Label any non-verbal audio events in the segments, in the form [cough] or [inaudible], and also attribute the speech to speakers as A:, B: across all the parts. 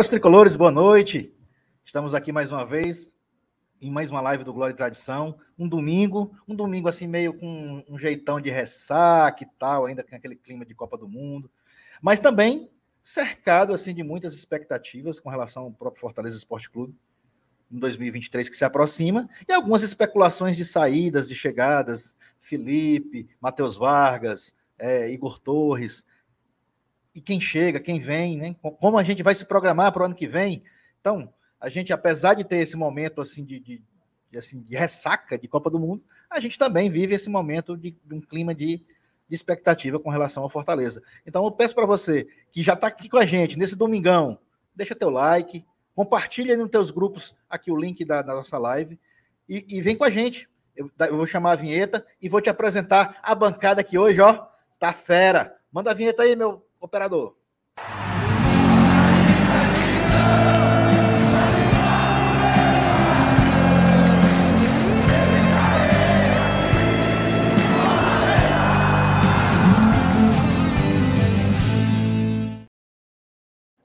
A: Caros tricolores, boa noite. Estamos aqui mais uma vez em mais uma live do Glória e Tradição. Um domingo, um domingo assim meio com um jeitão de ressaca e tal, ainda com aquele clima de Copa do Mundo, mas também cercado assim de muitas expectativas com relação ao próprio Fortaleza Esporte Clube em 2023 que se aproxima e algumas especulações de saídas, de chegadas, Felipe, Matheus Vargas, é, Igor Torres, e quem chega, quem vem, né? Como a gente vai se programar para o ano que vem. Então, a gente, apesar de ter esse momento assim de, de, de, assim, de ressaca de Copa do Mundo, a gente também vive esse momento de, de um clima de, expectativa com relação ao Fortaleza. Então, eu peço para você que já está aqui com a gente nesse domingão, deixa teu like, compartilha nos teus grupos aqui o link da, da nossa live e, e, vem com a gente. Eu, eu vou chamar a vinheta e vou te apresentar a bancada aqui hoje, ó. Tá fera. Manda a vinheta aí, meu Operador.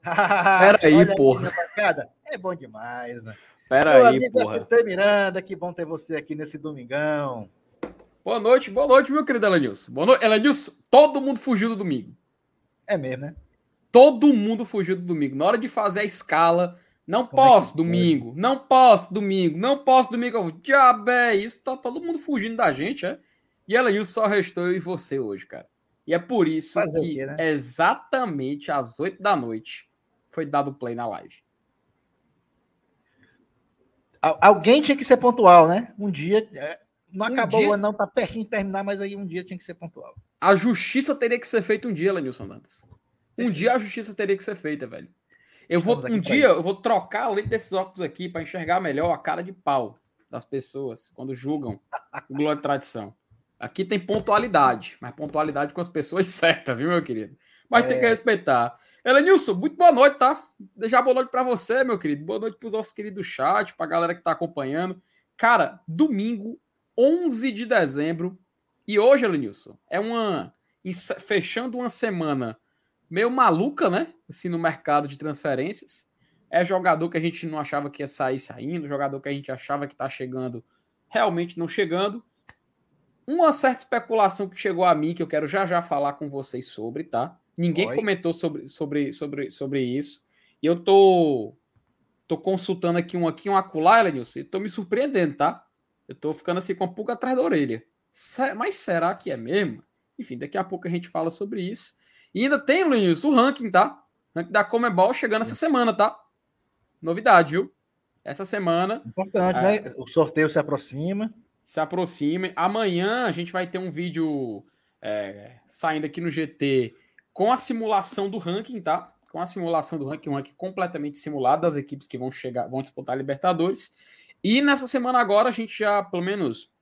A: [laughs]
B: Peraí, porra.
A: É bom demais, né?
B: Peraí, porra.
A: FT Miranda, que bom ter você aqui nesse domingão.
B: Boa noite, boa noite, meu querido Elenilson. Boa noite, Elenilson. Todo mundo fugiu do domingo.
A: É mesmo, né?
B: Todo mundo fugiu do domingo. Na hora de fazer a escala, não Como posso é domingo, foi? não posso domingo, não posso domingo. Diabo é isso, tá todo mundo fugindo da gente, é? E ela só restou eu e você hoje, cara. E é por isso Fazer que quê, né? exatamente às 8 da noite foi dado play na live.
A: Alguém tinha que ser pontual, né? Um dia. É, não um acabou dia... o ano, não, tá pertinho de terminar, mas aí um dia tinha que ser pontual.
B: A justiça teria que ser feita um dia, Lenilson Dantas. Um dia a justiça teria que ser feita, velho. Eu vou um dia eu vou trocar além desses óculos aqui para enxergar melhor a cara de pau das pessoas quando julgam o Glória de Tradição. Aqui tem pontualidade, mas pontualidade com as pessoas [laughs] certas, viu, meu querido? Mas é... tem que respeitar. Elenilson, muito boa noite, tá? Deixar boa noite para você, meu querido. Boa noite para os nossos queridos chat, para a galera que tá acompanhando. Cara, domingo, 11 de dezembro, e hoje, Elenilson, é uma. Fechando uma semana meio maluca, né? Assim, no mercado de transferências. É jogador que a gente não achava que ia sair saindo, jogador que a gente achava que tá chegando, realmente não chegando. Uma certa especulação que chegou a mim, que eu quero já já falar com vocês sobre, tá? Ninguém Oi. comentou sobre, sobre, sobre, sobre isso. E eu tô, tô consultando aqui um aqui, um acolá, Elenilson, e tô me surpreendendo, tá? Eu tô ficando assim com a pulga atrás da orelha. Mas será que é mesmo? Enfim, daqui a pouco a gente fala sobre isso. E ainda tem, Luiz, o ranking, tá? O ranking da Comebol chegando essa semana, tá? Novidade, viu? Essa semana.
A: Importante, é, né? O sorteio se aproxima.
B: Se aproxima. Amanhã a gente vai ter um vídeo é, saindo aqui no GT com a simulação do ranking, tá? Com a simulação do ranking, um ranking completamente simulado das equipes que vão chegar, vão disputar a Libertadores. E nessa semana agora a gente já, pelo menos,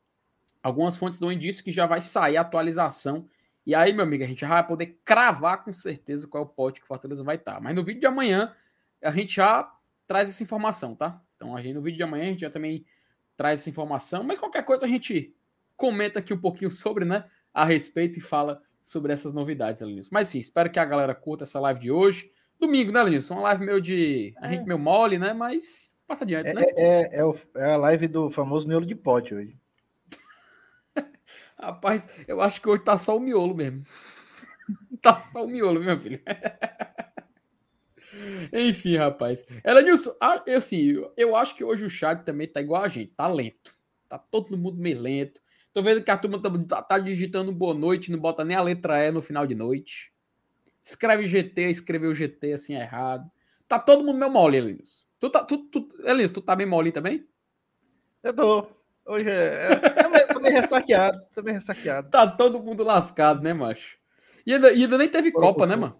B: algumas fontes dão indício que já vai sair a atualização. E aí, meu amigo, a gente já vai poder cravar com certeza qual é o pote que o Fortaleza vai estar. Mas no vídeo de amanhã, a gente já traz essa informação, tá? Então, a gente, no vídeo de amanhã, a gente já também traz essa informação. Mas qualquer coisa a gente comenta aqui um pouquinho sobre, né? A respeito e fala sobre essas novidades, Alinilson. Mas sim, espero que a galera curta essa live de hoje. Domingo, né, Alinilson? Uma live meio de. A é. gente meio mole, né? Mas passa adiante,
A: é,
B: né?
A: É, é, é, o, é a live do famoso miolo de pote hoje.
B: Rapaz, eu acho que hoje tá só o miolo mesmo. [laughs] tá só o miolo, meu filho. [laughs] Enfim, rapaz. Ela Nilson, assim, eu acho que hoje o chat também tá igual a gente, tá lento. Tá todo mundo meio lento. Tô vendo que a turma tá, tá digitando boa noite, não bota nem a letra E no final de noite. Escreve GT, escreveu GT assim errado. Tá todo mundo meio mole, Elias. Tu tá, tu, tu, Elias, tu tá bem mole também?
A: Eu tô. Hoje é. é meio ressaqueado. Meio ressaqueado.
B: Tá todo mundo lascado, né, macho? E ainda, e ainda nem teve Copa, né, mano?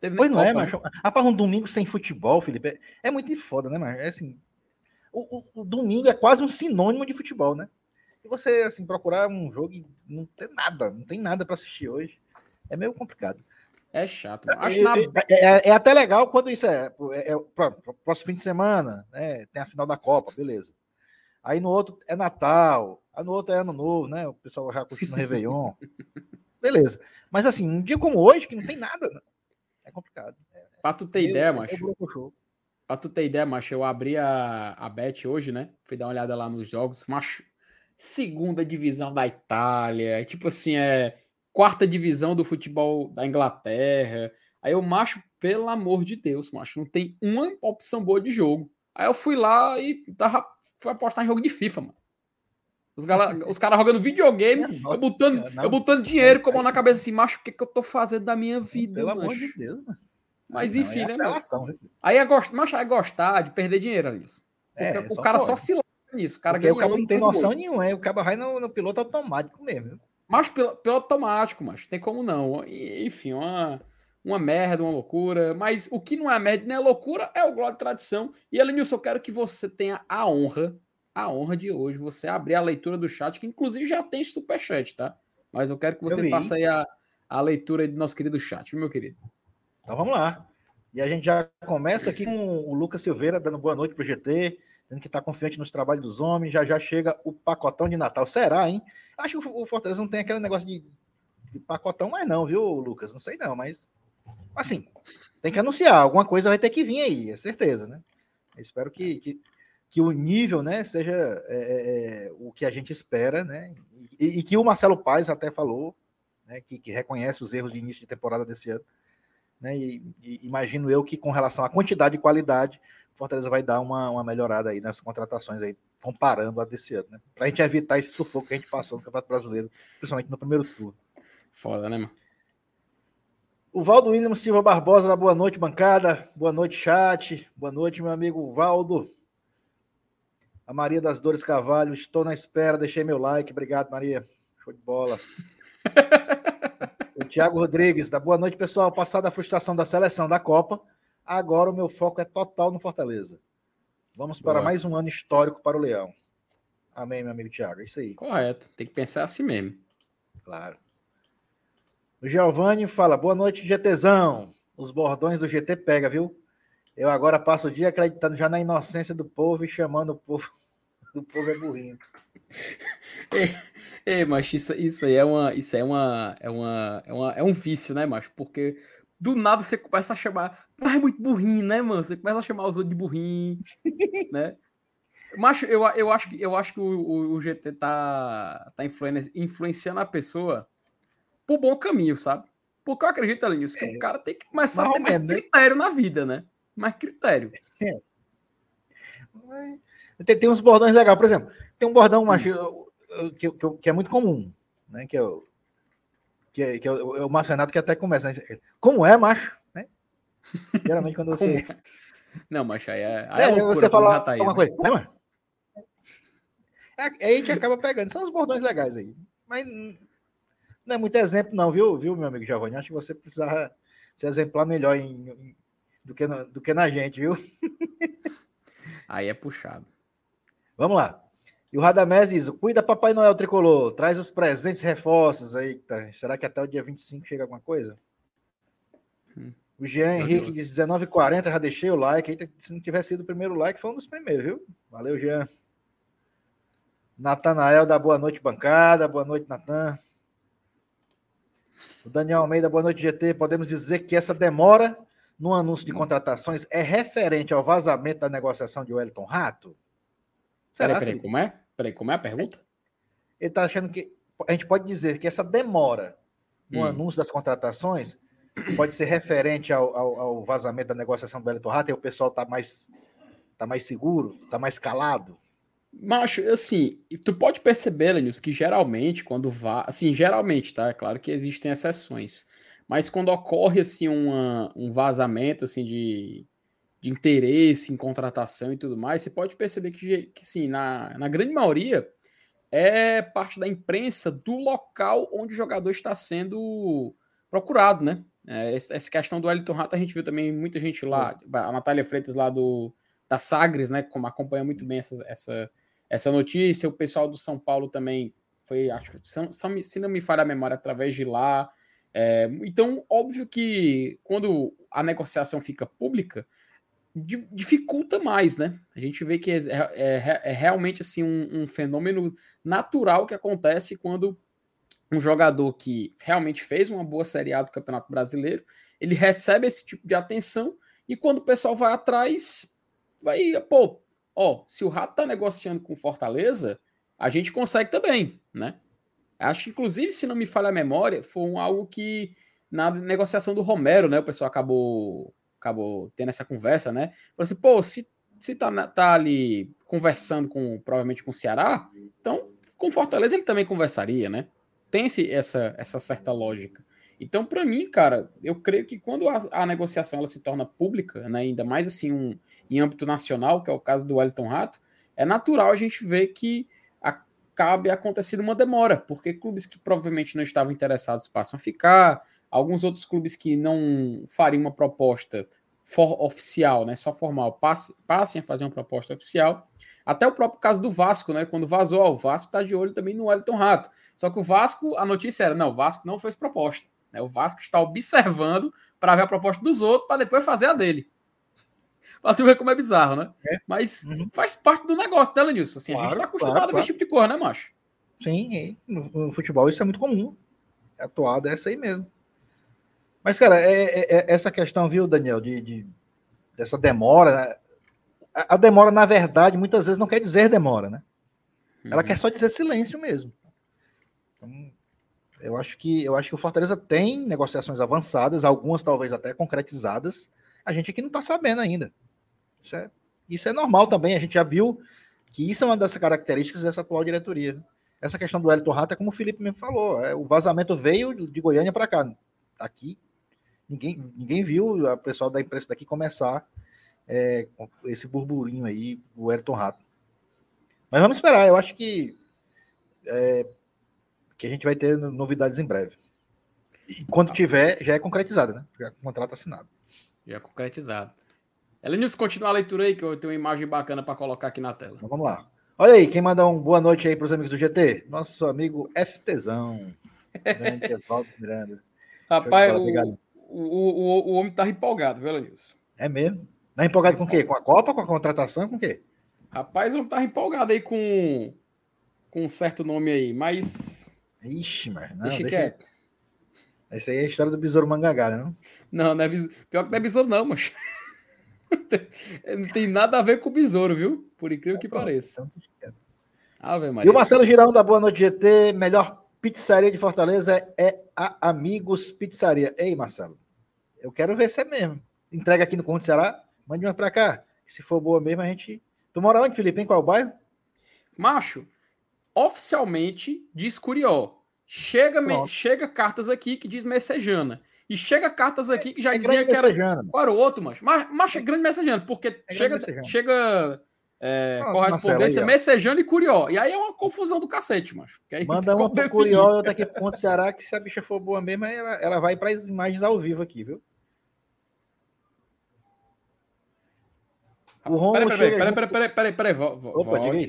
A: Teve pois não Copa, é, né? macho. Rapaz, um domingo sem futebol, Felipe, é, é muito foda, né, macho? É assim. O, o, o, domingo é quase um sinônimo de futebol, né? E você, assim, procurar um jogo e não tem nada, não tem nada para assistir hoje. É meio complicado.
B: É chato.
A: É, na... é, é, é, até legal quando isso é, é, é, próximo fim de semana, né? Tem a final da Copa, beleza. Aí no outro é Natal, aí no outro é Ano Novo, né? O pessoal já curtindo Réveillon. [laughs] Beleza. Mas assim, um dia como hoje, que não tem nada, é complicado. É,
B: pra tu ter ideia, macho. Pra tu ter ideia, macho, eu abri a, a Bet hoje, né? Fui dar uma olhada lá nos jogos. Macho, segunda divisão da Itália. Tipo assim, é quarta divisão do futebol da Inglaterra. Aí eu, macho, pelo amor de Deus, macho, não tem uma opção boa de jogo. Aí eu fui lá e tava, fui apostar em jogo de FIFA, mano. Os, os caras jogando videogame, Nossa, eu, botando, eu botando dinheiro como na cabeça assim, macho, o que, que eu tô fazendo da minha vida?
A: Pelo mancho? amor de Deus, mano.
B: Mas não, enfim, é né, né? Aí é, gost... Mas é gostar de perder dinheiro, Alisson. É, o cara pode. só se lembra nisso. O cara
A: Porque o cara não tem noção nenhuma, é, o cara vai no, no, piloto automático mesmo.
B: Mas pelo, pelo automático, mas tem como não. Enfim, uma, uma merda, uma loucura. Mas o que não é merda nem é loucura é o Glória de Tradição. E Elenilson, eu quero que você tenha a honra, a honra de hoje, você abrir a leitura do chat, que inclusive já tem superchat, tá? Mas eu quero que você faça aí a, a leitura do nosso querido chat, meu querido.
A: Então vamos lá. E a gente já começa aqui com o Lucas Silveira dando boa noite para o GT, dizendo que está confiante nos trabalhos dos homens. Já já chega o pacotão de Natal. Será, hein? Acho que o Fortaleza não tem aquele negócio de, de pacotão mais, não, viu, Lucas? Não sei não, mas assim, tem que anunciar. Alguma coisa vai ter que vir aí, é certeza, né? Eu espero que, que, que, o nível né, seja é, é, é o que a gente espera, né? E, e, que o Marcelo Paes até falou, né, que, que reconhece os erros de início de temporada desse ano né? E, e, imagino eu que com relação à quantidade e qualidade, Fortaleza vai dar uma, uma melhorada aí nas contratações aí, comparando a desse ano, né? Pra gente evitar esse sufoco que a gente passou no Campeonato Brasileiro, principalmente no primeiro turno.
B: Foda, né, mano?
A: O Valdo William Silva Barbosa, boa noite, bancada. Boa noite, chat. Boa noite, meu amigo Valdo. A Maria das Dores Cavalho, estou na espera, deixei meu like. Obrigado, Maria. Show de bola. [laughs] O Thiago Rodrigues, da boa noite, pessoal. Passada a frustração da seleção da Copa, agora o meu foco é total no Fortaleza. Vamos para boa. mais um ano histórico para o Leão. Amém, meu amigo Thiago. É isso aí.
B: Correto. Tem que pensar assim mesmo.
A: Claro. O Giovanni fala: boa noite, GTzão. Os bordões do GT pega, viu? Eu agora passo o dia acreditando já na inocência do povo e chamando o povo [laughs] do povo é burrinho.
B: É, mas isso, isso aí é uma, isso é uma, é uma, é uma, é um vício, né, macho? Porque do nada você começa a chamar, mas é muito burrinho, né, mano? Você começa a chamar os outros de burrinho, [laughs] né? Macho, eu, eu acho que eu acho que o, o, o GT tá, tá influenciando a pessoa por bom caminho, sabe? Porque eu acredito nisso, que é, o cara tem que começar a ter mais né? critério na vida, né? Mais critério. É.
A: Tem, tem uns bordões legais, por exemplo, tem um bordão macho, que, que, que, é muito comum, né? Que é o, que é, que é o, é o que até começa. Né? Como é, macho? Né? Geralmente quando você.
B: É? Não, macho, aí é.
A: Aí é, é você fala tá aí, uma né? coisa, né, mano? Aí a gente acaba pegando. São os bordões legais aí. Mas não é muito exemplo, não, viu, viu meu amigo Giovanni? Acho que você precisava se exemplar melhor em, em, do, que na, do que na gente, viu? [laughs]
B: Aí é puxado.
A: Vamos lá. E o Radamés diz: cuida Papai Noel tricolor, traz os presentes reforços. Eita, será que até o dia 25 chega alguma coisa? Hum. O Jean Meu Henrique Deus. diz 19h40, já deixei o like. Eita, se não tivesse sido o primeiro like, foi um dos primeiros, viu? Valeu, Jean. Natanael da boa noite, bancada. Boa noite, Natan. O Daniel Almeida, boa noite, GT. Podemos dizer que essa demora no anúncio de hum. contratações é referente ao vazamento da negociação de Wellington Rato?
B: Será, peraí, peraí, como é? Peraí, como é a pergunta?
A: Ele está achando que a gente pode dizer que essa demora no hum. anúncio das contratações pode ser referente ao, ao, ao vazamento da negociação do Wellington Rato e o pessoal está mais, tá mais seguro, está mais calado?
B: Macho, assim, tu pode perceber, Lenils, que geralmente quando vá, assim, geralmente, tá? É claro que existem exceções, mas quando ocorre assim uma, um vazamento assim de, de interesse em contratação e tudo mais, você pode perceber que, que sim, na, na grande maioria é parte da imprensa do local onde o jogador está sendo procurado, né? É, essa questão do Elton Rato, a gente viu também muita gente lá, a Natália Freitas lá do da Sagres, né? Como acompanha muito bem essa, essa, essa notícia, o pessoal do São Paulo também foi, acho que se não me falha a memória, através de lá. É, então, óbvio que quando a negociação fica pública, dificulta mais, né? A gente vê que é, é, é, é realmente assim um, um, fenômeno natural que acontece quando um jogador que realmente fez uma boa Série A do Campeonato Brasileiro, ele recebe esse tipo de atenção e quando o pessoal vai atrás, vai, pô, ó, se o Rato tá negociando com Fortaleza, a gente consegue também, né? Acho inclusive, se não me falha a memória, foi algo que na negociação do Romero, né, o pessoal acabou acabou tendo essa conversa, né? Falou assim, pô, se, se tá, tá ali conversando com, provavelmente com o Ceará, então com Fortaleza ele também conversaria, né? Tem esse, essa, essa certa lógica. Então, para mim, cara, eu creio que quando a, a, negociação ela se torna pública, né, ainda mais assim um, em âmbito nacional, que é o caso do Wellington Rato, é natural a gente ver que acabe acontecendo uma demora, porque clubes que provavelmente não estavam interessados passam a ficar, alguns outros clubes que não fariam uma proposta for, oficial, né, só formal, passe, passem a fazer uma proposta oficial. Até o próprio caso do Vasco, né, quando vazou, ó, o Vasco está de olho também no Wellington Rato. Só que o Vasco, a notícia era, não, o Vasco não fez proposta. Né, o Vasco está observando para ver a proposta dos outros, para depois fazer a dele. Pra tu ver como é bizarro, né? É. Mas uhum. faz parte do negócio dela, Nilson. Assim, claro, a gente tá acostumado claro, com esse tipo de coisa, né, macho?
A: Sim, no, no, futebol isso é muito comum. A atuada é essa aí mesmo. Mas, cara, é, é, é essa questão, viu, Daniel, de, de dessa demora. Né? A, a, demora, na verdade, muitas vezes não quer dizer demora, né? Ela uhum. quer só dizer silêncio mesmo. Então, eu acho que eu acho que o Fortaleza tem negociações avançadas, algumas talvez até concretizadas. A gente aqui não está sabendo ainda. Isso é, isso é normal também. A gente já viu que isso é uma das características dessa atual diretoria. Essa questão do Elton Rato é como o Felipe mesmo falou. É, o vazamento veio de Goiânia para cá. Aqui, ninguém, ninguém viu o pessoal da imprensa daqui começar é, esse burburinho aí, o Elton Rato. Mas vamos esperar. Eu acho que, é, que a gente vai ter novidades em breve. E quando tiver, já é concretizado, né? Já é contrato assinado.
B: Já é concretizado. Elenilson, continua a leitura aí, que eu tenho uma imagem bacana para colocar aqui na tela.
A: Então, vamos lá. Olha aí, quem manda um boa noite aí para os amigos do GT? Nosso amigo FTzão. Grande [laughs] Evaldo
B: Miranda. Rapaz, o, o, o, o, homem tá empolgado, viu, Elenilson?
A: É mesmo? Tá empolgado com o quê? Com a Copa, com a contratação, com o quê?
B: Rapaz, o homem tá empolgado aí com, com um certo nome aí, mas...
A: Ixi, mas não, deixa, deixa... quieto. Essa aí é a história do Besouro Mangagá,
B: não? Não, não é besouro. Pior que não é besouro, não, mas. [laughs] não tem nada a ver com o besouro, viu? Por incrível que pareça.
A: Então Ave Maria. E o Marcelo Girão da Boa Noite GT, melhor pizzaria de Fortaleza é a Amigos Pizzaria. Ei, Marcelo, eu quero ver se é mesmo. Entrega aqui no Conto Ceará, mande uma pra cá. Se for boa mesmo, a gente. Tu mora onde, Felipe? Em qual bairro?
B: Macho, oficialmente diz Curió. Chega, me, chega cartas aqui que diz Messejana. E chega cartas aqui que já é dizia que era. Messejana. Era o outro, mas? Mas é grande Messejana, porque é chega, chega é, ah, correspondência Messejana e Curió. E aí é uma confusão do cacete, mas.
A: Manda [laughs] uma pro Curió e outra aqui pro Ponto Ceará, que se a bicha for boa mesmo, ela, ela vai para as imagens ao vivo aqui, viu?
B: O Romulo peraí, peraí, peraí, peraí, peraí, peraí, volte,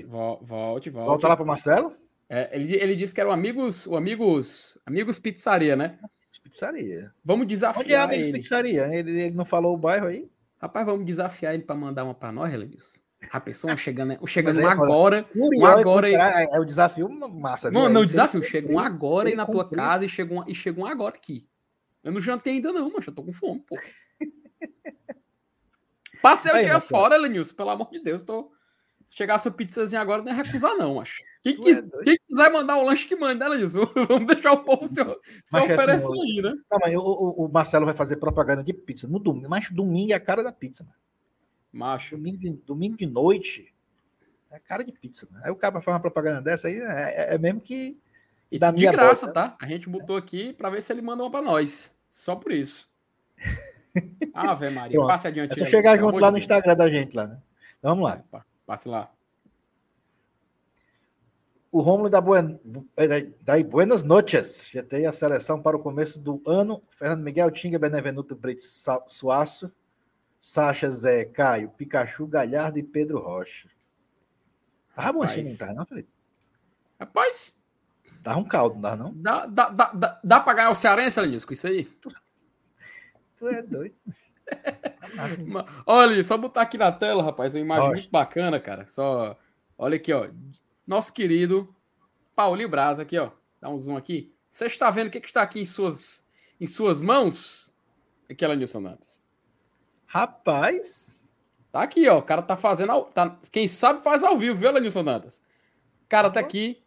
B: volte, volte.
A: Volta lá pro Marcelo?
B: É, ele, ele disse que eram amigos, o amigos, amigos pizzaria, né?
A: Pizzaria.
B: Vamos desafiar
A: Onde é amigos ele. pizzaria? Ele, ele não falou o bairro aí?
B: Rapaz, vamos desafiar ele para mandar uma para nós, Helenilson. A pessoa chegando, [laughs] chegando agora, um agora e...
A: é o desafio massa.
B: Não, não, o desafio chega um agora aí na tua casa e chega um, e chega um agora aqui. Eu não jantei ainda não, mas eu tô com fome, pô. [laughs] Passei o dia fora, Lenilson, pelo amor de Deus, tô chegasse o pizzazinho agora, não é recusar, não, acho. Quem, quis, é quem, quiser mandar o lanche que manda, ela [laughs] diz. Vamos deixar o povo se, se oferecer assim, aí, né?
A: Não, mas o, o, Marcelo vai fazer propaganda de pizza no domingo, mas domingo é a cara da pizza, mano.
B: Macho.
A: Domingo, domingo de noite é cara de pizza, mano. Aí o cara faz uma propaganda dessa aí, é, é mesmo que.
B: E dá de graça, tá? A gente botou aqui para ver se ele manda uma para nós. Só por isso. [laughs] Ave Maria, passe adiante.
A: É só chegar junto lá no Instagram da gente lá, né? Então, vamos lá.
B: Passe lá.
A: O Romulo da, Buen... da Buenas Noches. Já tem a seleção para o começo do ano. Fernando Miguel, Tinga, Benevenuto, Brito Suaço, Sacha, Zé, Caio, Pikachu, Galhardo e Pedro Rocha. Tava bom assim, não tá, não, Felipe?
B: Rapaz.
A: Dá um caldo, não dá, não?
B: Dá, dá, dá, dá, dá pra ganhar o Cearense, Alanis, com isso aí?
A: Tu é doido. [laughs]
B: olha, só botar aqui na tela, rapaz, uma imagem muito bacana, cara. Só, olha aqui, ó. Nosso querido Paulinho Braz, aqui, ó. Dá um zoom aqui. Você está vendo o que, que está aqui em suas, em suas mãos? Aquela Nilson Nantes.
A: Rapaz.
B: Tá aqui, ó. O cara tá fazendo. Ao, tá, quem sabe faz ao vivo, viu, Lenilson Dantas? O cara tá aqui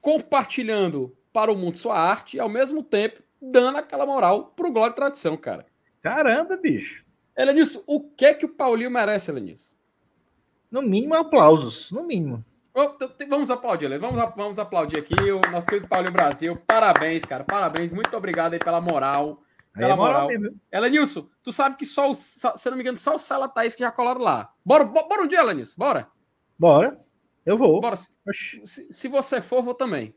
B: compartilhando para o mundo sua arte e ao mesmo tempo dando aquela moral pro Glória e Tradição, cara.
A: Caramba, bicho.
B: Elenilson, o que é que o Paulinho merece, Elenilson?
A: No mínimo, aplausos. No mínimo.
B: Vamos aplaudir, Lê. Vamos, vamos aplaudir aqui o nosso querido Paulinho Brasil. Parabéns, cara. Parabéns. Muito obrigado aí pela moral. Pela é moral. moral. Elenilson, tu sabe que só o, se eu não me engano, só o Sala Thaís que já colaram lá. Bora, bora um dia, Elenilson. Bora.
A: Bora. Eu vou.
B: Bora. Se, se você for, vou também.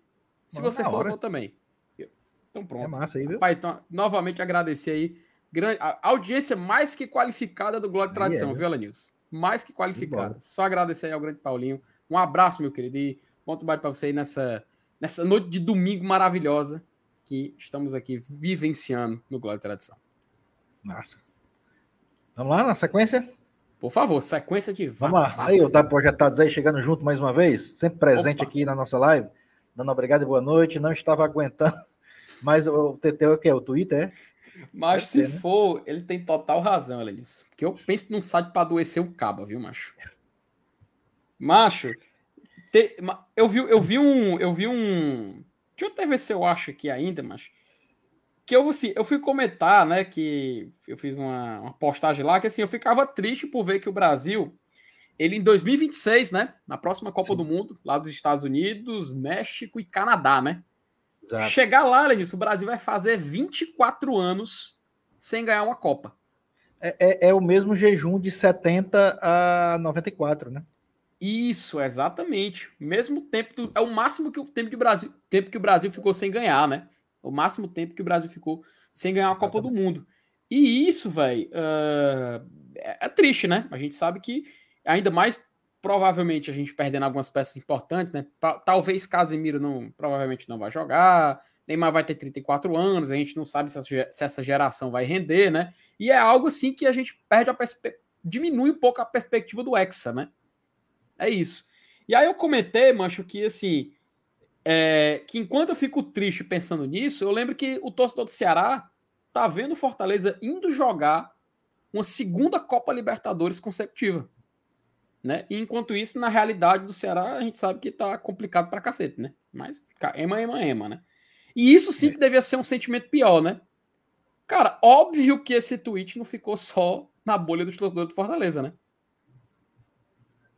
B: Se você for, hora. vou também. Então pronto. É
A: massa aí, viu?
B: Rapaz, então, novamente agradecer aí. Grande, a audiência mais que qualificada do Globo de Tradição, é, viu, Elenilson? Mais que qualificada. Só agradecer aí ao grande Paulinho. Um abraço, meu querido, e bom trabalho para você aí nessa, nessa noite de domingo maravilhosa que estamos aqui vivenciando no Glória e Tradição.
A: Massa. Vamos lá na sequência?
B: Por favor, sequência de
A: Vamos lá. Aí, o Tá Projetados aí chegando junto mais uma vez, sempre presente Opa. aqui na nossa live. Dando obrigado e boa noite. Não estava aguentando, mas o TT é o que? O Twitter, é?
B: Mas se ser, né? for, ele tem total razão, Elenilson. Porque eu penso num site para adoecer o cabo, viu, macho? Macho, te, eu, vi, eu vi um. Eu vi um. Deixa eu até ver se eu acho aqui ainda, mas. Que eu, assim, eu fui comentar, né? Que eu fiz uma, uma postagem lá que assim, eu ficava triste por ver que o Brasil, ele em 2026, né? Na próxima Copa Sim. do Mundo, lá dos Estados Unidos, México e Canadá, né? Exato. Chegar lá, Lenilson, o Brasil vai fazer 24 anos sem ganhar uma Copa.
A: É, é, é, o mesmo jejum de 70 a 94, né?
B: Isso, exatamente. Mesmo tempo do, é o máximo que o tempo o Brasil, tempo que o Brasil ficou sem ganhar, né? O máximo tempo que o Brasil ficou sem ganhar a exatamente. Copa do Mundo. E isso, velho, uh, é, é triste, né? A gente sabe que ainda mais provavelmente a gente perdendo algumas peças importantes, né? Talvez Casemiro não, provavelmente não vai jogar, Neymar vai ter 34 anos, a gente não sabe se essa, geração vai render, né? E é algo assim que a gente perde a perspectiva, diminui um pouco a perspectiva do Hexa, né? É isso. E aí eu comentei, mancho, que assim, é, que enquanto eu fico triste pensando nisso, eu lembro que o torcedor do Ceará tá vendo Fortaleza indo jogar uma segunda Copa Libertadores consecutiva. Né? E enquanto isso, na realidade do Ceará, a gente sabe que tá complicado pra cacete, né? Mas, ema, ema, ema, né? E isso sim que devia ser um sentimento pior, né? Cara, óbvio que esse tweet não ficou só na bolha dos torcedores do Fortaleza, né?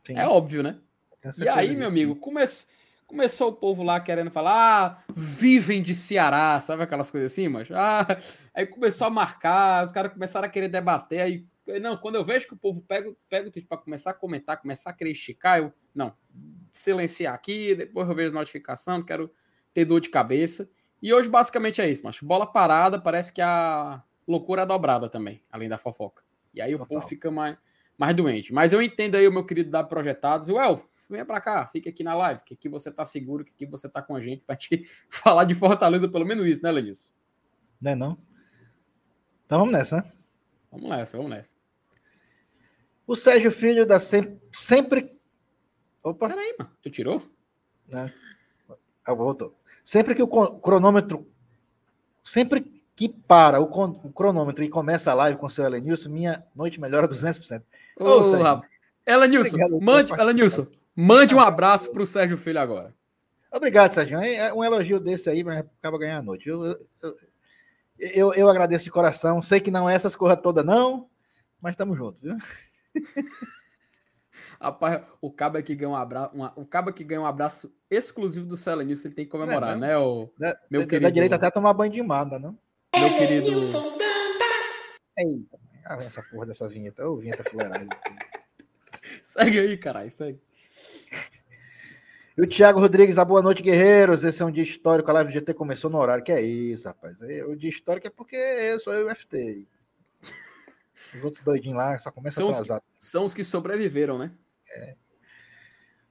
B: Sim. É óbvio, né? E aí, meu amigo, come... começou o povo lá querendo falar, ah, vivem de Ceará, sabe aquelas coisas assim, mas ah, aí começou a marcar, os caras começaram a querer debater, aí não, quando eu vejo que o povo pega, pega o tweet para começar a comentar, começar a esticar, eu, não, silenciar aqui, depois eu vejo a notificação, não quero ter dor de cabeça. E hoje basicamente é isso, mas bola parada, parece que a loucura é dobrada também, além da fofoca. E aí Total. o povo fica mais, mais doente. Mas eu entendo aí o meu querido da Projetados, Well, venha para cá, fique aqui na live, que aqui você tá seguro, que aqui você tá com a gente pra te [laughs] falar de Fortaleza, pelo menos isso, né, Lenis?
A: Não é não? Então vamos nessa, né?
B: Vamos nessa, vamos nessa.
A: O Sérgio Filho da sempre. sempre...
B: Opa! Peraí, mano. Tu tirou?
A: Né? Ah, voltou. Sempre que o cronômetro. Sempre que para o, cronômetro e começa a live com o seu Elenilson, minha noite melhora 200%.
B: Ô, Ô Elenilson, mande, Elenilson, mande um abraço para o Sérgio Filho agora.
A: Obrigado, Sérgio. É, é um elogio desse aí, mas acaba ganhando a noite. Eu, eu, eu, eu, agradeço de coração. Sei que não é essas coisas todas, não, mas estamos juntos, viu? [laughs]
B: Rapaz, o cabo que ganha um abraço, uma, o cabo que ganha um abraço exclusivo do Celenilson, ele tem que comemorar, é, né? O
A: da, meu da, querido. Da direita até tomar banho de manda, não?
B: Meu querido.
A: Eita, ah, essa porra dessa vinheta, ô vinheta fuleiragem. [laughs]
B: segue aí, caralho, segue.
A: E o Thiago Rodrigues, da Boa Noite, Guerreiros. Esse é um dia histórico. A live do GT começou no horário. Que é isso, rapaz. É, o dia histórico é porque eu sou eu o FT. Os outros doidinhos lá só começam
B: são atrasado. Os, são os que sobreviveram, né? É.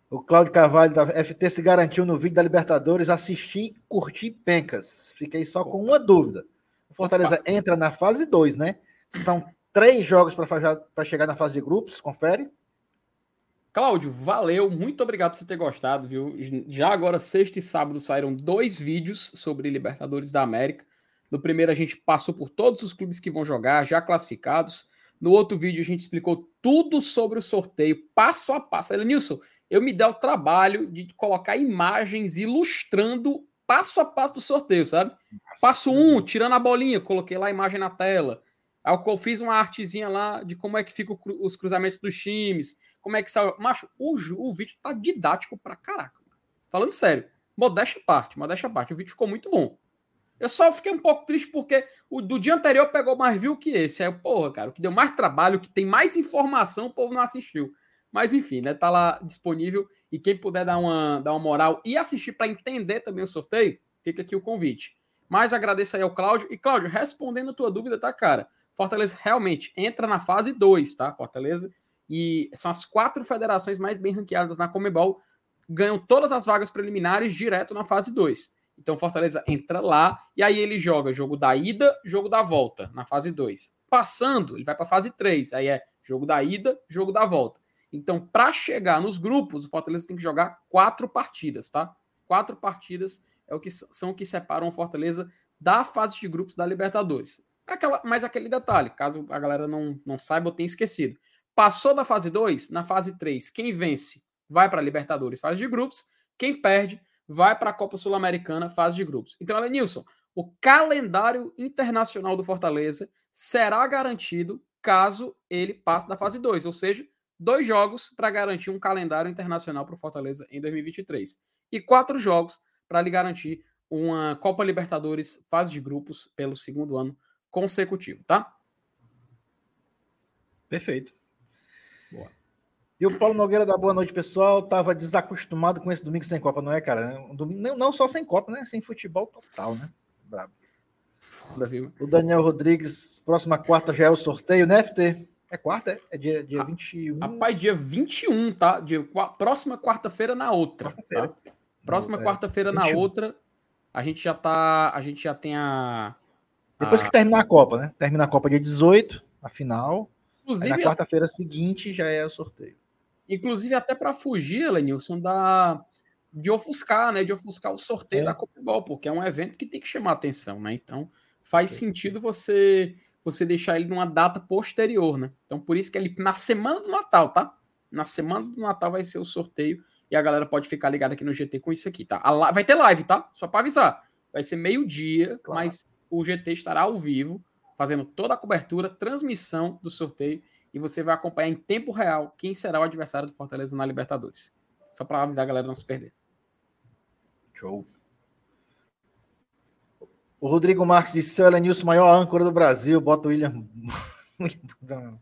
A: O Cláudio Carvalho da FT se garantiu no vídeo da Libertadores assistir curtir pencas. Fiquei só com uma dúvida. O Fortaleza Opa. entra na fase 2, né? São três jogos para chegar na fase de grupos, confere.
B: Cláudio, valeu, muito obrigado por você ter gostado, viu? Já agora, sexta e sábado, saíram dois vídeos sobre Libertadores da América. No primeiro, a gente passou por todos os clubes que vão jogar, já classificados. No outro vídeo a gente explicou tudo sobre o sorteio, passo a passo. Elenilson, eu me dei o trabalho de colocar imagens ilustrando passo a passo do sorteio, sabe? Passo um, tirando a bolinha, coloquei lá a imagem na tela. Aí eu fiz uma artezinha lá de como é que ficam os cruzamentos dos times, como é que sai. Macho, o, o vídeo tá didático pra caraca. Falando sério, modéstia parte, modéstia parte. O vídeo ficou muito bom. Eu só fiquei um pouco triste porque o do dia anterior pegou mais view que esse. Aí, porra, cara, o que deu mais trabalho, que tem mais informação, o povo não assistiu. Mas enfim, né? Tá lá disponível. E quem puder dar uma, dar uma moral e assistir para entender também o sorteio, fica aqui o convite. Mas agradeço aí ao Cláudio. E, Cláudio, respondendo a tua dúvida, tá, cara? Fortaleza realmente entra na fase 2, tá? Fortaleza. E são as quatro federações mais bem ranqueadas na Comebol. Ganham todas as vagas preliminares direto na fase 2. Então Fortaleza entra lá e aí ele joga jogo da ida, jogo da volta na fase 2. Passando, ele vai para a fase 3. Aí é jogo da ida, jogo da volta. Então, para chegar nos grupos, o Fortaleza tem que jogar quatro partidas, tá? Quatro partidas é o que são o que separam o Fortaleza da fase de grupos da Libertadores. Aquela, mas aquele detalhe, caso a galera não, não saiba ou tenha esquecido. Passou da fase 2, na fase 3, quem vence vai para a Libertadores, fase de grupos. Quem perde vai para a Copa Sul-Americana, fase de grupos. Então, Elenilson, o calendário internacional do Fortaleza será garantido caso ele passe da fase 2, ou seja, dois jogos para garantir um calendário internacional para o Fortaleza em 2023 e quatro jogos para lhe garantir uma Copa Libertadores fase de grupos pelo segundo ano consecutivo, tá?
A: Perfeito. E o Paulo Nogueira da boa noite, pessoal. Tava desacostumado com esse domingo sem Copa, não é, cara? Um domingo, não, não só sem Copa, né? Sem futebol total, né? Brabo. O Daniel Rodrigues, próxima quarta já é o sorteio, né, FT? É quarta? É, é dia, dia 21.
B: Rapaz, dia 21, tá? Dia, próxima quarta-feira na outra. Quarta tá? Próxima é, quarta-feira na outra. A gente já tá. A gente já tem a.
A: Depois a... que terminar a Copa, né? Termina a Copa dia 18, a final. Inclusive, na quarta-feira seguinte já é o sorteio.
B: Inclusive, até para fugir, Lenilson, da de ofuscar, né? De ofuscar o sorteio é. da Ball, porque é um evento que tem que chamar atenção, né? Então, faz é. sentido você você deixar ele numa data posterior, né? Então, por isso que ele na semana do Natal, tá? Na semana do Natal vai ser o sorteio e a galera pode ficar ligada aqui no GT com isso aqui, tá? A, vai ter live, tá? Só para avisar. Vai ser meio-dia, claro. mas o GT estará ao vivo, fazendo toda a cobertura, transmissão do sorteio e você vai acompanhar em tempo real quem será o adversário do Fortaleza na Libertadores. Só para avisar a galera não se perder.
A: Show. O Rodrigo Marques disse: seu Elenilson, maior âncora do Brasil, bota o William. [laughs]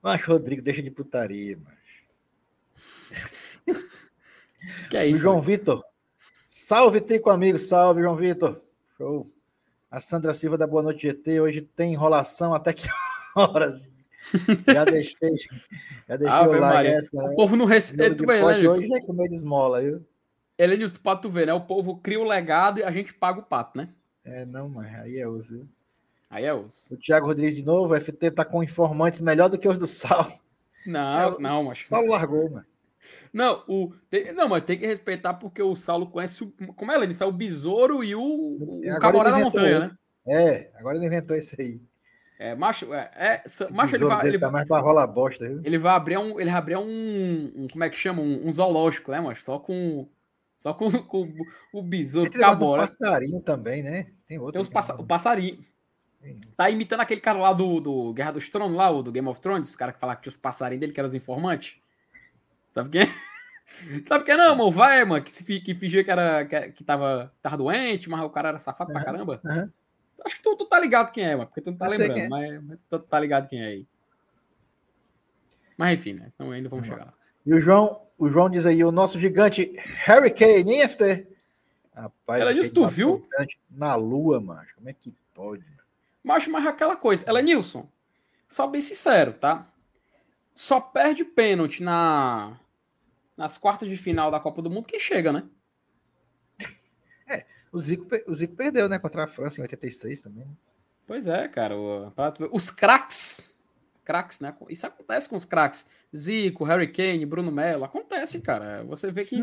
A: Mas, Rodrigo, deixa de putaria, mano. [laughs] Que é isso? O João mas... Vitor. Salve, Trico Amigo. Salve, João Vitor. Show. A Sandra Silva da Boa Noite GT. Hoje tem enrolação até que [laughs] horas? [laughs] Já deixei, já deixei
B: ah, o like. Essa,
A: o
B: né? povo não respeita.
A: Né, hoje é comer de esmola, viu?
B: Elenilson, pra tu ver, né? O povo cria o legado e a gente paga o pato, né?
A: É, não, mas aí é uso, viu?
B: Aí é uso.
A: O Thiago Rodrigues de novo, o FT tá com informantes melhor do que os do Sal.
B: Não, é, não, mas.
A: O Saulo largou, mano.
B: Não, o, tem, não, mas tem que respeitar porque o Saulo conhece o. Como é, Lenilson? O besouro e o, o, o camarada da montanha, né?
A: É, agora ele inventou isso aí.
B: É, macho, é, é macho ele vai, ele
A: tá mais pra rola bosta, viu?
B: Ele vai abrir um, ele vai abrir um, um como é que chama, um, um, zoológico, né, macho? Só com só com, [laughs] com o besouro,
A: tem cabora. Tem passarinho também, né?
B: Tem outro. Tem os passa, o passarinho. Tá imitando aquele cara lá do, do Guerra dos Tronos, lá, o do Game of Thrones, o cara que fala que tinha os passarinhos dele, que eram os informantes. Sabe quem? [laughs] Sabe quem não, mano? Vai, mano, que, se, que fingia que, era, que, que tava, tava doente, mas o cara era safado uhum, pra caramba. Uhum. Acho que tu, tu, tá ligado quem é, mano, porque tu não tá Eu lembrando, é. mas, mas, tu tá ligado quem é aí. Mas enfim, né? Então ainda vamos uhum. chegar lá.
A: E o João, o João diz aí, o nosso gigante Harry Kane, hein, FT?
B: Rapaz, ela disse, tu viu?
A: Na lua, macho. Como é que pode?
B: Macho, mas aquela coisa. Ela, Nilson, só bem sincero, tá? Só perde pênalti na, nas quartas de final da Copa do Mundo quem chega, né?
A: O Zico, o Zico perdeu, né? Contra a França em 86 também.
B: Pois é, cara. O, os craques. Craques, né? Isso acontece com os craques. Zico, Harry Kane, Bruno Melo. Acontece, cara. Você vê que,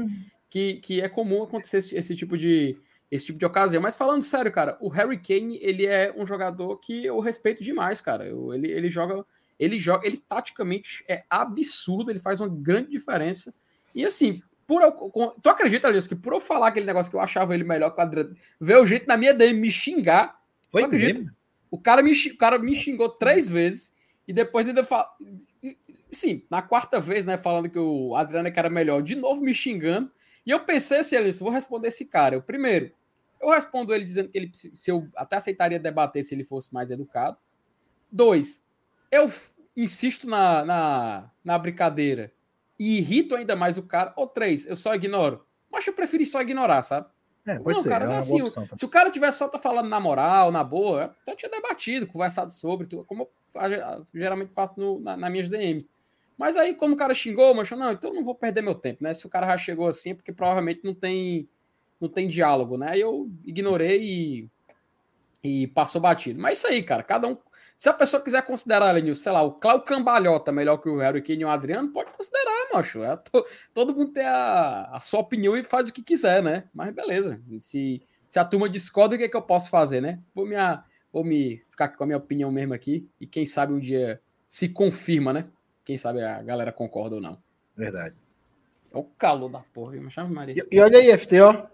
B: que, que é comum acontecer esse, esse tipo de, esse tipo de ocasião. Mas falando sério, cara, o Harry Kane, ele é um jogador que eu respeito demais, cara. Eu, ele, ele joga, ele joga, ele taticamente é absurdo, ele faz uma grande diferença. E assim, por eu, tu acredita, Elias, que por eu falar aquele negócio que eu achava ele melhor que o Adriano, ver o jeito na minha DM me xingar,
A: Foi mesmo?
B: O cara, me, o cara me xingou três vezes e depois ainda fala. Sim, na quarta vez, né, falando que o Adriano é era melhor, de novo me xingando. E eu pensei assim, Elias, vou responder esse cara. Eu, primeiro, eu respondo ele dizendo que ele, se eu até aceitaria debater se ele fosse mais educado. Dois, eu insisto na, na, na brincadeira e irrito ainda mais o cara. Ou três, eu só ignoro. Mas eu preferi só ignorar, sabe?
A: É, pode não, ser,
B: cara, é assim, opção, se o cara tivesse só tá falando na moral, na boa, eu tinha debatido, conversado sobre, como eu geralmente faço no, na, nas minhas DMs. Mas aí, como o cara xingou, mas não, então eu não vou perder meu tempo, né? Se o cara já chegou assim, é porque provavelmente não tem não tem diálogo, né? Aí eu ignorei e, e passou batido. Mas isso aí, cara, cada um. Se a pessoa quiser considerar, Lenilson, sei lá, o Cláudio Cambalhota melhor que o Harry Kane e o Adriano, pode considerar, macho. É, to, todo mundo tem a, a, sua opinião e faz o que quiser, né? Mas beleza. Se, se a turma discorda, o que, é que eu posso fazer, né? Vou me, vou me ficar com a minha opinião mesmo aqui e quem sabe um dia se confirma, né? Quem sabe a galera concorda ou não.
A: Verdade.
B: É o calor da porra, viu? Chama Maria.
A: E, e olha aí, FT, ó.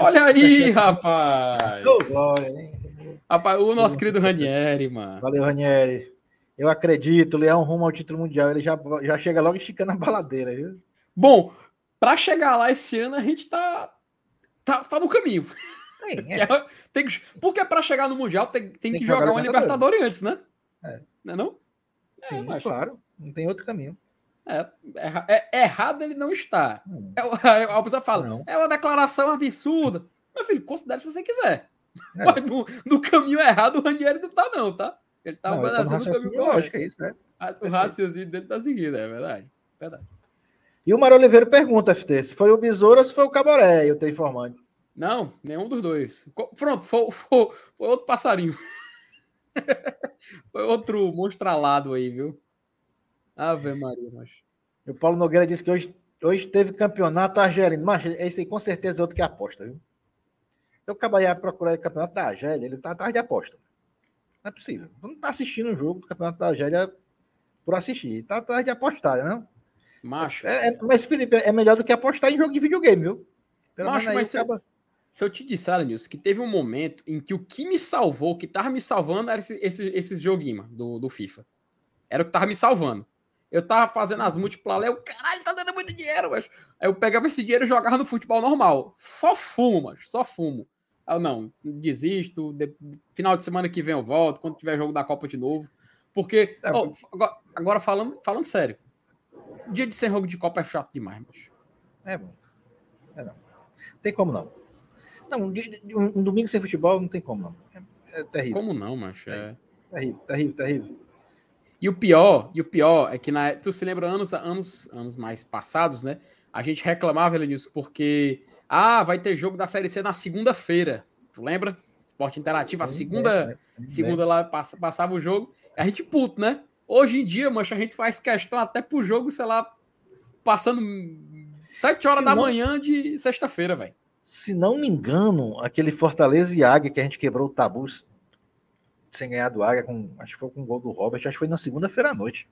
B: Olha aí, rapaz! Rapaz, o nosso querido Ranieri, mano.
A: Valeu, Ranieri. Eu acredito, Leão rumo ao título mundial. Ele já, já chega logo esticando a baladeira, viu?
B: Bom, para chegar lá esse ano, a gente tá, tá, tá no caminho. Tem, [laughs] é. tem que, porque para chegar no Mundial tem, tem, tem que, que, jogar, jogar uma Libertadores antes, né? É. Não é não?
A: Sim, é, claro. Não tem outro caminho.
B: É, é, é, errado ele não está. Hum. É, a [laughs] pessoa fala, não. é uma declaração absurda. Meu filho, considere se você quiser. É. Mas no, no, caminho errado o Ranieri não tá, não, tá? Ele tá
A: não,
B: no
A: caminho lógico, é isso, né?
B: O raciocínio dele tá seguindo, é verdade. verdade.
A: E o Mário Oliveira pergunta, FT, se foi o Besouro ou se foi o Caboré, eu tenho informando.
B: Não, nenhum dos dois. Pronto, foi, foi, foi outro passarinho. [laughs] foi outro monstralado aí, viu? Ave Maria, mas.
A: O Paulo Nogueira disse que hoje, hoje teve campeonato argelino. Mas esse aí com certeza é outro que aposta, viu? Eu acabei de procurar o campeonato da Argélia, ele tá atrás de aposta. Não é possível. Não tá assistindo o jogo do campeonato da Argélia por assistir. Tá atrás de apostar, não?
B: Macho.
A: É, é, mas, Felipe, é melhor do que apostar em jogo de videogame, viu?
B: Pelo Macho, mas se, acaba... se, eu te disser, Nilson, que teve um momento em que o que me salvou, o que tava me salvando, era esse, esse, esses joguinhos do, do FIFA. Era o que tava me salvando. Eu tava fazendo as múltiplas lá, eu, caralho, tá dando muito dinheiro, mas Aí eu pegava esse dinheiro e jogava no futebol normal. Só fumo, mas só fumo. Eu não, desisto. De... Final de semana que vem eu volto, quando tiver jogo da Copa de novo. Porque, é, oh, agora, agora, falando, falando sério, dia de sem jogo de Copa é chato demais, mas.
A: É bom. É não. Tem como não. Não, um, um domingo sem futebol não tem como não. É, é terrível.
B: Como não, macho? É...
A: Terrível, terrível, terrível.
B: E o pior, e o pior é que na, tu se lembra anos, anos, anos mais passados, né? A gente reclamava, Elenilson, porque ah, vai ter jogo da Série C na segunda-feira. Tu lembra? Esporte Interativo, a segunda, é, é, segunda lá passava o jogo. A gente puto, né? Hoje em dia, mancha, a gente faz questão até pro jogo, sei lá, passando sete horas se da não, manhã de sexta-feira, velho.
A: Se não me engano, aquele Fortaleza e Águia que a gente quebrou o tabu sem ganhar do Águia, com, acho que foi com o gol do Robert, acho que foi na segunda-feira à noite.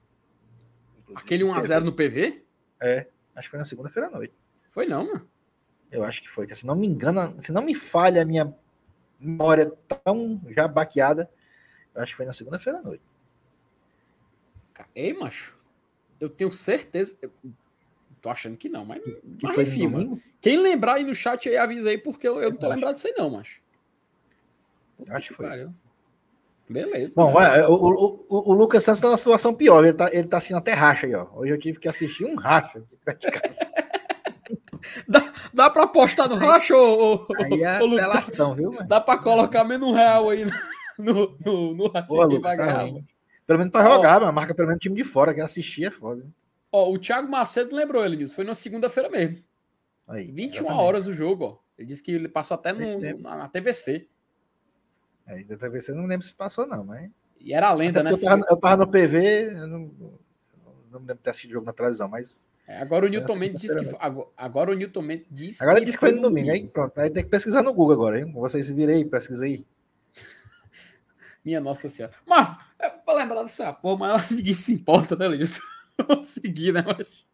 B: Aquele 1x0 no PV?
A: É, acho que foi na segunda-feira à noite.
B: Foi não, mano.
A: Eu acho que foi, se não me engano, se não me falha a minha memória tão já baqueada, eu acho que foi na segunda-feira à noite.
B: Ei, macho, eu tenho certeza. Eu tô achando que não, mas.
A: Que, mas, foi enfim, mano,
B: Quem lembrar aí no chat aí, avisa aí, porque eu, eu não tô lembrado disso aí, não, macho.
A: Acho que foi. Pariu.
B: Beleza.
A: Bom, o, o, o, o, Lucas Santos tá numa situação pior. Ele tá, ele tá assistindo até racha aí, ó. Hoje eu tive que assistir um racha [laughs] [laughs]
B: dá, dá pra apostar no racha, ou
A: Aí é apelação, viu? Mano?
B: Dá pra colocar menos um real aí no, no, no
A: racha. Pô, Lucas, tá pelo menos pra jogar, mas marca pelo menos time de fora, que assistir é foda.
B: Ó, o Thiago Macedo lembrou ele disso. Foi na segunda-feira mesmo. Aí, 21 exatamente. horas o jogo, ó. Ele disse que ele passou até no, na, na TVC.
A: É, da TVC eu não lembro se passou, não, mas.
B: E era a lenda, né?
A: Eu tava, eu tava, no PV, eu não, não me lembro de ter assistido o jogo na televisão, mas
B: É, agora o Newton Mendes disse que agora, agora, o Newton Mendes disse
A: agora que disse que foi no domingo, domingo. Aí pronto, aí tem que pesquisar no Google agora, hein? Vocês virem aí, pesquisa aí.
B: Minha Nossa Senhora. Mas, é pra lembrar dessa porra, mas [laughs] ninguém se importa, né? [laughs] Vamos seguir, né?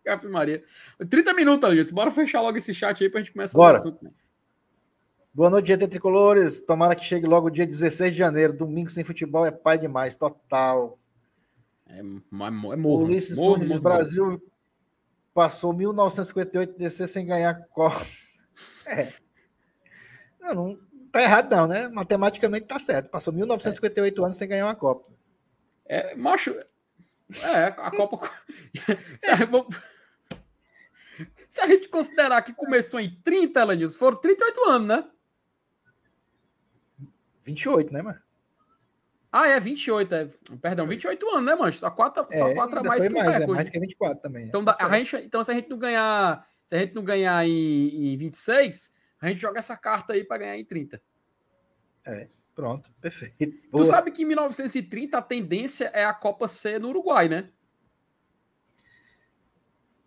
B: Ave Maria. 30 minutos, Legis. Bora fechar logo esse chat aí pra gente começar
A: Bora. o assunto, né? Boa noite, dia de tricolores. Tomara que chegue logo dia 16 de janeiro. Domingo sem futebol é pai demais, total.
B: É, é morro.
A: Ulisses morro, Nunes, morro, Brasil morro. Passou 1958 DC sem ganhar Copa. [laughs] É. Não, não tá errado, não, né? Matematicamente tá certo. Passou 1958 é. anos sem ganhar uma Copa.
B: É, macho. É, a Copa. [laughs] Se a gente considerar que começou em 30, Elenilson, foram 38 anos, né?
A: 28, né, mano?
B: Ah, é, 28, é. Perdão, 28 anos, né, mano? Só 4 só
A: é, quatro a mais que mais, o recorde. É mais que 24 também.
B: Então, é. a gente, então, se a gente não ganhar, se a gente não ganhar em, em 26, a gente joga essa carta aí para ganhar em 30.
A: É, pronto, perfeito.
B: Boa. Tu sabe que em 1930 a tendência é a Copa ser no Uruguai, né?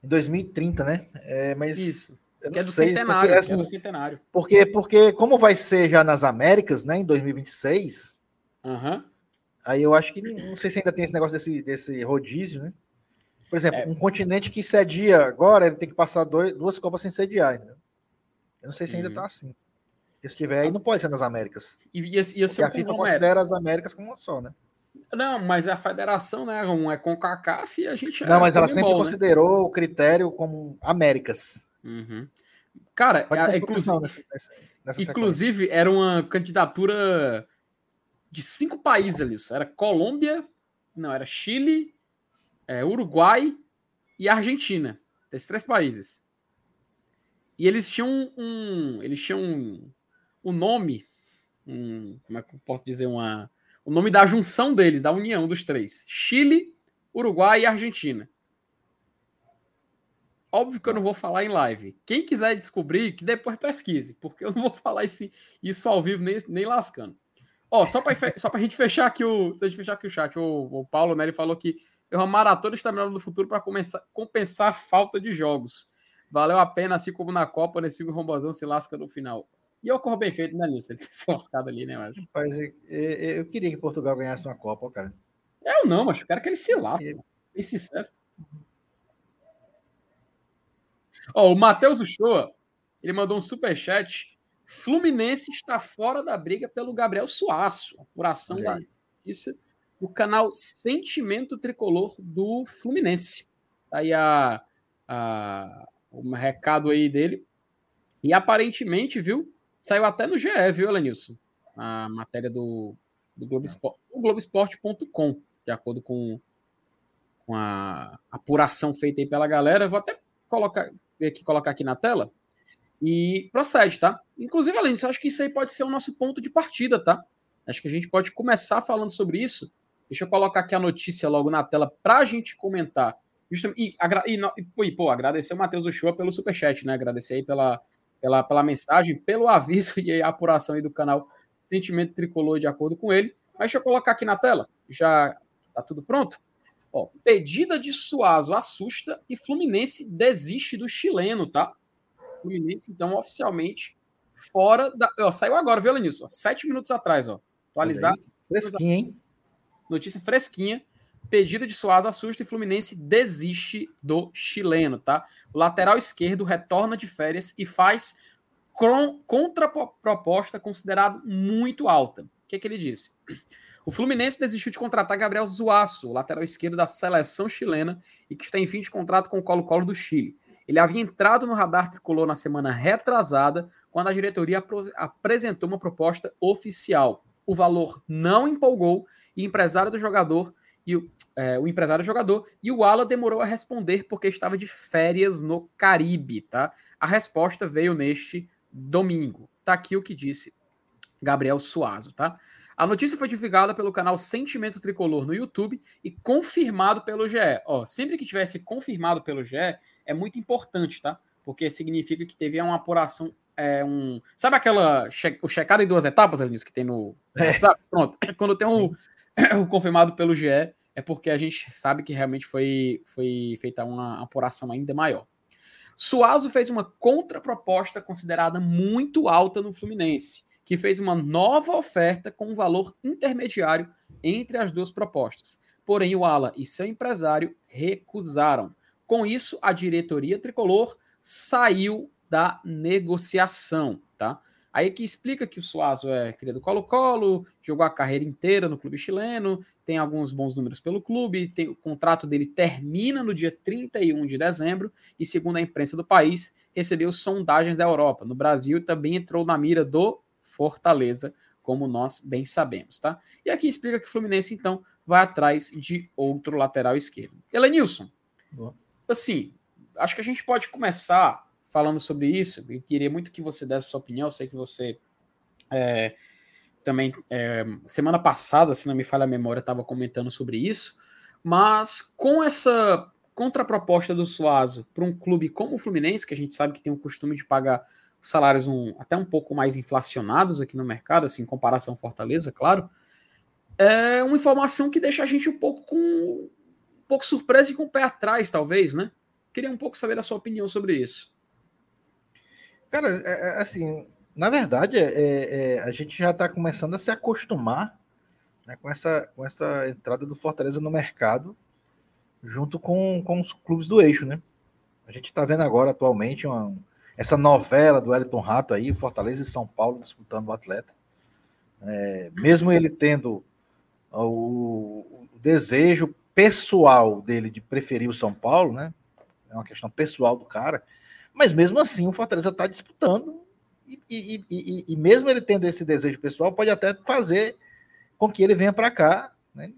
A: Em 2030, né? É, mas
B: Isso. Que é do sei, centenário, porque, assim, é do centenário.
A: Porque, porque como vai ser já nas Américas, né, em 2026,
B: uhum.
A: Aí eu acho que não sei se ainda tem esse negócio desse, desse rodízio, né? Por exemplo, é. um continente que cedia agora, ele tem que passar dois, duas Copas sem sediar. Né? Eu não sei se ainda está uhum. assim. Se tiver aí, não pode ser nas Américas.
B: E, e, e
A: a FIFA considera as Américas como uma só, né?
B: Não, mas a federação, né? Um é com CACAF e a gente.
A: Não, é mas ela sempre né? considerou né? o critério como Américas.
B: Uhum. Cara, a, inclusive, nessa, nessa inclusive era uma candidatura de cinco países ali. Era Colômbia, não, era Chile, é, Uruguai e Argentina. Esses três países. E eles tinham um. Eles tinham um, um nome. Um, como é que eu posso dizer? Uma, o nome da junção deles, da união dos três: Chile, Uruguai e Argentina. Óbvio que eu não vou falar em live. Quem quiser descobrir, que depois pesquise, porque eu não vou falar esse, isso ao vivo nem, nem lascando. Ó, só para só a gente fechar aqui o, a gente fechar aqui o chat, o, o Paulo, né, ele falou que é uma maratona estaminada do futuro para compensar a falta de jogos. Valeu a pena, assim como na Copa, nesse filme Rombozão se lasca no final. E ocorreu bem feito, né, Nilson? Ele ter se lascado ali, né,
A: mas... Rapaz, eu, eu, queria que Portugal ganhasse uma Copa, cara.
B: Eu não, mas eu quero que ele se lasque. Bem sincero. Ó, o Matheus Uchoa, ele mandou um superchat. Fluminense está fora da briga pelo Gabriel Suaço. Apuração da justiça do canal Sentimento Tricolor do Fluminense. Tá aí a, a, um recado aí dele. E aparentemente, viu? Saiu até no GE, viu, Elenilson? A matéria do, do Globoesporte.com, de acordo com, com a apuração feita aí pela galera. Vou até colocar, aqui, colocar aqui na tela. E procede, tá? Inclusive, além disso, acho que isso aí pode ser o nosso ponto de partida, tá? Acho que a gente pode começar falando sobre isso. Deixa eu colocar aqui a notícia logo na tela para a gente comentar. E, e, e, pô, agradecer o Matheus Uchoa pelo superchat, né? Agradecer aí pela, pela, pela mensagem, pelo aviso [laughs] e a apuração aí do canal Sentimento Tricolor de acordo com ele. Mas deixa eu colocar aqui na tela. Já tá tudo pronto? Ó, pedida de Suazo assusta e Fluminense desiste do chileno, tá? Fluminense, então, oficialmente fora da. Ó, saiu agora, viu, Lenilson? Sete minutos atrás, ó. Atualizado.
A: Fresquinha, hein?
B: Notícia fresquinha. Pedida de Suazo assusta e Fluminense desiste do chileno, tá? O lateral esquerdo retorna de férias e faz contraproposta considerada muito alta. O que, que ele disse? O Fluminense desistiu de contratar Gabriel Zuaço, lateral esquerdo da seleção chilena e que está em fim de contrato com o Colo-Colo do Chile. Ele havia entrado no radar tricolor na semana retrasada, quando a diretoria apresentou uma proposta oficial. O valor não empolgou e empresário do jogador e o, é, o empresário do jogador e o Ala demorou a responder porque estava de férias no Caribe, tá? A resposta veio neste domingo. Tá aqui o que disse Gabriel Suazo, tá? A notícia foi divulgada pelo canal Sentimento Tricolor no YouTube e confirmado pelo GE. Ó, sempre que tivesse confirmado pelo GE, é muito importante, tá? Porque significa que teve uma apuração. É, um... Sabe aquela che... o checado em duas etapas, Elvis, que tem no
A: é.
B: Pronto. [laughs] Quando tem um, o confirmado pelo GE, é porque a gente sabe que realmente foi, foi feita uma apuração ainda maior. Suazo fez uma contraproposta considerada muito alta no Fluminense, que fez uma nova oferta com um valor intermediário entre as duas propostas. Porém, o Ala e seu empresário recusaram. Com isso, a diretoria tricolor saiu da negociação, tá? Aí que explica que o Suazo é criado Colo-Colo, jogou a carreira inteira no clube chileno, tem alguns bons números pelo clube, tem, o contrato dele termina no dia 31 de dezembro e, segundo a imprensa do país, recebeu sondagens da Europa. No Brasil também entrou na mira do Fortaleza, como nós bem sabemos, tá? E aqui explica que o Fluminense, então, vai atrás de outro lateral esquerdo. Elenilson, assim, acho que a gente pode começar falando sobre isso. Eu queria muito que você desse sua opinião. Eu sei que você é, também, é, semana passada, se não me falha a memória, estava comentando sobre isso. Mas com essa contraproposta do Suazo para um clube como o Fluminense, que a gente sabe que tem o costume de pagar salários um, até um pouco mais inflacionados aqui no mercado, assim, em comparação ao Fortaleza, claro, é uma informação que deixa a gente um pouco com pouco surpresa e com o pé atrás, talvez, né? Queria um pouco saber a sua opinião sobre isso.
A: Cara, é, é, assim, na verdade, é, é, a gente já está começando a se acostumar né, com, essa, com essa entrada do Fortaleza no mercado, junto com, com os clubes do eixo, né? A gente está vendo agora, atualmente, uma, essa novela do Elton Rato aí, Fortaleza e São Paulo disputando o atleta. É, mesmo ele tendo o, o, desejo pessoal dele de preferir o São Paulo, né? É uma questão pessoal do cara. Mas mesmo assim, o Fortaleza está disputando. E, e, e, e, mesmo ele tendo esse desejo pessoal, pode até fazer com que ele venha para cá, né,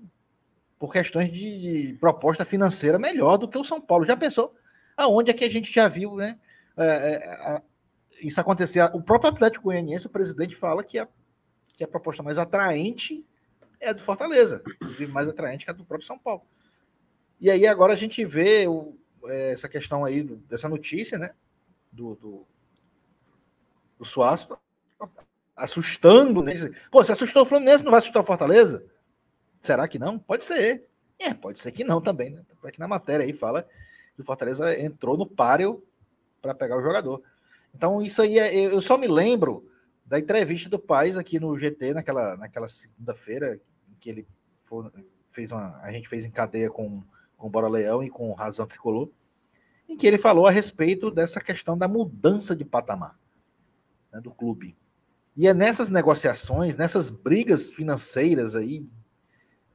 A: por questões de, proposta financeira melhor do que o São Paulo. Já pensou aonde é que a gente já viu né, é, é, isso acontecer? O próprio Atlético Goianiense, o presidente fala que a, que a proposta mais atraente é do Fortaleza, inclusive mais atraente que a do próprio São Paulo. E aí agora a gente vê o, é, essa questão aí, dessa notícia, né? do, do, do Suaço, assustando. Né? Pô, se assustou o Fluminense, não vai assustar o Fortaleza? Será que não? Pode ser. É, pode ser que não também, né? Aqui na matéria aí fala que o Fortaleza entrou no páreo para pegar o jogador. Então, isso aí, é, eu só me lembro da entrevista do Paz aqui no GT, naquela, naquela segunda-feira, que ele foi, fez uma. A gente fez em cadeia com, com o Bora Leão e com Razão Tricolor em que ele falou a respeito dessa questão da mudança de patamar né, do clube. E é nessas negociações, nessas brigas financeiras aí,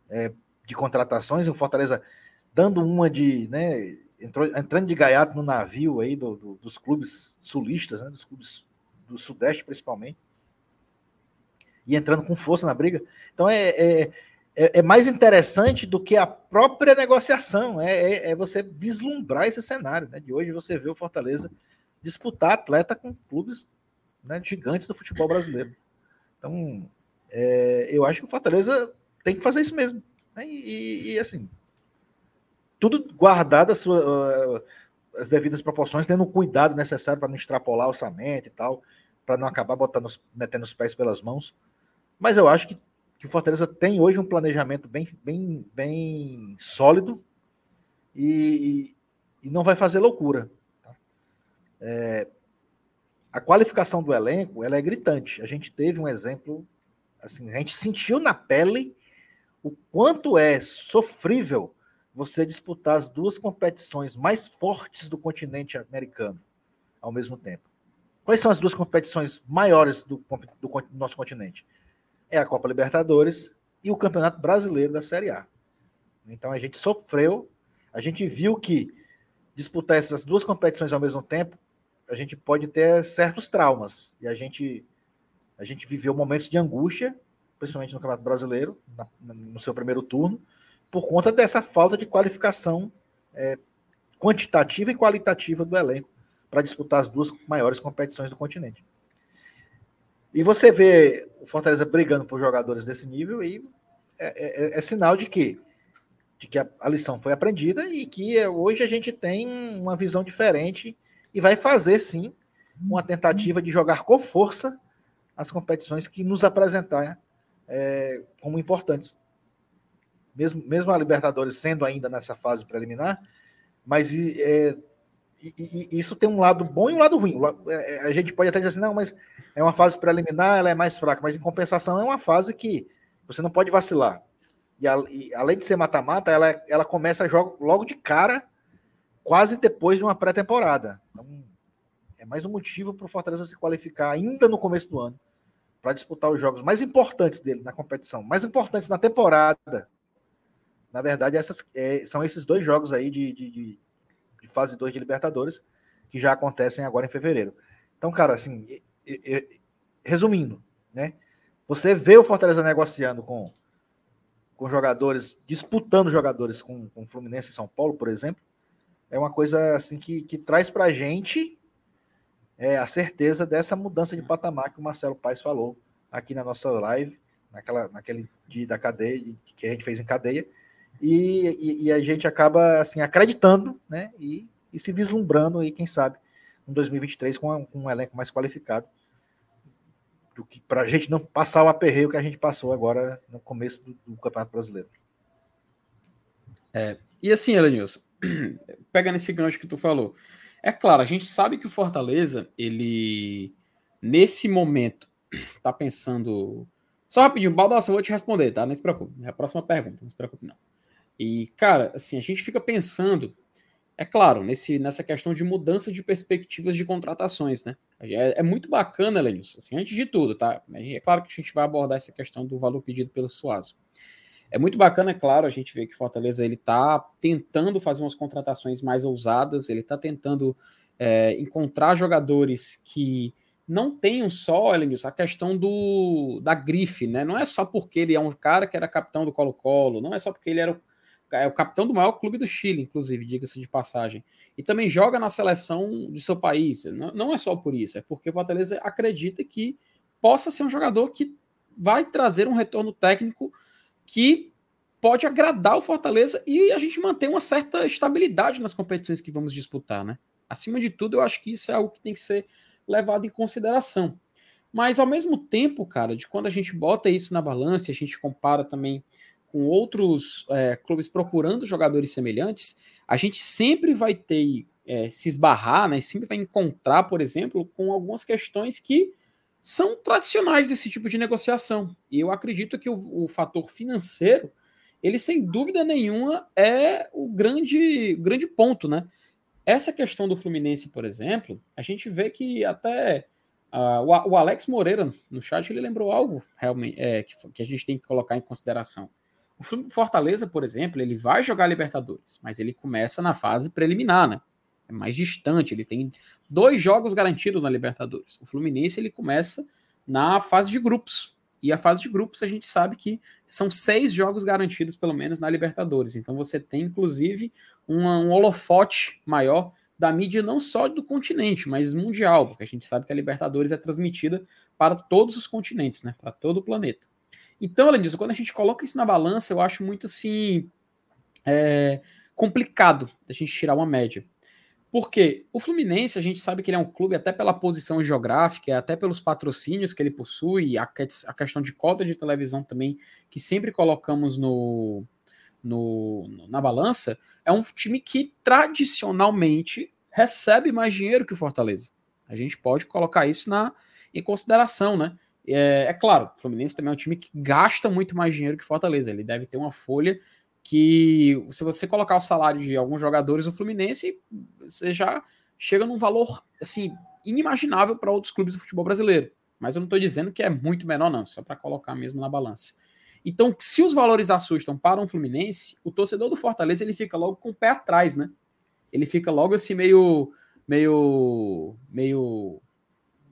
A: é, de contratações, o Fortaleza dando uma de, né, entrou, entrando de gaiato no navio aí do, do, dos clubes sulistas, né, dos clubes do Sudeste principalmente, e entrando com força na briga. Então é, é é, é, mais interessante do que a própria negociação. É, é, é, você vislumbrar esse cenário. Né? De hoje você vê o Fortaleza disputar atleta com clubes né, gigantes do futebol brasileiro. Então, é, eu acho que o Fortaleza tem que fazer isso mesmo. Né? E, e, assim, tudo guardado as, as devidas proporções, tendo o cuidado necessário para não extrapolar o orçamento e tal, para não acabar botando, metendo os pés pelas mãos. Mas eu acho que que o Fortaleza tem hoje um planejamento bem, bem, bem sólido e, e não vai fazer loucura. Tá? É, a qualificação do elenco ela é gritante. A gente teve um exemplo, assim, a gente sentiu na pele o quanto é sofrível você disputar as duas competições mais fortes do continente americano ao mesmo tempo. Quais são as duas competições maiores do, do, do nosso continente? é a Copa Libertadores e o Campeonato Brasileiro da Série A. Então a gente sofreu, a gente viu que disputar essas duas competições ao mesmo tempo, a gente pode ter certos traumas. E a gente, a gente viveu momentos de angústia, principalmente no Campeonato Brasileiro, na, no seu primeiro turno, por conta dessa falta de qualificação é, quantitativa e qualitativa do elenco para disputar as duas maiores competições do continente. E você vê o Fortaleza brigando por jogadores desse nível e é, é, é sinal de que, de que a, a, lição foi aprendida e que hoje a gente tem uma visão diferente e vai fazer sim uma tentativa de jogar com força as competições que nos apresentar é, como importantes. mesmo, mesmo a Libertadores sendo ainda nessa fase preliminar, mas é, isso tem um lado bom e um lado ruim. É, é, a gente pode até dizer assim, não, mas é uma fase preliminar, ela é mais fraca, mas em compensação é uma fase que você não pode vacilar. E, a, e além de ser mata-mata, ela, ela começa a jogar logo de cara, quase depois de uma pré-temporada. Então, é mais um motivo para o Fortaleza se qualificar ainda no começo do ano para disputar os jogos mais importantes dele na competição, mais importantes na temporada. Na verdade, essas, é, são esses dois jogos aí de, de, de, de fase 2 de Libertadores que já acontecem agora em fevereiro. Então, cara, assim, resumindo, né? Você vê o Fortaleza negociando com, com jogadores, disputando jogadores com, com Fluminense e São Paulo, por exemplo, é uma coisa assim que, que traz para a gente é, a certeza dessa mudança de patamar que o Marcelo Paes falou aqui na nossa live, naquela, naquele dia da cadeia, que a gente fez em cadeia, e, e, e a gente acaba assim acreditando né, e, e, se vislumbrando aí, quem sabe, em 2023 com, com um elenco mais qualificado do que para a gente não passar o aperreio que a gente passou agora no começo do, do Campeonato Brasileiro.
B: É, e assim, Elenilson, [clears throat] pega nesse gancho que tu falou, é claro, a gente sabe que o Fortaleza, ele, nesse momento, [clears throat] tá pensando. Só rapidinho, Baldasso, eu vou te responder, tá? Não se preocupe. É a próxima pergunta, não se preocupe, não. E, cara, assim, a gente fica pensando, é claro, nesse, nessa questão de mudança de perspectivas de contratações, né? É, é muito bacana, Lenilson, assim, antes de tudo, tá? É claro que a gente vai abordar essa questão do valor pedido pelo Suazo. É muito bacana, é claro, a gente vê que Fortaleza ele está tentando fazer umas contratações mais ousadas, ele está tentando é, encontrar jogadores que não tenham só, Elenilson, a questão do, da grife, né? Não é só porque ele é um cara que era capitão do Colo-Colo, não é só porque ele era é o capitão do maior clube do Chile, inclusive, diga-se de passagem. E também joga na seleção do seu país. Não, não é só por isso, é porque o Fortaleza acredita que possa ser um jogador que vai trazer um retorno técnico que pode agradar o Fortaleza e a gente manter uma certa estabilidade nas competições que vamos disputar, né? Acima de tudo, eu acho que isso é algo que tem que ser levado em consideração. Mas ao mesmo tempo, cara, de quando a gente bota isso na balança, a gente compara também com outros é, clubes procurando jogadores semelhantes, a gente sempre vai ter é, se esbarrar, né? Sempre vai encontrar, por exemplo, com algumas questões que são tradicionais desse tipo de negociação. E eu acredito que o, o fator financeiro, ele sem dúvida nenhuma é o grande, grande ponto, né? Essa questão do Fluminense, por exemplo, a gente vê que até uh, o, o, Alex Moreira no chat ele lembrou algo realmente é, que, que a gente tem que colocar em consideração. O Fortaleza, por exemplo, ele vai jogar Libertadores, mas ele começa na fase preliminar, né? é mais distante, ele tem dois jogos garantidos na Libertadores. O Fluminense ele começa na fase de grupos. E a fase de grupos a gente sabe que são seis jogos garantidos, pelo menos, na Libertadores. Então você tem, inclusive, um holofote maior da mídia não só do continente, mas mundial, porque a gente sabe que a Libertadores é transmitida para todos os continentes, né? Para todo o planeta. Então, além disso, quando a gente coloca isso na balança, eu acho muito assim. É, complicado a gente tirar uma média. Porque o Fluminense, a gente sabe que ele é um clube, até pela posição geográfica, até pelos patrocínios que ele possui, a, a questão de cota de televisão também, que sempre colocamos no, no, na balança, é um time que tradicionalmente recebe mais dinheiro que o Fortaleza. A gente pode colocar isso na, em consideração, né? É, é claro, o Fluminense também é um time que gasta muito mais dinheiro que o Fortaleza. Ele deve ter uma folha que se você colocar o salário de alguns jogadores do Fluminense, você já chega num valor assim inimaginável para outros clubes do futebol brasileiro. Mas eu não estou dizendo que é muito menor, não, só para colocar mesmo na balança. Então, se os valores assustam para um Fluminense, o torcedor do Fortaleza ele fica logo com o pé atrás, né? Ele fica logo assim meio, meio, meio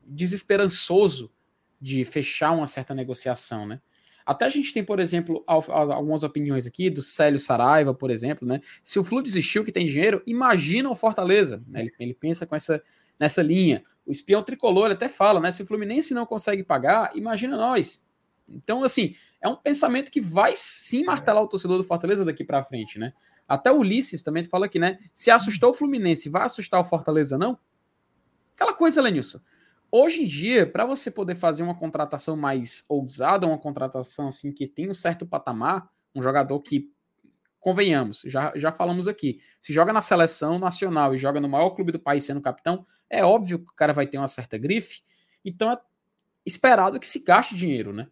B: desesperançoso de fechar uma certa negociação, né? Até a gente tem, por exemplo, algumas opiniões aqui do Célio Saraiva, por exemplo, né? Se o Flu desistiu que tem dinheiro, imagina o Fortaleza. Né? Ele, ele, pensa com essa, nessa linha. O espião tricolor ele até fala, né? Se o Fluminense não consegue pagar, imagina nós. Então, assim, é um pensamento que vai sim martelar o torcedor do Fortaleza daqui para frente, né? Até o Ulisses também fala aqui, né? Se assustou o Fluminense, vai assustar o Fortaleza, não? Aquela coisa, Lenilson. Hoje em dia, para você poder fazer uma contratação mais ousada, uma contratação assim que tem um certo patamar, Um jogador que, convenhamos, já, já falamos aqui, se joga na seleção nacional e joga no maior clube do país sendo capitão, é óbvio que o cara vai ter uma certa grife. Então é esperado que se gaste dinheiro, né?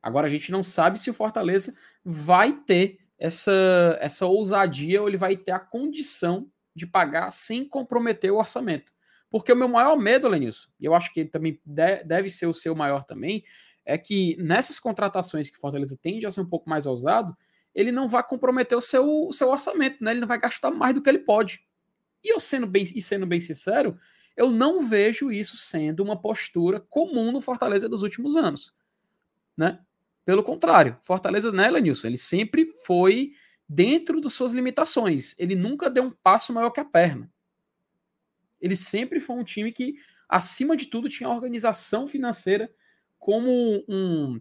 B: Agora a gente não sabe se o Fortaleza vai ter essa, essa ousadia ou ele vai ter a condição de pagar sem comprometer o orçamento. Porque o meu maior medo, Lenilson, e eu acho que também deve ser o seu maior também, é que nessas contratações que Fortaleza tende a ser um pouco mais ousado, ele não vai comprometer o seu, o seu orçamento, né? Ele não vai gastar mais do que ele pode. E eu sendo bem, e sendo bem sincero, eu não vejo isso sendo uma postura comum no Fortaleza dos últimos anos, né? Pelo contrário, Fortaleza, né, Lenilson? Ele sempre foi dentro de suas limitações. Ele nunca deu um passo maior que a perna. Ele sempre foi um time que, acima de tudo, tinha organização financeira como um,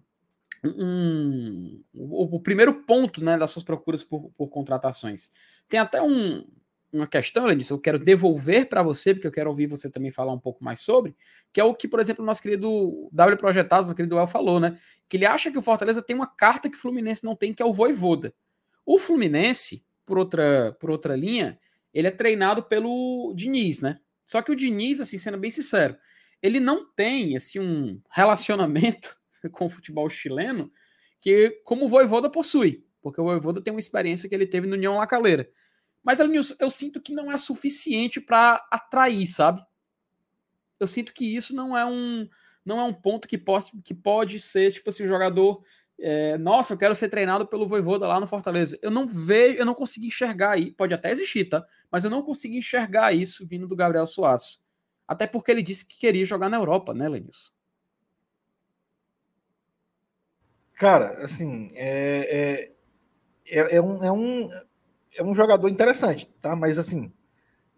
B: um, um o, primeiro ponto né, das suas procuras por, por contratações. Tem até um, uma questão, Lenilson, eu quero devolver para você, porque eu quero ouvir você também falar um pouco mais sobre, que é o que, por exemplo, o nosso querido W Projetados, nosso querido El falou, né? Que ele acha que o Fortaleza tem uma carta que o Fluminense não tem, que é o Voivoda. O Fluminense, por outra, por outra linha, ele é treinado pelo Diniz, né? Só que o Diniz, assim, sendo bem sincero, ele não tem, assim, um relacionamento [laughs] com o futebol chileno que como o Voivoda possui, porque o Voivoda tem uma experiência que ele teve no União Lacaleira. Mas, Elenilson, eu sinto que não é suficiente para atrair, sabe? Eu sinto que isso não é um não é um ponto que pode, que pode ser, tipo assim, o jogador. É, Nossa, eu quero ser treinado pelo Voivoda lá no Fortaleza. Eu não vejo, eu não consigo enxergar aí. Pode até existir, tá? Mas eu não consigo enxergar isso vindo do Gabriel Suaço. Até porque ele disse que queria jogar na Europa, né, Lenilson?
A: Cara, assim, é, é, é, é um, é um é um jogador interessante, tá? Mas assim,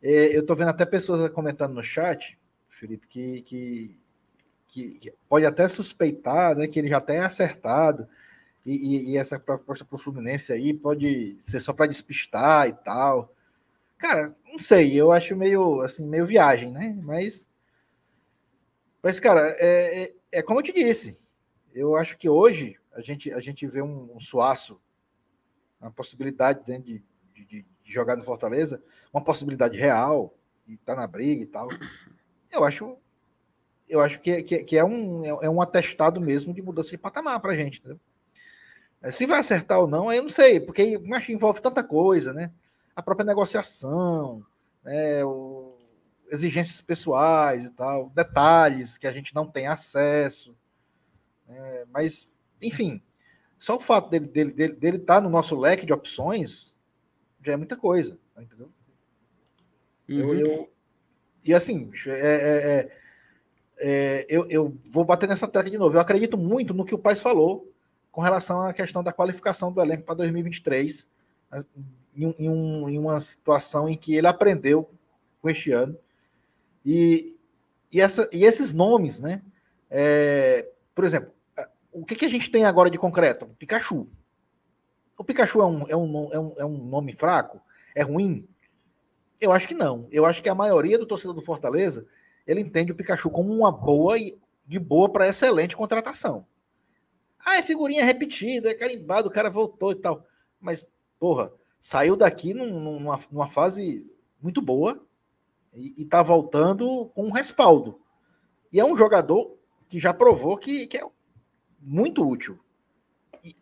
A: é, eu tô vendo até pessoas comentando no chat, Felipe, que, que, que pode até suspeitar, né, que ele já tem acertado e, e, e essa proposta para o Fluminense aí pode ser só para despistar e tal. Cara, não sei, eu acho meio assim meio viagem, né? Mas, mas cara, é, é, é como eu te disse. Eu acho que hoje a gente a gente vê um, um Suaço, uma possibilidade dentro de de, de, jogar no Fortaleza, uma possibilidade real, e tá na briga e tal, eu acho eu acho que, que, que é, um, é um atestado mesmo de mudança de patamar pra gente, entendeu? Se vai acertar ou não, eu não sei, porque mas envolve tanta coisa, né? A própria negociação, né? O, exigências pessoais e tal, detalhes que a gente não tem acesso. Né? Mas, enfim, só o fato dele estar dele, dele, dele tá no nosso leque de opções já é muita coisa, entendeu? Uhum. Eu, eu, e assim, é, é, é, é, eu, eu vou bater nessa tecla de novo. Eu acredito muito no que o Paz falou com relação à questão da qualificação do elenco para 2023, né, em, em, um, em uma situação em que ele aprendeu com este ano. E, e, essa, e esses nomes, né? É, por exemplo, o que, que a gente tem agora de concreto? Pikachu. O Pikachu é um, é um, é um, é um nome fraco? É ruim? Eu acho que não. Eu acho que a maioria do torcedor do Fortaleza ele entende o Pikachu como uma boa e de boa para excelente contratação. Ah, é figurinha repetida, é carimbado, o cara voltou e tal. Mas, porra, saiu daqui numa, numa fase muito boa e, e tá voltando com um respaldo. E é um jogador que já provou que, que é muito útil. E,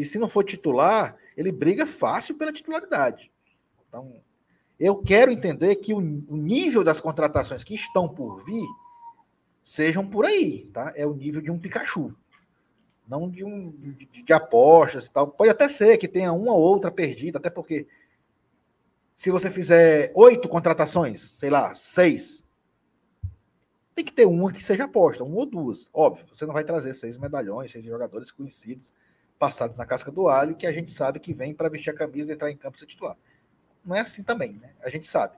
A: e, se não for titular, ele briga fácil pela titularidade. Então, eu quero entender que o, nível das contratações que estão por vir sejam por aí, tá? É o nível de um Pikachu, não de um de, de apostas e tal. Pode até ser que tenha uma ou outra perdida, até porque se você fizer oito contratações, sei lá, seis, tem que ter uma que seja aposta, uma ou duas. Óbvio, você não vai trazer seis medalhões, seis jogadores conhecidos passados na casca do alho, que a gente sabe que vem para vestir a camisa e entrar em campo ser titular. Não é assim também, né? A gente sabe.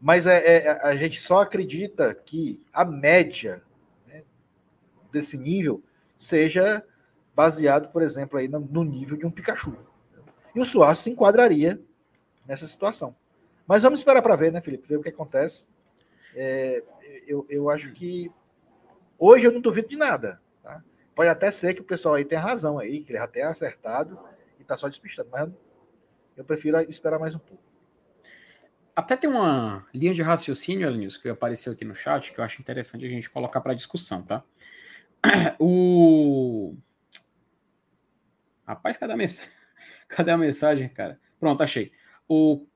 A: Mas é, é a gente só acredita que a média né, desse nível seja baseado, por exemplo, aí no, nível de um Pikachu. E o Suárez se enquadraria nessa situação. Mas vamos esperar para ver, né, Felipe? Ver o que acontece. É, eu, eu acho que hoje eu não duvido de nada. Pode até ser que o pessoal aí tenha razão aí, que ele já tenha acertado e está só despistando. Mas eu prefiro esperar mais um pouco.
B: Até tem uma linha de raciocínio, Elenius, que apareceu aqui no chat, que eu acho interessante a gente colocar para discussão, tá? [clears throat] O. Rapaz, cadê a mensagem? [laughs] Cadê a mensagem, cara? Pronto, achei. O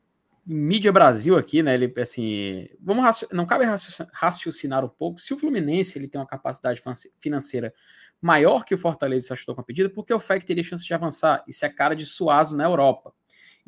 B: Mídia Brasil aqui, né? Ele assim, vamos raci... não cabe raciocinar um pouco se o Fluminense ele tem uma capacidade financeira maior que o Fortaleza se ajustou com a pedida, porque o FEC teria chance de avançar. Isso é cara de Suazo na Europa.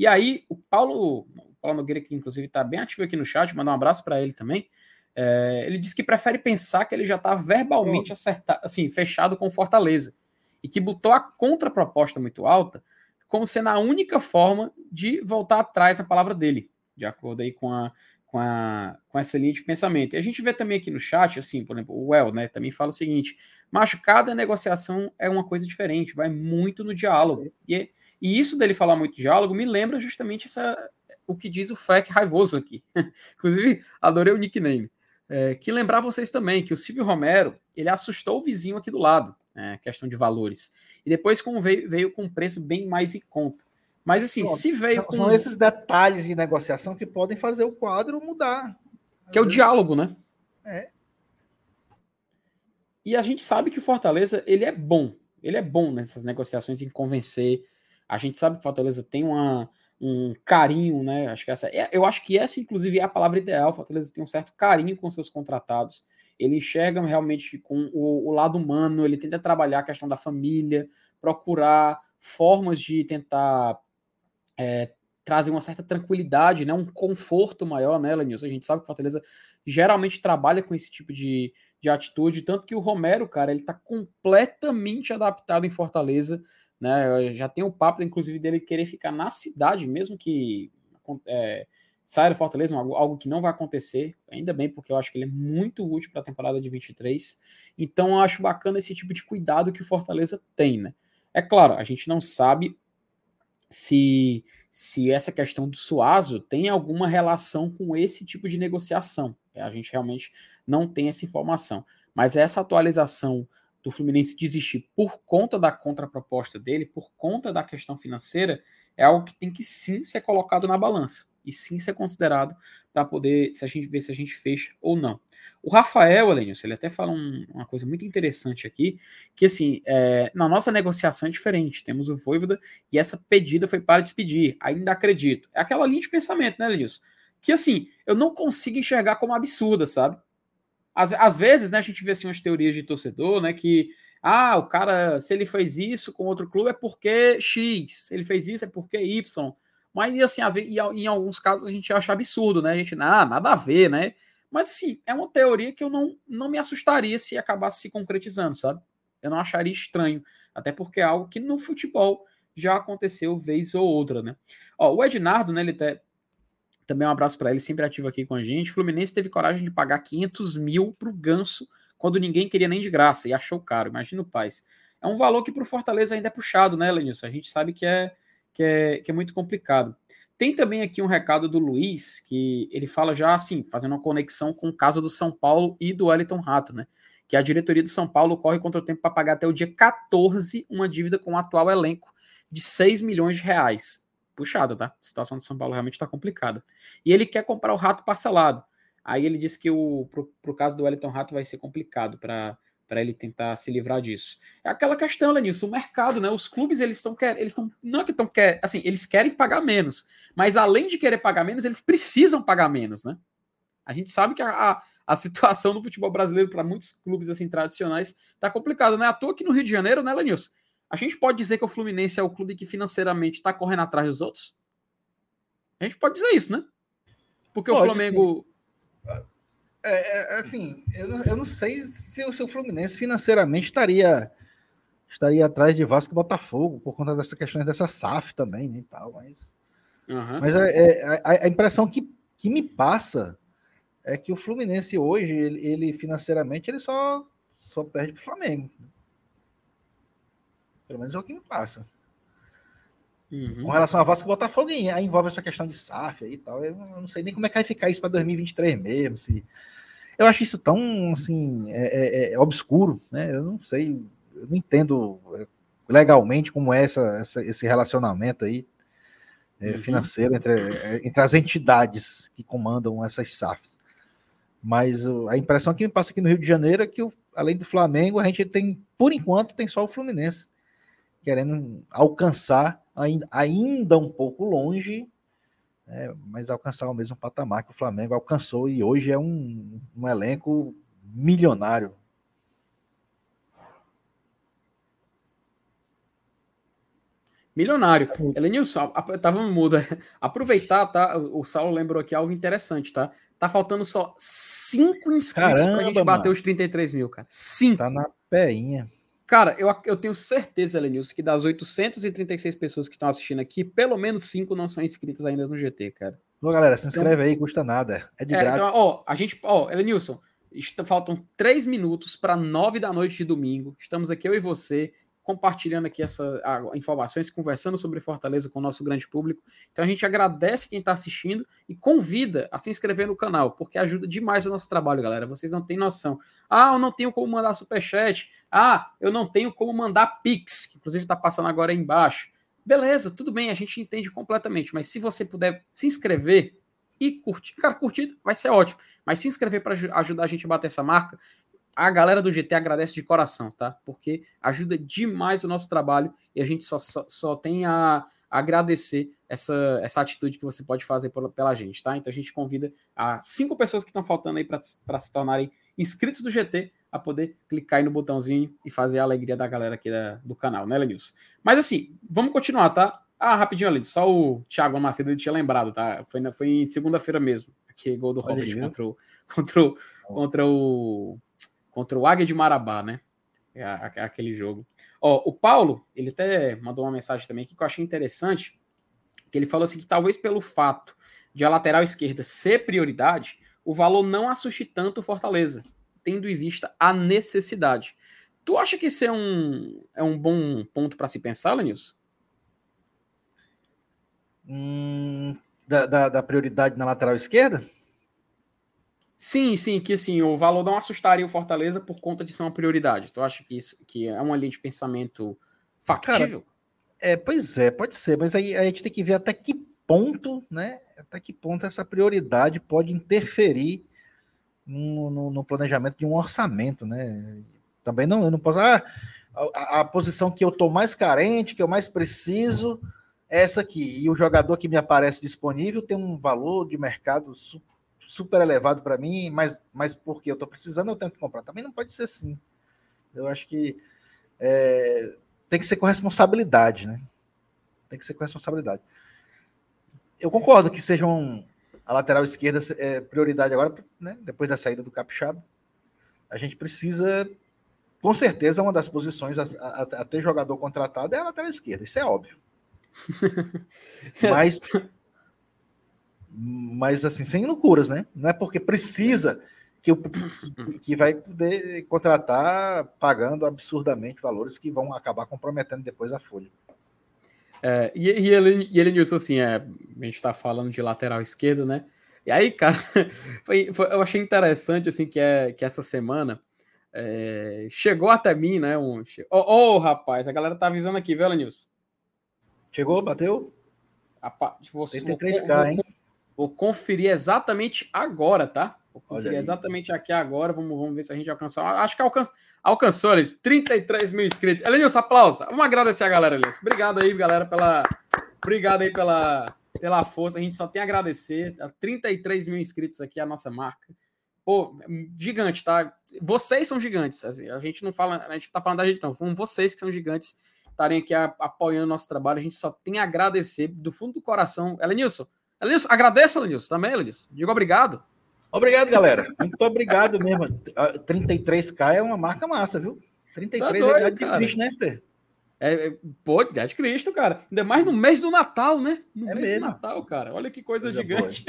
B: E aí, o Paulo, o Paulo Nogueira, que inclusive está bem ativo aqui no chat, mandar um abraço para ele também. É, ele disse que prefere pensar que ele já está verbalmente acertado, assim, fechado com Fortaleza e que botou a contraproposta muito alta como sendo a única forma de voltar atrás na palavra dele, de acordo aí com a, com, a, com essa linha de pensamento. E a gente vê também aqui no chat, assim, por exemplo, o Well, né, também fala o seguinte, macho, cada negociação é uma coisa diferente, vai muito no diálogo. E, e isso dele falar muito diálogo me lembra justamente essa, o que diz o Fleck raivoso aqui. [laughs] Inclusive, adorei o nickname. É, que lembrar vocês também que o Silvio Romero, ele assustou o vizinho aqui do lado, é, questão de valores. E depois com, veio, veio com um preço bem mais em conta. Mas assim, se veio
A: com... São esses detalhes de negociação que podem fazer o quadro mudar.
B: Que é o diálogo, né?
A: É.
B: E a gente sabe que o Fortaleza, ele é bom. Ele é bom nessas negociações em convencer. A gente sabe que o Fortaleza tem uma, um carinho, né? Acho que essa, é, eu acho que essa, inclusive, é a palavra ideal. O Fortaleza tem um certo carinho com seus contratados ele enxerga realmente com o, o, lado humano, ele tenta trabalhar a questão da família, procurar formas de tentar é, trazer uma certa tranquilidade, né, um conforto maior, né, Lenilson? A gente sabe que Fortaleza geralmente trabalha com esse tipo de, de atitude, tanto que o Romero, cara, ele tá completamente adaptado em Fortaleza, né? Já tem o papo, inclusive, dele querer ficar na cidade, mesmo que é, saia do Fortaleza, algo, algo que não vai acontecer, ainda bem, porque eu acho que ele é muito útil para a temporada de 23. Então eu acho bacana esse tipo de cuidado que o Fortaleza tem, né? É claro, a gente não sabe se, se essa questão do Suazo tem alguma relação com esse tipo de negociação. A gente realmente não tem essa informação. Mas essa atualização do Fluminense desistir por conta da contraproposta dele, por conta da questão financeira, é algo que tem que sim ser colocado na balança e sim ser considerado para poder se a gente ver se a gente fecha ou não. O Rafael, Alenius, ele até fala um, uma coisa muito interessante aqui, que assim, é, na nossa negociação é diferente. Temos o Voivoda e essa pedida foi para despedir. Ainda acredito. É aquela linha de pensamento, né, Alenius? Que assim, eu não consigo enxergar como absurda, sabe? Às, às vezes, né, a gente vê assim umas teorias de torcedor, né, que ah, o cara, se ele fez isso com outro clube é porque X, se ele fez isso é porque Y. Mas, assim, em alguns casos a gente acha absurdo, né? A gente, ah, nada a ver, né? Mas, assim, é uma teoria que eu não, não me assustaria se acabasse se concretizando, sabe? Eu não acharia estranho. Até porque é algo que no futebol já aconteceu vez ou outra, né? Ó, o Ednardo, né, ele tá, também um abraço para ele, sempre ativo aqui com a gente. O Fluminense teve coragem de pagar 500 mil pro Ganso quando ninguém queria nem de graça e achou caro. Imagina o Paz. É um valor que pro Fortaleza ainda é puxado, né, Lenilson? A gente sabe que é que é, que é muito complicado. Tem também aqui um recado do Luiz, que ele fala já assim, fazendo uma conexão com o caso do São Paulo e do Wellington Rato, né? Que a diretoria do São Paulo corre contra o tempo para pagar até o dia 14 uma dívida com o atual elenco de 6 milhões de reais. Puxada, tá? A situação do São Paulo realmente está complicada. E ele quer comprar o rato parcelado. Aí ele disse que o pro, pro caso do Wellington Rato vai ser complicado para para ele tentar se livrar disso. É aquela questão, Lenilson, o mercado, né? Os clubes eles estão eles estão não é que estão quer, assim, eles querem pagar menos, mas além de querer pagar menos, eles precisam pagar menos, né? A gente sabe que a, a, a situação no futebol brasileiro para muitos clubes assim tradicionais está complicada, né? À toa no Rio de Janeiro, né, Lenilson? A gente pode dizer que o Fluminense é o clube que financeiramente está correndo atrás dos outros? A gente pode dizer isso, né? Porque pode, o Flamengo.
A: É, é, é, assim, eu, eu não sei se o seu Fluminense financeiramente estaria estaria atrás de Vasco e Botafogo por conta dessa questão dessa SAF também, né, e tal, mas uhum. mas é, é, a, a, impressão que, que me passa é que o Fluminense hoje ele, ele financeiramente ele só só perde para o Flamengo. Pelo menos é o que me passa. Uhum. Com relação a Vasco e Botafogo, aí envolve essa questão de SAF e tal. Eu não sei nem como é que vai ficar isso para 2023 mesmo. Se... Eu acho isso tão assim, é, é, é, obscuro, né? Eu não sei, eu não entendo é, legalmente como é essa, essa esse relacionamento aí é, uhum. financeiro entre, é, entre as entidades que comandam essas SAFs. Mas a impressão que me passa aqui no Rio de Janeiro é que, além do Flamengo, a gente tem, por enquanto, tem só o Fluminense querendo alcançar, ainda, ainda um pouco longe, é, mas alcançar o mesmo patamar que o Flamengo alcançou e hoje é um, um elenco milionário.
B: Milionário. Elenilson, tava muda. Aproveitar, tá? O Saulo lembrou aqui algo interessante, tá? Tá faltando só cinco inscritos Caramba, pra gente bater mano. os 33 mil, cara. Cinco.
A: Tá na peinha.
B: Cara, eu, eu tenho certeza, Elenilson, que das 836 pessoas que estão assistindo aqui, pelo menos cinco não são inscritas ainda no GT, cara.
A: Ô, galera, se inscreve então, aí, custa nada. É de é, então, grátis.
B: Então, ó, a gente, ó, Elenilson, faltam três minutos para nove da noite de domingo. Estamos aqui, eu e você compartilhando aqui essas informações, conversando sobre Fortaleza com o nosso grande público. Então a gente agradece quem está assistindo e convida a se inscrever no canal, porque ajuda demais o nosso trabalho, galera. Vocês não têm noção. Ah, eu não tenho como mandar superchat. Ah, eu não tenho como mandar Pix, que inclusive está passando agora aí embaixo. Beleza, tudo bem, a gente entende completamente, mas se você puder se inscrever e curtir, cara, curtir vai ser ótimo. Mas se inscrever para ajudar a gente a bater essa marca, a galera do GT agradece de coração, tá? Porque ajuda demais o nosso trabalho e a gente só, só, só tem a, agradecer essa, essa atitude que você pode fazer pela, pela gente, tá? Então a gente convida as cinco pessoas que estão faltando aí para se tornarem inscritos do GT a poder clicar aí no botãozinho e fazer a alegria da galera aqui da, do canal, né, Lenilson? Mas assim, vamos continuar, tá? Ah, rapidinho ali, só o Thiago Macedo tinha lembrado, tá? Foi, na, foi em segunda-feira mesmo, aqui gol do Robert contra o, contra o, contra o contra o Águia de Marabá, né? É, aquele jogo. Ó, o Paulo, ele até mandou uma mensagem também aqui que eu achei interessante, que ele falou assim que talvez pelo fato de a lateral esquerda ser prioridade, o valor não assuste tanto o Fortaleza, tendo em vista a necessidade. Tu acha que isso é um, é um bom ponto para se pensar, Lenilson?
A: Hum, da, da, da prioridade na lateral esquerda?
B: Sim, sim, que assim, o valor não assustaria o Fortaleza por conta de ser uma prioridade. Tu acha que isso que é uma linha de pensamento factível? Cara,
A: é, pois é, pode ser, mas aí a gente tem que ver até que ponto, né? Até que ponto essa prioridade pode interferir no, no, no planejamento de um orçamento, né? Também não, eu não posso. Ah, a, a, posição que eu tô mais carente, que eu mais preciso, é essa aqui. E o jogador que me aparece disponível tem um valor de mercado super super elevado para mim, mas, mas porque eu estou precisando, eu tenho que comprar. Também não pode ser assim. Eu acho que é, tem que ser com responsabilidade, né? Tem que ser com responsabilidade. Eu concordo que sejam a lateral esquerda é prioridade agora, né? Depois da saída do Capixaba. A gente precisa, com certeza, uma das posições a, a, a ter jogador contratado é a lateral esquerda. Isso é óbvio. [laughs] Mas mas assim, sem loucuras, né? Não é porque precisa que, que vai poder contratar pagando absurdamente valores que vão acabar comprometendo depois a folha.
B: É, e, e, ele, e ele disse assim: é, a gente tá falando de lateral esquerdo, né? E aí, cara, [laughs] foi, foi, eu achei interessante assim que, é, que essa semana é, chegou até mim, né? Um, oh, oh, rapaz, a galera tá avisando aqui, viu, Lenilson?
A: Chegou, bateu?
B: A, você, 33k, hein? Vou conferir exatamente agora, tá? Vou conferir exatamente aqui agora. Vamos, vamos ver se a gente alcançou. Acho que alcançou, alcançou eles. 33 mil inscritos. Elenilson, aplauso. Vamos agradecer a galera, Elenilson. Obrigado aí, galera, pela. Obrigado aí pela, pela força. A gente só tem a agradecer. 33 mil inscritos aqui, a nossa marca. Pô, gigante, tá? Vocês são gigantes. Assim, a gente não fala, a gente tá falando da gente, não. Foram vocês que são gigantes estarem aqui apoiando o nosso trabalho. A gente só tem a agradecer do fundo do coração. Elenilson, Elenilson, agradeça, Elenilson, também, Elenilson. Digo obrigado.
A: Obrigado, galera. Muito obrigado mesmo. 33K é uma marca massa, viu? 33 tá doido, é idade de Cristo, né, Fê?
B: É, é, pô, idade de Cristo, cara. Ainda mais no mês do Natal, né? No é mês mesmo. do Natal, cara. Olha que coisa, coisa gigante.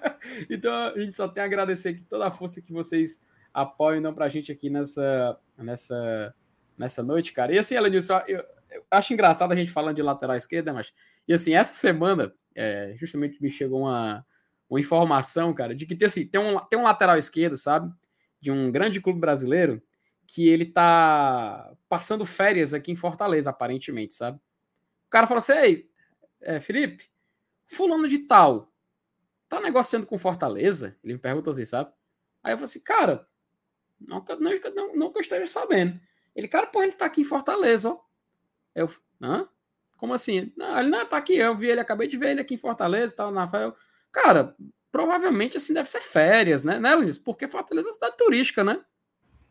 B: [laughs] então, a gente só tem a agradecer aqui toda a força que vocês apoiam dão pra gente aqui nessa, nessa, nessa noite, cara. E assim, Elenilson, eu, eu acho engraçado a gente falando de lateral esquerda, mas... E assim, essa semana é, justamente me chegou uma, uma informação, cara, de que tem, assim, tem, um, tem um lateral esquerdo, sabe? De um grande clube brasileiro, que ele tá passando férias aqui em Fortaleza, aparentemente, sabe? O cara falou assim: Ei, é, Felipe, fulano de tal, tá negociando com Fortaleza? Ele me perguntou assim, sabe? Aí eu falei assim, cara, não, não, não, não eu esteja sabendo. Ele, cara, pô, ele tá aqui em Fortaleza, ó. Eu, hã? Como assim? Não, ele não tá aqui, eu vi ele, acabei de ver ele aqui em Fortaleza e tal, na Rafael. Cara, provavelmente assim deve ser férias, né, né, Luiz? Porque Fortaleza é uma cidade turística, né?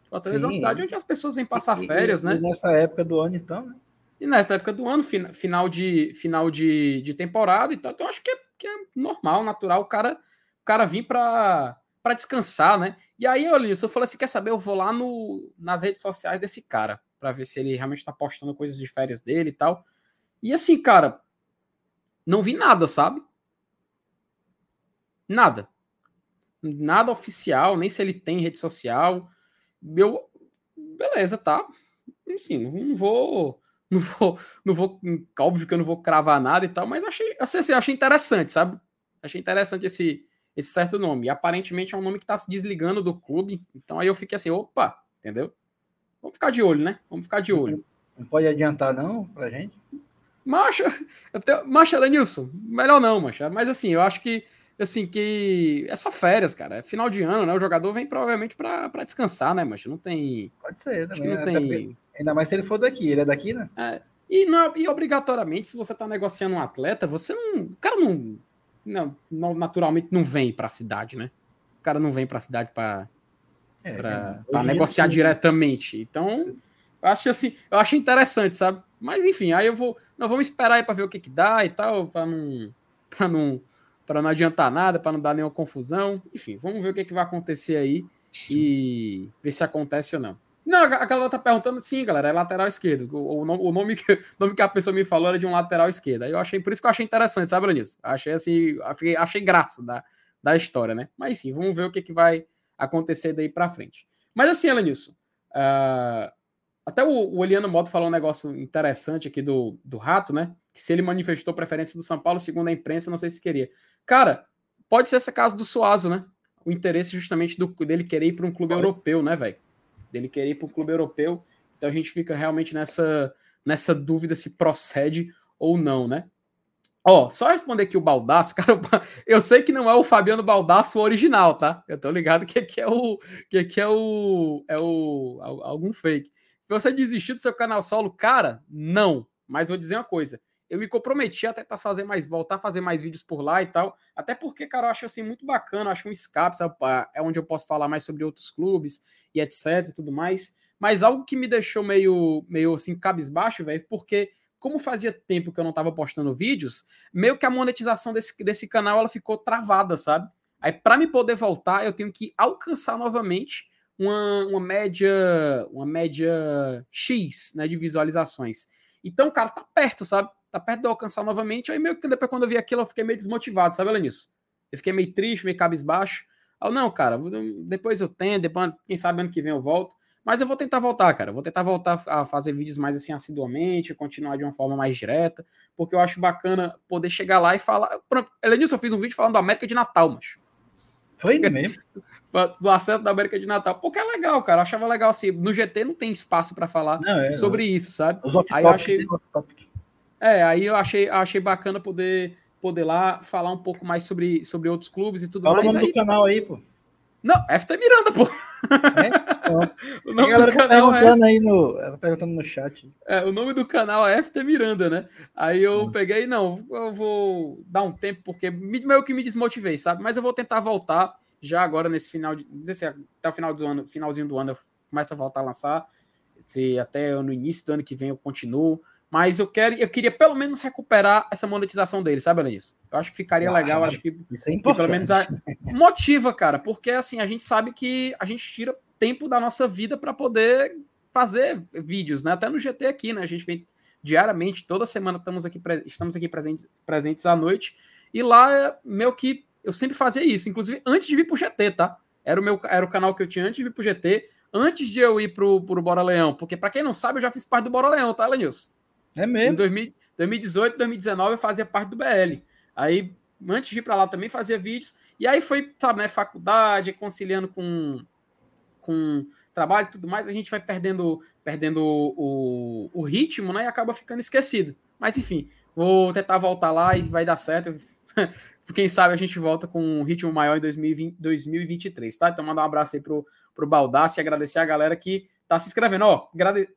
B: Fortaleza Sim. é uma cidade onde as pessoas vêm passar e, férias,
A: e,
B: né?
A: E nessa época do ano, então, né?
B: E nessa época do ano, final de, final de, de temporada e tal. Então, acho que é, que é normal, natural o cara, o cara vir para descansar, né? E aí, olha eu falei assim: quer saber? Eu vou lá no, nas redes sociais desse cara para ver se ele realmente está postando coisas de férias dele e tal. E assim, cara, não vi nada, sabe? Nada. Nada oficial, nem se ele tem rede social. Eu, beleza, tá? Assim, não vou [laughs] não vou, não vou, óbvio que eu não vou cravar nada e tal, mas achei, assim, assim, achei interessante, sabe? Achei interessante esse, esse certo nome. E aparentemente é um nome que tá se desligando do clube. Então aí eu fiquei assim, opa, entendeu? Vamos ficar de olho, né? Vamos ficar de olho.
A: Não pode adiantar, não, pra gente?
B: Macha, até, macha, Lenilson, melhor não, macha. Mas assim, eu acho que assim, que é só férias, cara. É final de ano, né? O jogador vem provavelmente para descansar, né, mas não tem.
A: Pode ser também. Não tem... Ainda mais se ele for daqui, ele é daqui, né?
B: É. E, não, e obrigatoriamente, se você tá negociando um atleta, você não. O cara não. Não, não naturalmente não vem para a cidade, né? O cara não vem para a cidade para é, para negociar diretamente. Então, eu acho assim, eu acho interessante, sabe? Mas enfim, aí eu vou, nós vamos esperar aí para ver o que que dá e tal, para não para não para não adiantar nada, para não dar nenhuma confusão. Enfim, vamos ver o que, que vai acontecer aí e ver se acontece ou não. Não, a galera tá perguntando, sim, galera, é lateral esquerdo. O, o, o, nome, que, o nome que a pessoa me falou era de um lateral esquerdo. Aí eu achei, por isso que eu achei interessante, sabe, nisso? Achei assim, achei, achei graça da, da história, né? Mas sim, vamos ver o que, que vai acontecer daí para frente. Mas assim, Elenilson, uh, até o, o Eliano Moto falou um negócio interessante aqui do, do Rato, né? Que se ele manifestou preferência do São Paulo, segundo a imprensa, não sei se queria. Cara, pode ser essa caso do Suazo, né? O interesse justamente do, dele querer ir para um clube pode. europeu, né, velho? Dele querer ir para um clube europeu. Então a gente fica realmente nessa, nessa dúvida se procede ou não, né? Ó, só responder aqui o Baldaço, [laughs] cara, eu sei que não é o Fabiano Baldaço original, tá? Eu tô ligado que aqui é o que aqui é o é o algum fake. Você desistiu do seu canal solo, cara? Não. Mas vou dizer uma coisa, eu me comprometi a tentar fazer mais, voltar a fazer mais vídeos por lá e tal. Até porque, cara, eu acho assim muito bacana, acho um escape, sabe? É onde eu posso falar mais sobre outros clubes e etc e tudo mais. Mas algo que me deixou meio, meio assim, cabisbaixo, velho, porque como fazia tempo que eu não tava postando vídeos, meio que a monetização desse, desse canal ela ficou travada, sabe? Aí, para me poder voltar, eu tenho que alcançar novamente uma, uma média, uma média X né, de visualizações. Então, cara, tá perto, sabe? tá perto de alcançar novamente. Aí meio que depois, quando eu vi aquilo, eu fiquei meio desmotivado, sabe, nisso? Eu fiquei meio triste, meio cabisbaixo. Aí, não, cara, depois eu tenho, depois, quem sabe ano que vem eu volto. Mas eu vou tentar voltar, cara. Eu vou tentar voltar a fazer vídeos mais assim assiduamente, continuar de uma forma mais direta, porque eu acho bacana poder chegar lá e falar. Elenilson, eu fiz um vídeo falando da América de Natal, mas.
A: Foi mesmo?
B: do acesso da América de Natal. Porque é legal, cara. Eu achava legal assim. No GT não tem espaço para falar não, é, sobre isso, sabe? Aí eu achei. É, aí eu achei, achei bacana poder, poder lá falar um pouco mais sobre, sobre outros clubes e tudo
A: Fala
B: mais.
A: Fala o nome aí, do canal aí, pô.
B: Não, FT Miranda, pô.
A: É? [laughs] o nome a galera do tá canal é perguntando é... aí no, ela tá perguntando no chat.
B: É, o nome do canal é FT Miranda, né? Aí eu hum. peguei, não, eu vou dar um tempo porque meio que me desmotivei, sabe? Mas eu vou tentar voltar já agora nesse final de, se até o final do ano, finalzinho do ano eu começo a voltar a lançar. Se até no início do ano que vem eu continuo. Mas eu quero, eu queria pelo menos recuperar essa monetização dele, sabe, Alenis? Eu acho que ficaria ah, legal, acho que,
A: isso é importante. que
B: pelo menos a, motiva, cara, porque assim, a gente sabe que a gente tira tempo da nossa vida para poder fazer vídeos, né? Até no GT aqui, né? A gente vem diariamente, toda semana estamos aqui, estamos aqui presentes, presentes à noite. E lá, meu que eu sempre fazia isso, inclusive antes de vir pro GT, tá? Era o meu era o canal que eu tinha antes de vir pro GT, antes de eu ir pro, pro Bora Leão, porque para quem não sabe, eu já fiz parte do Bora Leão, tá, Lenilson?
A: É mesmo?
B: Em 2000, 2018, 2019 eu fazia parte do BL. Aí, antes de ir para lá também fazia vídeos. E aí foi, sabe, né, faculdade, conciliando com, com trabalho e tudo mais, a gente vai perdendo, perdendo o, o ritmo, né? E acaba ficando esquecido. Mas enfim, vou tentar voltar lá e vai dar certo. [laughs] Quem sabe a gente volta com um ritmo maior em 2020, 2023, tá? Então, mandar um abraço aí pro, pro Baldassi e agradecer a galera que tá se inscrevendo. Ó,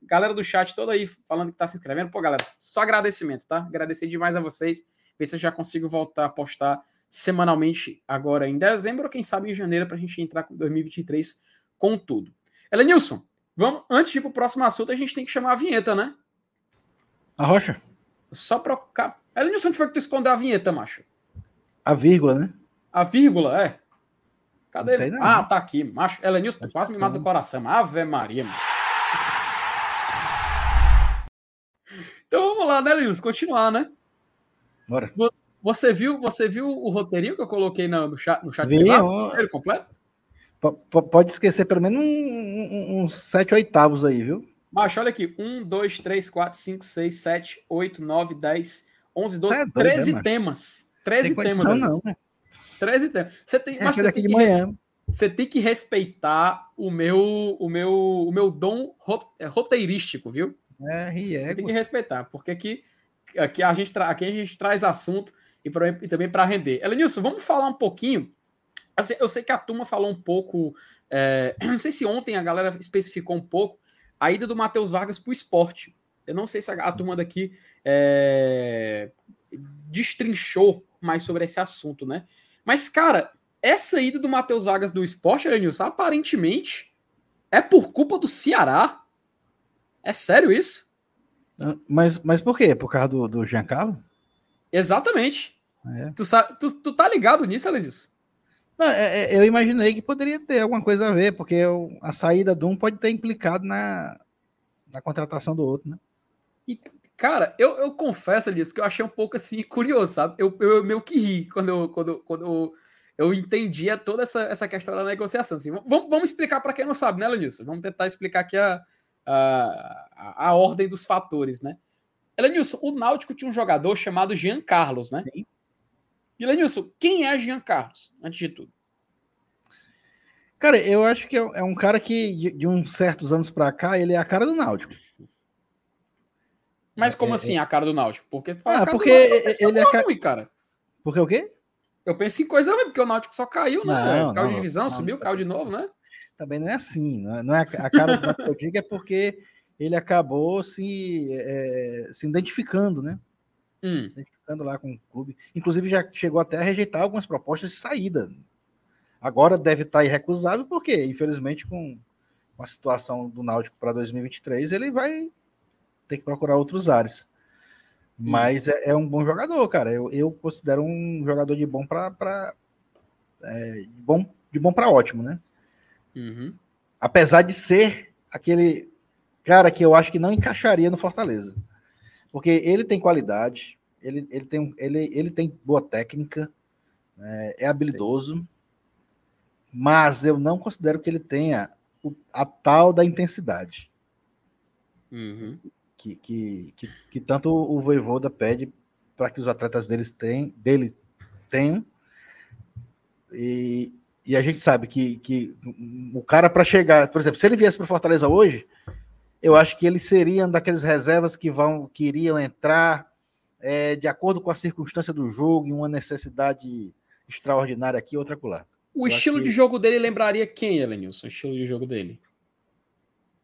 B: galera do chat toda aí falando que tá se inscrevendo. Pô, galera, só agradecimento, tá? Agradecer demais a vocês. Ver se eu já consigo voltar a postar semanalmente agora em dezembro, ou quem sabe em janeiro, pra gente entrar com 2023 com tudo. Elenilson, vamos, antes de ir pro próximo assunto, a gente tem que chamar a vinheta, né?
A: A rocha?
B: Só pra. Elenilson, onde foi que tu escondeu a vinheta, macho?
A: A vírgula, né?
B: A vírgula, é. Cadê ele? Ah, tá aqui, macho. Elenilson, tu quase me mata do coração. Ave Maria, mano. Então vamos lá, né, Elenilson? Continuar, né?
A: Bora.
B: Você viu, você viu o roteirinho que eu coloquei no, chat, no chat
A: Vi,
B: Ele completo?
A: Pode esquecer pelo menos uns um, um, sete oitavos aí, viu?
B: Macho, olha aqui. 1, 2, 3, 4, 5, 6, 7, 8, 9, 10, 11, 12, é doido, 13 né, temas. 13 tem temas. Não, né? 13 temas. Você tem,
A: é, mas você tem, de manhã.
B: você tem que respeitar o meu, o meu, o meu dom é, roteirístico, viu?
A: É, riego.
B: Você tem que respeitar, porque aqui, aqui, a, gente aqui a gente traz assunto e, pra, e também para render. Elenilson, vamos falar um pouquinho. Assim, eu sei que a turma falou um pouco. [clears throat] É, não sei se ontem a galera especificou um pouco a ida do Matheus Vargas para o esporte. Eu não sei se a, a turma daqui é, destrinchou mais sobre esse assunto, né? Mas, cara, essa ida do Matheus Vargas do esporte, Elenilson, aparentemente é por culpa do Ceará. É sério isso?
A: Ah, mas, mas por quê? Por causa do, do Giancarlo?
B: Exatamente. É. Tu, tu, tu tá ligado nisso, Elenilson?
A: Não, é, é, eu imaginei que poderia ter alguma coisa a ver, porque eu, a saída de um pode ter implicado na, na contratação do outro, né?
B: E, cara, eu, eu confesso disso que eu achei um pouco assim curioso, sabe? Eu, eu meio que ri quando eu, quando, quando eu, eu entendia toda essa, essa questão da negociação. Assim, vamos, vamos explicar para quem não sabe, né, Lenilson? Vamos tentar explicar aqui a, a, a ordem dos fatores, né? Lenilson, o Náutico tinha um jogador chamado Jean Carlos, né? Sim. E Lenilson, quem é Jean Carlos, antes de tudo?
A: Cara, eu acho que é, é um cara que, de, de uns certos anos para cá, ele é a cara do Náutico.
B: Mas como é, assim é... a cara do Náutico? Porque,
A: ah, porque ele é
B: cara... ruim, cara.
A: Porque o quê?
B: Eu penso em coisa ruim, porque o Náutico só caiu, né? Não, caiu de divisão, não, subiu, não, caiu de novo, né?
A: Também não é assim. Não é, não é a cara do Náutico que eu digo, é porque ele acabou se, é, se identificando, né? Hum. Identificando lá com o clube. Inclusive já chegou até a rejeitar algumas propostas de saída. Agora deve estar irrecusável, porque, infelizmente, com, com a situação do Náutico para 2023, ele vai ter que procurar outros ares. Hum. Mas é, é, um bom jogador, cara. Eu, eu considero um jogador de bom para é, de bom de bom para ótimo, né? Uhum. Apesar de ser aquele cara que eu acho que não encaixaria no Fortaleza, porque ele tem qualidade, ele, ele, tem, ele, ele tem boa técnica, é, é habilidoso, mas eu não considero que ele tenha o, a tal da intensidade. Uhum que, que, que, que tanto o Voivoda pede para que os atletas deles tem, dele tenham. E, e a gente sabe que, que o cara para chegar, por exemplo, se ele viesse para Fortaleza hoje, eu acho que ele seria um daqueles reservas que vão que iriam entrar é, de acordo com a circunstância do jogo e uma necessidade extraordinária aqui, outra colar.
B: O eu estilo de jogo dele lembraria quem, Elenilson? O estilo de jogo dele?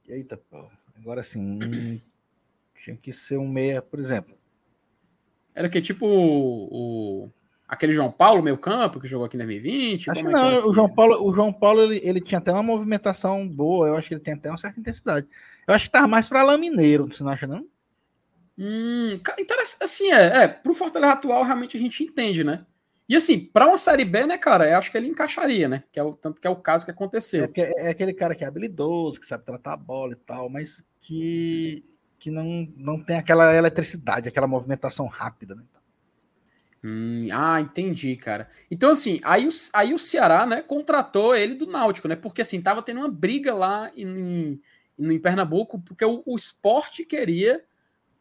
A: Eita, pô. Agora sim, tinha que ser um meia, por exemplo.
B: Era que tipo o, o, aquele João Paulo, meio campo, que jogou aqui em 2020?
A: Acho que é não, é assim? o João Paulo, o João Paulo ele, ele tinha até uma movimentação boa, eu acho que ele tem até uma certa intensidade. Eu acho que tava mais para lá mineiro, você não acha, não?
B: Hum, interessante, assim, é, é, pro Fortaleza atual realmente a gente entende, né? E assim, para uma série B, né, cara, eu acho que ele encaixaria, né? Que é o tanto que é o caso que aconteceu.
A: É, é aquele cara que é habilidoso, que sabe tratar a bola e tal, mas que que não, não tem aquela eletricidade, aquela movimentação rápida, né?
B: Hum, ah, entendi, cara. Então, assim, aí o, aí o Ceará, né, contratou ele do Náutico, né? Porque, assim, tava tendo uma briga lá em, em, em Pernambuco, porque o, o esporte queria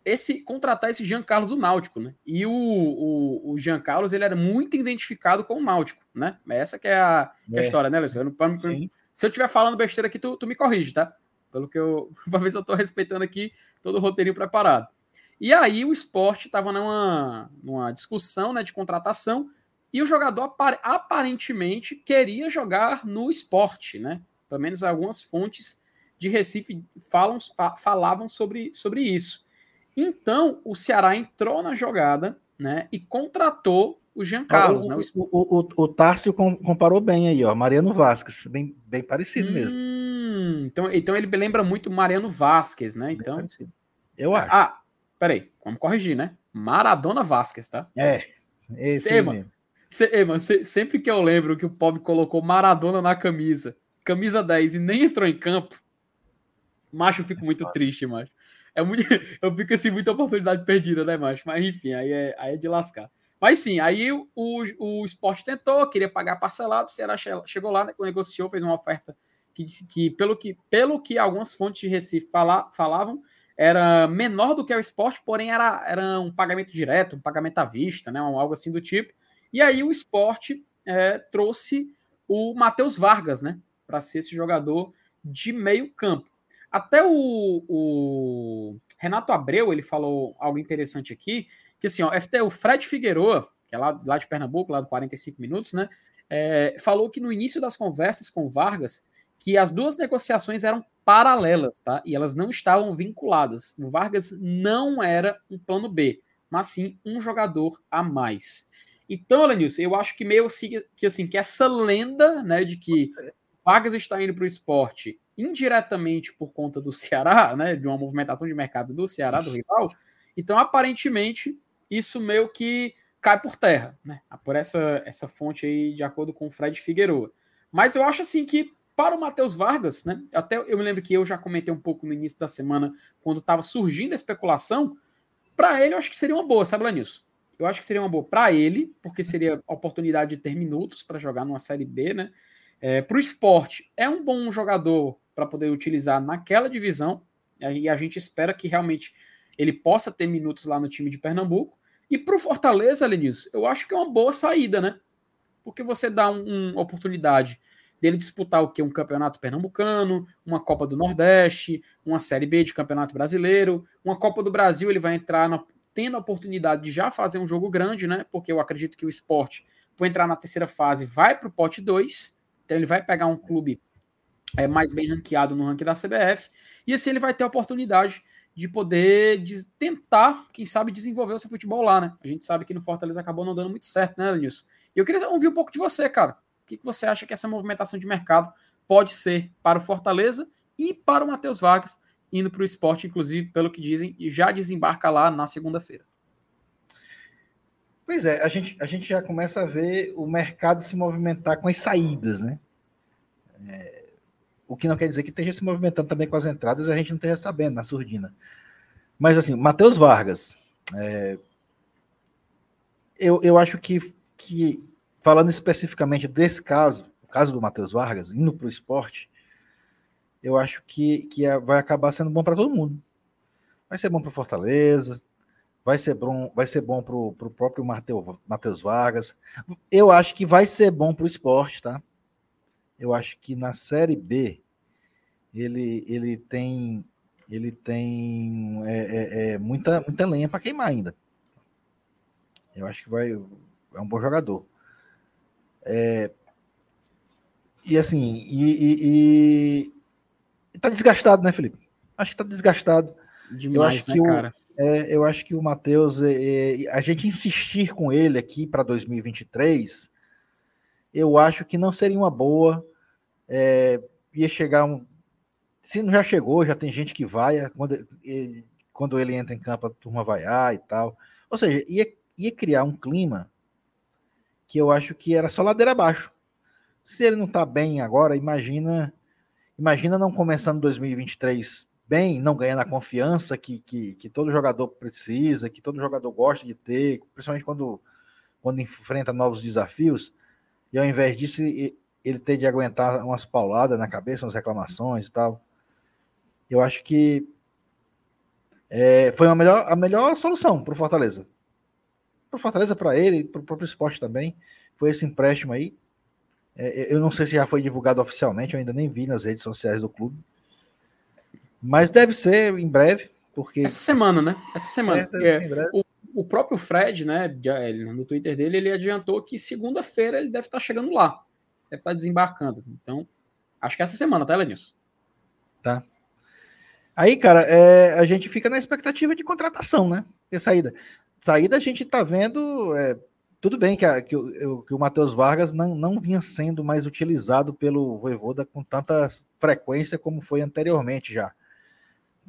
B: esse contratar esse Jean Carlos do Náutico, né? E o, o, o Jean Carlos, ele era muito identificado com o Náutico, né? Essa que é a, é. Que é a é. história, né, Luciano? Para Se eu estiver falando besteira aqui, tu, tu me corrige, tá? Pelo que eu. [laughs] Uma vez eu estou respeitando aqui todo o roteirinho preparado. E aí o esporte estava numa, numa discussão né, de contratação e o jogador aparentemente queria jogar no esporte, né? Pelo menos algumas fontes de Recife falam, falavam sobre, sobre isso. Então o Ceará entrou na jogada né, e contratou o Jean Carlos.
A: O,
B: né?
A: o, o, o, Tárcio comparou bem aí, ó. Mariano Vasquez, bem, bem parecido hum, mesmo.
B: Então, então ele lembra muito Mariano Vasquez, né? Então,
A: eu acho.
B: Ah, peraí, vamos corrigir, né? Maradona Vasquez, tá?
A: É, esse Cê,
B: mano, cê, mano, sempre que eu lembro que o pobre colocou Maradona na camisa, camisa 10 e nem entrou em campo, macho, eu fico muito triste, macho. É muito, [laughs] eu fico assim, muita oportunidade perdida, né, macho? Mas enfim, aí é, aí é de lascar. Mas sim, aí o, o esporte tentou, queria pagar parcelado, o Ceará chegou lá, né, negociou, fez uma oferta que disse que, pelo que, pelo que algumas fontes de Recife fala, falavam, era menor do que o esporte, porém era, era um pagamento direto, um pagamento à vista, né, algo assim do tipo. E aí o esporte é, trouxe o Matheus Vargas, né, para ser esse jogador de meio campo. Até o, o, Renato Abreu, ele falou algo interessante aqui, que assim, ó, o Fred Figueroa, que é lá, lá de Pernambuco, lá do 45 minutos, né? É, falou que no início das conversas com Vargas, que as duas negociações eram paralelas, tá? E elas não estavam vinculadas. O Vargas não era um plano B, mas sim um jogador a mais. Então, Lenilson, eu acho que meio assim, que assim, que essa lenda, né, de que Vargas está indo para o esporte indiretamente por conta do Ceará, né, de uma movimentação de mercado do Ceará, do rival, então aparentemente isso meio que cai por terra, né? Por essa, essa fonte aí, de acordo com o Fred Figueroa. Mas eu acho assim que para o Matheus Vargas, né? Até eu me lembro que eu já comentei um pouco no início da semana, quando estava surgindo a especulação. Para ele, eu acho que seria uma boa, sabe, Lanilson? Eu acho que seria uma boa para ele, porque seria oportunidade de ter minutos para jogar numa Série B, né? É, para o esporte, é um bom jogador para poder utilizar naquela divisão, e a gente espera que realmente ele possa ter minutos lá no time de Pernambuco. E para o Fortaleza, Lenilson, eu acho que é uma boa saída, né? Porque você dá uma um oportunidade dele disputar o que? Um campeonato pernambucano, uma Copa do Nordeste, uma Série B de Campeonato Brasileiro, uma Copa do Brasil, ele vai entrar na, tendo a oportunidade de já fazer um jogo grande, né? Porque eu acredito que o esporte, por entrar na terceira fase, vai para o pote 2, então ele vai pegar um clube é, mais bem ranqueado no ranking da CBF, e assim ele vai ter a oportunidade de poder de tentar, quem sabe, desenvolver o seu futebol lá, né? A gente sabe que no Fortaleza acabou não dando muito certo, né, Nilson? E eu queria ouvir um pouco de você, cara. O que você acha que essa movimentação de mercado pode ser para o Fortaleza e para o Matheus Vargas, indo para o esporte, inclusive, pelo que dizem, e já desembarca lá na segunda-feira?
A: Pois é, a gente, a gente já começa a ver o mercado se movimentar com as saídas, né? É, o que não quer dizer que esteja se movimentando também com as entradas, a gente não esteja sabendo na surdina. Mas assim, Matheus Vargas, é, eu, eu acho que, que, falando especificamente desse caso, o caso do Matheus Vargas, indo para o esporte, eu acho que, que vai acabar sendo bom para todo mundo. Vai ser bom para Fortaleza, vai ser bom, vai ser bom para o próprio Matheus Vargas. Eu acho que vai ser bom para o esporte, tá? Eu acho que na Série B ele, ele tem ele tem é, é, é muita, muita lenha para queimar ainda. Eu acho que vai é um bom jogador. É, e assim, e, e, e, tá desgastado, né, Felipe? Acho que tá desgastado.
B: Demais,
A: eu acho
B: né,
A: que o,
B: cara?
A: É, eu acho que o Matheus, é, é a gente insistir com ele aqui para 2023, eu acho que não seria uma boa. É, ia chegar um, se não já chegou, já tem gente que vai, quando ele, quando ele entra em campo, a turma vai ah, e tal. Ou seja, ia, ia criar um clima que eu acho que era só ladeira abaixo. Se ele não está bem agora, imagina imagina não começando 2023 bem, não ganhando a confiança que, que, que todo jogador precisa, que todo jogador gosta de ter, principalmente quando, quando enfrenta novos desafios, e ao invés disso ele ter de aguentar umas pauladas na cabeça, umas reclamações e tal. Eu acho que é, foi a melhor, a melhor solução para o Fortaleza. Para o Fortaleza, para ele, para o próprio esporte também. Foi esse empréstimo aí. É, eu não sei se já foi divulgado oficialmente, eu ainda nem vi nas redes sociais do clube. Mas deve ser em breve, porque.
B: Essa semana, né? Essa semana. É, é, o, o, próprio Fred, né, no Twitter dele, ele adiantou que segunda-feira ele deve estar chegando lá. Deve estar desembarcando. Então, acho que é essa semana, tá, Lenilson?
A: Tá. Aí, cara, é, a gente fica na expectativa de contratação, né? E saída. Saída a gente tá vendo. É, tudo bem que, a, que, o, que o Matheus Vargas não, não vinha sendo mais utilizado pelo Voivoda com tanta frequência como foi anteriormente já.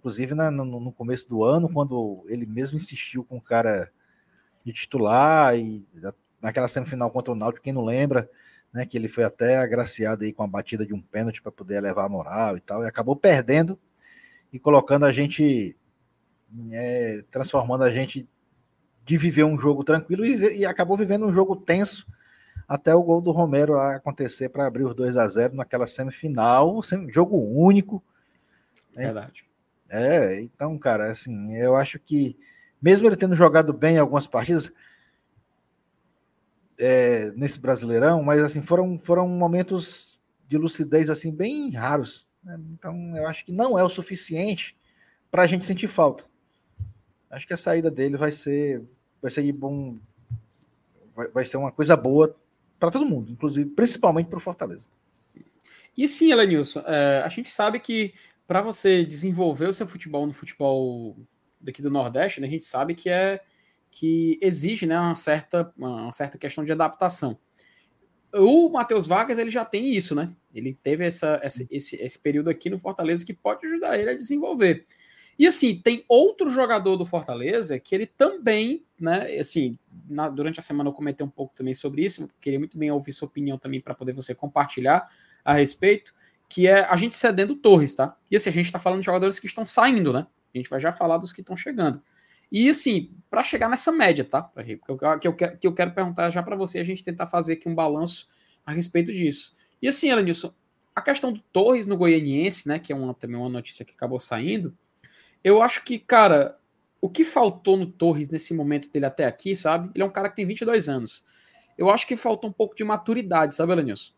A: Inclusive na, no, no, começo do ano, quando ele mesmo insistiu com o cara de titular e naquela semifinal contra o Náutico, quem não lembra, né, que ele foi até agraciado aí com a batida de um pênalti para poder levar a moral e tal, e acabou perdendo e colocando a gente, é, transformando a gente de viver um jogo tranquilo e, e, acabou vivendo um jogo tenso até o gol do Romero acontecer para abrir os 2 a 0 naquela semifinal, jogo único.
B: Né? Verdade.
A: É, então, cara, assim, eu acho que mesmo ele tendo jogado bem algumas partidas é, nesse Brasileirão, mas assim foram foram momentos de lucidez assim bem raros. Né? Então, eu acho que não é o suficiente para a gente sentir falta. Acho que a saída dele vai ser vai ser bom, vai, vai ser uma coisa boa para todo mundo, inclusive principalmente para o Fortaleza.
B: E sim, Elenilson, é, a gente sabe que para você desenvolver o seu futebol no futebol daqui do Nordeste, né, a gente sabe que é que exige né, uma, certa, uma certa questão de adaptação. O Matheus Vargas ele já tem isso, né? Ele teve essa, essa, esse, esse período aqui no Fortaleza que pode ajudar ele a desenvolver. E assim, tem outro jogador do Fortaleza que ele também, né? Assim, na, durante a semana eu comentei um pouco também sobre isso, queria muito bem ouvir sua opinião também para poder você compartilhar a respeito, que é a gente cedendo Torres, tá? E assim, a gente tá falando de jogadores que estão saindo, né? A gente vai já falar dos que estão chegando. E assim, para chegar nessa média, tá? Que eu, que eu, que eu quero perguntar já para você, a gente tentar fazer aqui um balanço a respeito disso. E assim, Elenilson, a questão do Torres no Goianiense, né? Que é uma, também uma notícia que acabou saindo eu acho que, cara, o que faltou no Torres nesse momento dele até aqui, sabe? Ele é um cara que tem 22 anos. Eu acho que faltou um pouco de maturidade, sabe, Elenilson?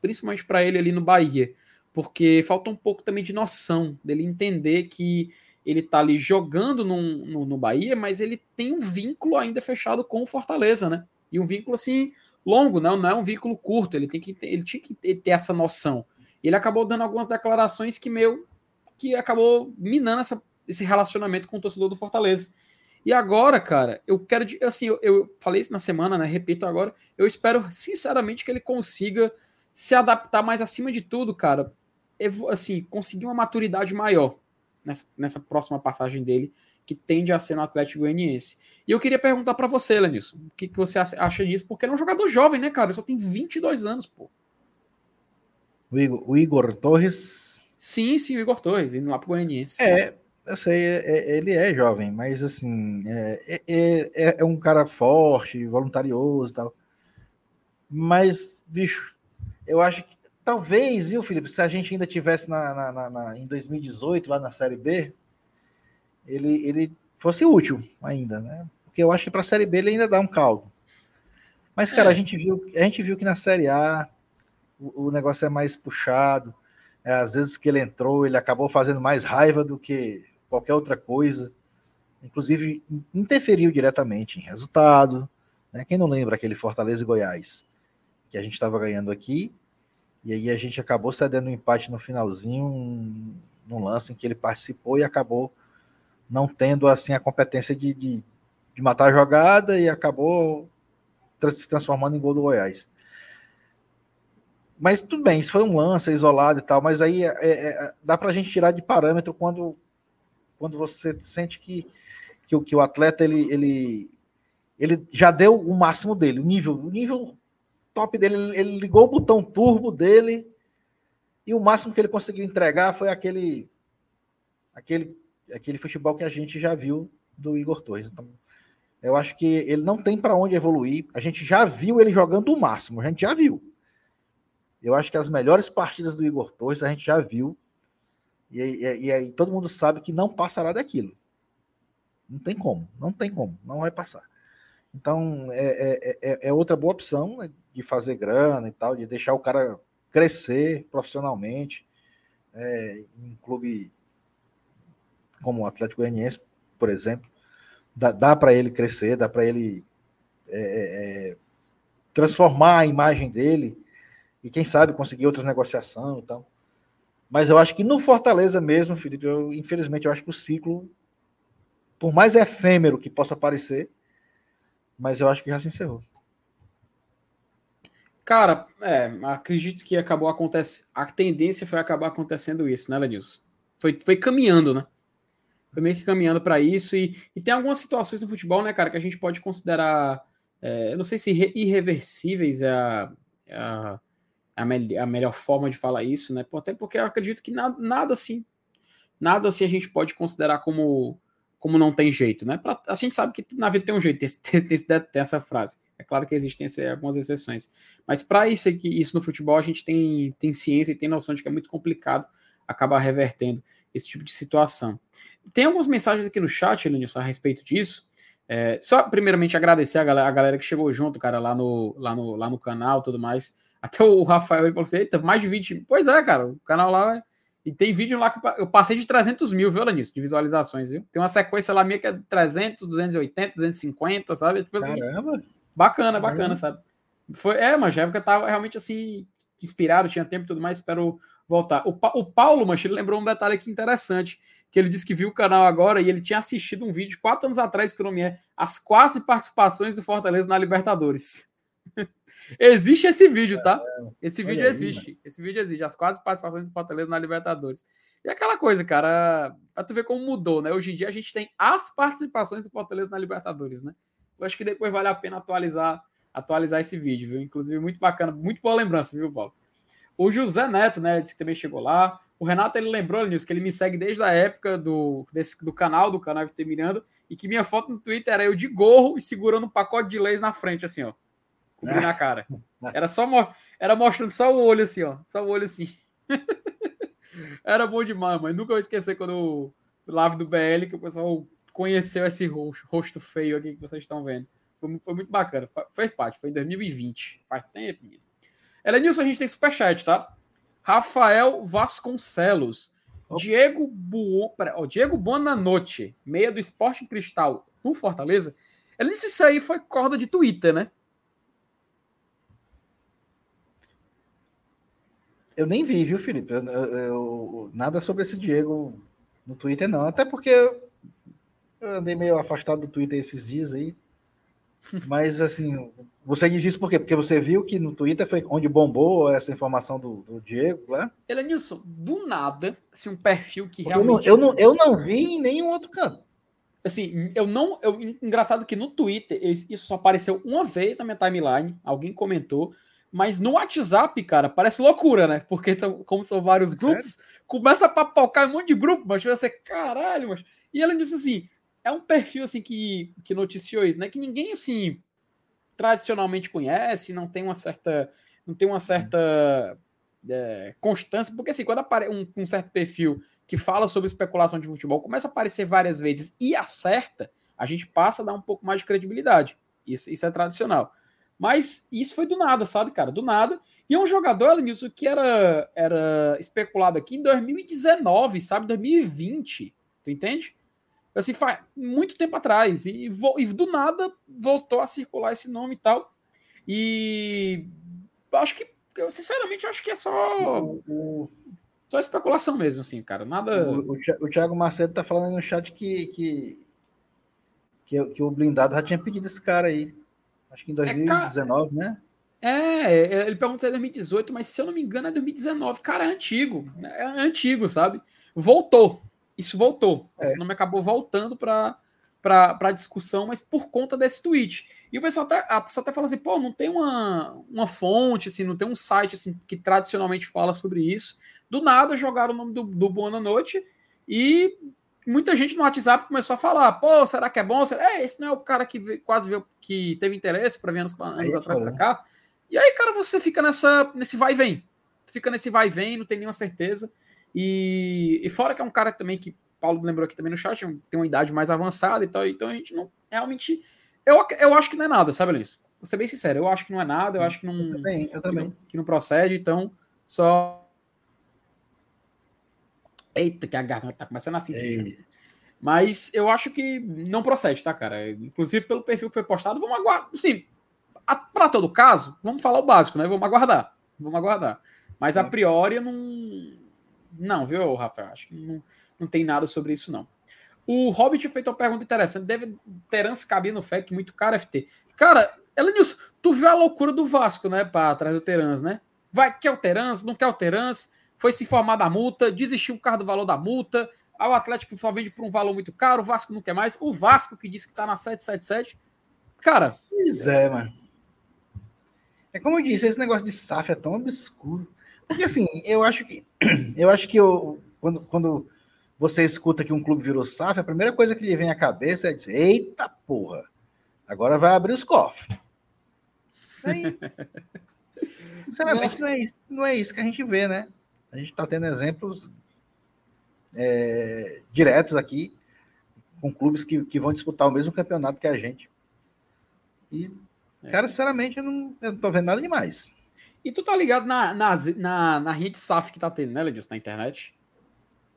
B: Principalmente para ele ali no Bahia. Porque falta um pouco também de noção dele entender que ele tá ali jogando no, no, no Bahia, mas ele tem um vínculo ainda fechado com o Fortaleza, né? E um vínculo assim longo, não, não é um vínculo curto. Ele tem que ele tinha que ter essa noção. Ele acabou dando algumas declarações que meu que acabou minando essa esse relacionamento com o torcedor do Fortaleza. E agora, cara, eu quero. Assim, eu, eu, falei isso na semana, né? Repito agora. Eu espero, sinceramente, que ele consiga se adaptar mais acima de tudo, cara. Assim, conseguir uma maturidade maior nessa, nessa próxima passagem dele, que tende a ser no Atlético Goianiense. E eu queria perguntar para você, Lenilson, o que, que você acha disso? Porque ele é um jogador jovem, né, cara? Ele só tem 22 anos, pô.
A: O Igor, o Igor Torres.
B: Sim, sim, o Igor Torres, indo lá pro Goianiense.
A: É, eu sei, é, é, ele é jovem, mas assim, é, é, é, é um cara forte, voluntarioso e tal. Mas, bicho, eu acho que talvez, viu, Felipe, se a gente ainda tivesse na, na, na, na em 2018, lá na Série B, ele, ele fosse útil ainda, né? Porque eu acho que para a Série B ele ainda dá um caldo. Mas, cara, a, é. gente viu, a gente viu que na Série A o, o negócio é mais puxado. É, às vezes que ele entrou, ele acabou fazendo mais raiva do que qualquer outra coisa. Inclusive, interferiu diretamente em resultado. Né? Quem não lembra aquele Fortaleza e Goiás, que a gente estava ganhando aqui, e aí a gente acabou cedendo um empate no finalzinho, um, num lance em que ele participou e acabou não tendo assim a competência de, de, de matar a jogada e acabou se transformando em gol do Goiás. Mas tudo bem, isso foi um lance isolado e tal, mas aí é, é, dá para a gente tirar de parâmetro quando quando você sente que, que, que o atleta ele, ele, ele já deu o máximo dele, o nível, o nível top dele, ele, ligou o botão turbo dele e o máximo que ele conseguiu entregar foi aquele aquele aquele futebol que a gente já viu do Igor Torres. Então, eu acho que ele não tem para onde evoluir. A gente já viu ele jogando o máximo, a gente já viu. Eu acho que as melhores partidas do Igor Torres a gente já viu e, e, e aí todo mundo sabe que não passará daquilo. Não tem como, não tem como, não vai passar. Então, é, é, é, é outra boa opção né, de fazer grana e tal, de deixar o cara crescer profissionalmente é, em um clube como o Atlético Goianiense, por exemplo. Dá, dá para ele crescer, dá para ele é, é, transformar a imagem dele e, quem sabe, conseguir outras negociações e tal. Mas eu acho que no Fortaleza mesmo, Felipe, eu, infelizmente, eu acho que o ciclo, por mais efêmero que possa parecer, mas eu acho que já se encerrou.
B: Cara, é, acredito que acabou acontecendo. A tendência foi acabar acontecendo isso, né, Lenilson? Foi, foi caminhando, né? Foi meio que caminhando para isso. E, e tem algumas situações no futebol, né, cara, que a gente pode considerar. É, eu não sei se irreversíveis é a, é a, a, me, a, melhor forma de falar isso, né? Até porque eu acredito que nada, nada assim. Nada assim a gente pode considerar como como não tem jeito, né? Pra, a gente sabe que na vida tem um jeito, tem, [laughs] tem, tem essa frase. É claro que existem algumas exceções. Mas para isso aqui, isso no futebol, a gente tem, tem ciência e tem noção de que é muito complicado acabar revertendo esse tipo de situação. Tem algumas mensagens aqui no chat, Lenilson, a respeito disso. É, só, primeiramente, agradecer a galera, a galera, que chegou junto, cara, lá no, lá no, lá no canal tudo mais. Até o Rafael ele falou assim: eita, mais de 20. Pois é, cara, o canal lá é e tem vídeo lá que eu passei de 300 mil, viu, Alanis, de visualizações, viu? Tem uma sequência lá minha que é 300, 280, 250, sabe? Tipo assim, Caramba! Bacana, bacana, Caramba. sabe? Foi, é, mas época tava realmente assim, inspirado, tinha tempo e tudo mais, espero voltar. O, o Paulo, mas ele lembrou um detalhe aqui interessante, que ele disse que viu o canal agora e ele tinha assistido um vídeo quatro anos atrás que o nome é As Quase Participações do Fortaleza na Libertadores. [laughs] Existe esse vídeo, tá? Esse vídeo existe. Esse vídeo existe. As quase participações do Fortaleza na Libertadores. E aquela coisa, cara, pra tu ver como mudou, né? Hoje em dia a gente tem as participações do Fortaleza na Libertadores, né? Eu acho que depois vale a pena atualizar, atualizar esse vídeo, viu? Inclusive, muito bacana, muito boa lembrança, viu, Paulo? O José Neto, né, disse que também chegou lá. O Renato, ele lembrou, Nilson, que ele me segue desde a época do, desse, do canal, do canal FT Miranda, e que minha foto no Twitter era eu de gorro e segurando um pacote de leis na frente, assim, ó cobrindo a cara. Era só era mostrando só o olho assim, ó. Só o olho assim. [laughs] era bom demais, mas nunca vou esquecer quando o live do BL que o pessoal conheceu esse rosto, rosto feio aqui que vocês estão vendo. Foi, foi muito bacana. Foi parte, foi em 2020. Faz tempo, menino. Elenilson, a gente tem superchat, tá? Rafael Vasconcelos. Diego, Bu... oh, Diego Bonanote, meia do Esporte Cristal no Fortaleza. Ele disse isso aí foi corda de Twitter, né?
A: Eu nem vi, viu, Felipe? Eu, eu, nada sobre esse Diego no Twitter, não. Até porque eu, andei meio afastado do Twitter esses dias aí. Mas, assim, você diz isso por quê? Porque você viu que no Twitter foi onde bombou essa informação do, do Diego, né?
B: Ele, Nilson, do nada, assim, um perfil que
A: realmente. Eu não, eu, não, eu não vi em nenhum outro canto.
B: Assim, eu não. Eu, engraçado que no Twitter isso só apareceu uma vez na minha timeline. Alguém comentou. Mas no WhatsApp, cara, parece loucura, né? Porque como são vários grupos, Sério? começa a papocar um monte de grupo, mas você, caralho, mas. E ela disse assim: é um perfil assim que, que noticiou isso, né? Que ninguém assim tradicionalmente conhece, não tem uma certa. Não tem uma certa é, constância, porque assim, quando aparece um, um certo perfil que fala sobre especulação de futebol, começa a aparecer várias vezes e acerta, a gente passa a dar um pouco mais de credibilidade. Isso, isso é tradicional. Mas isso foi do nada, sabe, cara? Do nada. E é um jogador, Elenilson, que era, era especulado aqui em 2019, sabe? 2020. Tu entende? Assim, faz muito tempo atrás. E, e do nada voltou a circular esse nome e tal. E acho que, eu, sinceramente, acho que é só. Só especulação mesmo, assim, cara. Nada.
A: O, o, Thiago Macedo tá falando no chat que, que, que, que o blindado já tinha pedido esse cara aí. Acho que em 2019, é, né?
B: É, ele pergunta se é 2018, mas se eu não me engano é 2019. Cara, é antigo. É antigo, sabe? Voltou. Isso voltou. É. Esse nome acabou voltando para para discussão, mas por conta desse tweet. E o pessoal até, a pessoa até fala assim, pô, não tem uma, uma fonte, assim, não tem um site assim, que tradicionalmente fala sobre isso. Do nada jogaram o nome do, do Boa Noite e muita gente no WhatsApp começou a falar: pô, será que é bom? É, esse não é o cara que quase viu que teve interesse para ver anos, anos atrás para cá. E aí, cara, você fica nessa, nesse vai e vem. Fica nesse vai e vem, não tem nenhuma certeza. E, e fora que é um cara também que Paulo lembrou aqui também no chat, tem uma idade mais avançada e tal, então a gente não realmente Eu, eu acho que não é nada, sabe, Luiz? Vou ser bem sincero, eu acho que não é nada, eu acho que não.
A: Eu também, eu também.
B: Que não, que não procede, então só. Eita, que a garganta tá começando a sentir. Mas eu acho que não procede, tá, cara? Inclusive pelo perfil que foi postado, vamos aguardar. Sim, para todo caso, vamos falar o básico, né? Vamos aguardar. Vamos aguardar. Mas a priori não. Não, viu, Rafael? Acho que não, não tem nada sobre isso, não. O Hobbit fez uma pergunta interessante. Deve Terence caber no FEC muito caro, FT. Cara, Elenilson, tu viu a loucura do Vasco, né? Para atrás do Terans, né? Vai, quer o Terans, não quer o Terans, foi se informar da multa, desistiu o carro do valor da multa. O Atlético só vende por um valor muito caro, o Vasco não quer mais. O Vasco, que disse que tá na 777. Cara.
A: Pois é, mano. É como eu disse, esse negócio de SAF é tão obscuro. Porque assim, eu acho que. [clears throat] Eu acho que eu, quando, quando você escuta que um clube virou SAF, a primeira coisa que lhe vem à cabeça é dizer: eita porra, agora vai abrir os cofres. Aí, [laughs] sinceramente, não é, isso, não é isso que a gente vê, né? A gente está tendo exemplos é, diretos aqui com clubes que, que vão disputar o mesmo campeonato que a gente. E, é. cara, sinceramente, eu não, eu não tô vendo nada demais.
B: E tu tá ligado na, na, na, na rede SAF que tá tendo, né, Ledilson, na internet?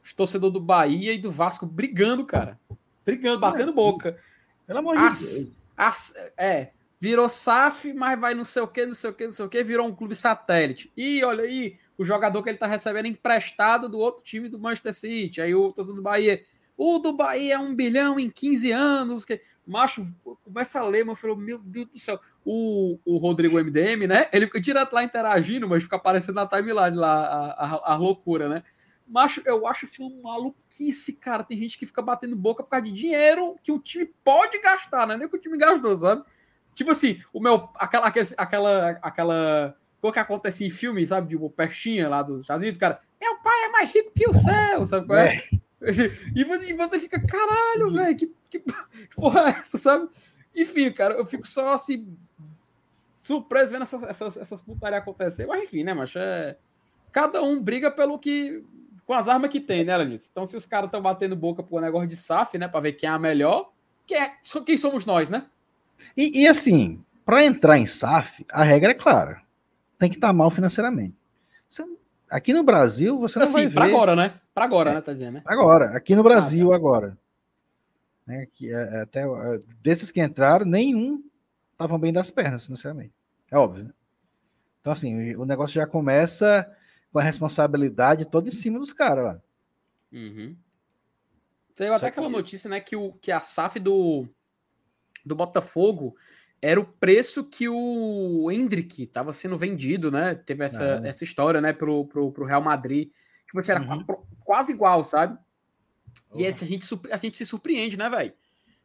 B: Os torcedores do Bahia e do Vasco brigando, cara. Brigando, batendo é, boca.
A: Pelo amor de Deus.
B: As, é, virou SAF, mas vai não sei o que, não sei o que, não sei o que, virou um clube satélite. E olha aí, o jogador que ele tá recebendo emprestado do outro time do Manchester City. Aí o todo do Bahia. O do Bahia é um bilhão em 15 anos. Que... Macho, começa a ler, mas falou: Meu Deus do céu. O, o Rodrigo MDM, né? Ele fica direto lá interagindo, mas fica aparecendo na timeline lá a, a, a loucura, né? Macho, eu acho assim uma maluquice, cara. Tem gente que fica batendo boca por causa de dinheiro que o time pode gastar, né? Nem que o time gastou, sabe? Tipo assim, o meu. Aquela. Aquela. aquela o que acontece em filme, sabe? De uma pestinha lá dos Estados Unidos, cara. Meu pai é mais rico que o céu, sabe qual é? é. [laughs] E, você, e você fica, caralho, velho, que, que [laughs] porra é essa, sabe? Enfim, cara, eu fico só assim. Surpreso vendo essas, essas, essas putarias acontecer. Mas enfim, né, mas é. Cada um briga pelo que com as armas que tem, né, Lenis? Então, se os caras estão batendo boca por um negócio de SAF, né, para ver quem é a melhor, quem, é, quem somos nós, né?
A: E, e assim, para entrar em SAF, a regra é clara. Tem que estar tá mal financeiramente. Você, aqui no Brasil, você não assim, vai ver...
B: Para agora, né? Para agora, é, né, tá dizendo, né?
A: Agora, aqui no Brasil, ah, tá. agora. Né, que, é, até, desses que entraram, nenhum estavam bem das pernas, sinceramente. É óbvio, né? Então, assim, o negócio já começa com a responsabilidade toda em cima dos caras lá.
B: Uhum. Saiu até aquela notícia, né, que, o, que a SAF do, do Botafogo era o preço que o Hendrick estava sendo vendido, né? Teve essa, essa história, né, pro, pro, pro Real Madrid. Tipo, assim, era uhum. quase igual, sabe? E esse a gente, a gente se surpreende, né, velho?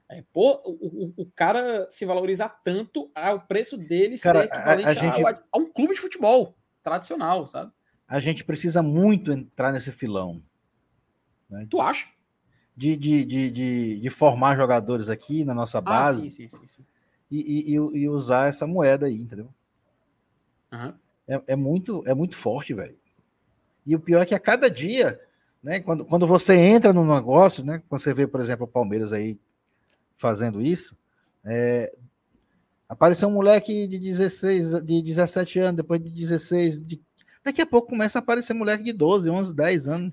B: É, pô, o, o, o, cara se valorizar tanto ao preço dele cara, ser equivalente a, a, gente... a, a, um clube de futebol tradicional, sabe?
A: a gente precisa muito entrar nesse filão.
B: Né? Tu acha?
A: De, de, de, de, de formar jogadores aqui na nossa base ah, sim, sim, sim, e, e, e, usar essa moeda aí, entendeu? Uhum. É, é, muito, é muito forte, velho. E o pior é que a cada dia, né, quando, quando você entra no negócio, né, quando você vê, por exemplo, o Palmeiras aí fazendo isso, é, apareceu um moleque de 16, de 17 anos, depois de 16, de Daqui a pouco começa a aparecer moleque de 12, 11, 10 anos.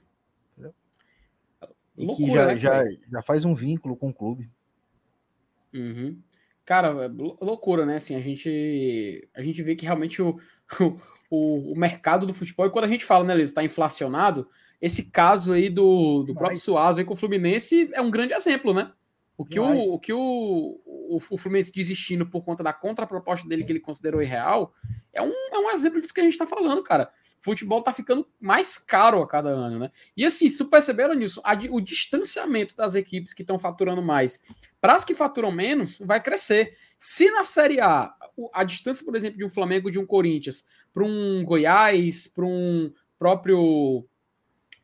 A: E Loucura, que já, né, já, já faz um vínculo com o clube.
B: Uhum. Cara, é loucura, né? Assim, a gente, a gente vê que realmente [laughs] o, o, o mercado do futebol, e quando a gente fala, né, Liz, está inflacionado, esse caso aí do, do próprio Suazo aí com o Fluminense é um grande exemplo, né? O que, o, o, que o, o, o Fluminense desistindo por conta da contraproposta dele que ele considerou irreal é um, é um exemplo disso que a gente está falando, cara futebol tá ficando mais caro a cada ano, né? E assim, se tu perceberam nisso, o distanciamento das equipes que estão faturando mais para as que faturam menos vai crescer. Se na Série A a distância, por exemplo, de um Flamengo, de um Corinthians, para um Goiás, para um próprio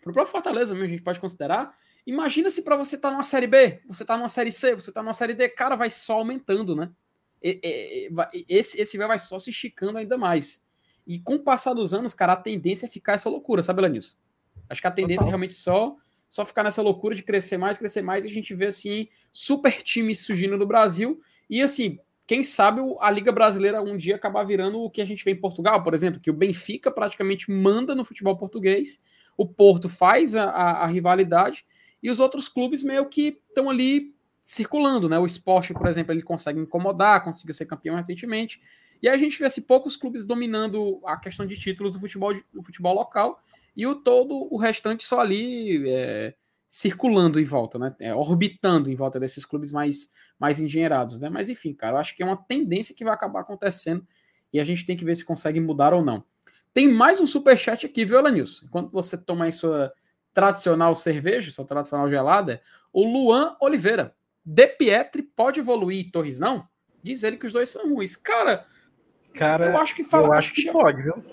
B: para o próprio Fortaleza mesmo, a gente pode considerar. Imagina se para você tá numa série B, você tá numa série C, você tá numa série D, cara, vai só aumentando, né? Esse, esse vai só se esticando ainda mais. E com o passar dos anos, cara, a tendência é ficar essa loucura, sabe, Lanilson? Acho que a tendência Total. é realmente só só ficar nessa loucura de crescer mais, crescer mais, e a gente vê assim super times surgindo no Brasil E assim, quem sabe a Liga Brasileira um dia acabar virando o que a gente vê em Portugal, por exemplo, que o Benfica praticamente manda no futebol português, o Porto faz a, a, a rivalidade e os outros clubes meio que estão ali circulando, né? O esporte, por exemplo, ele consegue incomodar, conseguiu ser campeão recentemente. E a gente vê assim, poucos clubes dominando a questão de títulos do futebol, do futebol local e o todo, o restante só ali é, circulando em volta, né? É, orbitando em volta desses clubes mais mais engenheirados, né? Mas enfim, cara, eu acho que é uma tendência que vai acabar acontecendo e a gente tem que ver se consegue mudar ou não. Tem mais um super chat aqui, viu, Elenilson? Enquanto você toma aí sua tradicional cerveja, sua tradicional gelada, o Luan Oliveira. De Pietri pode evoluir Torres não? Diz ele que os dois são ruins. Cara,
A: cara eu acho que fala. Eu acho que, que pode, viu?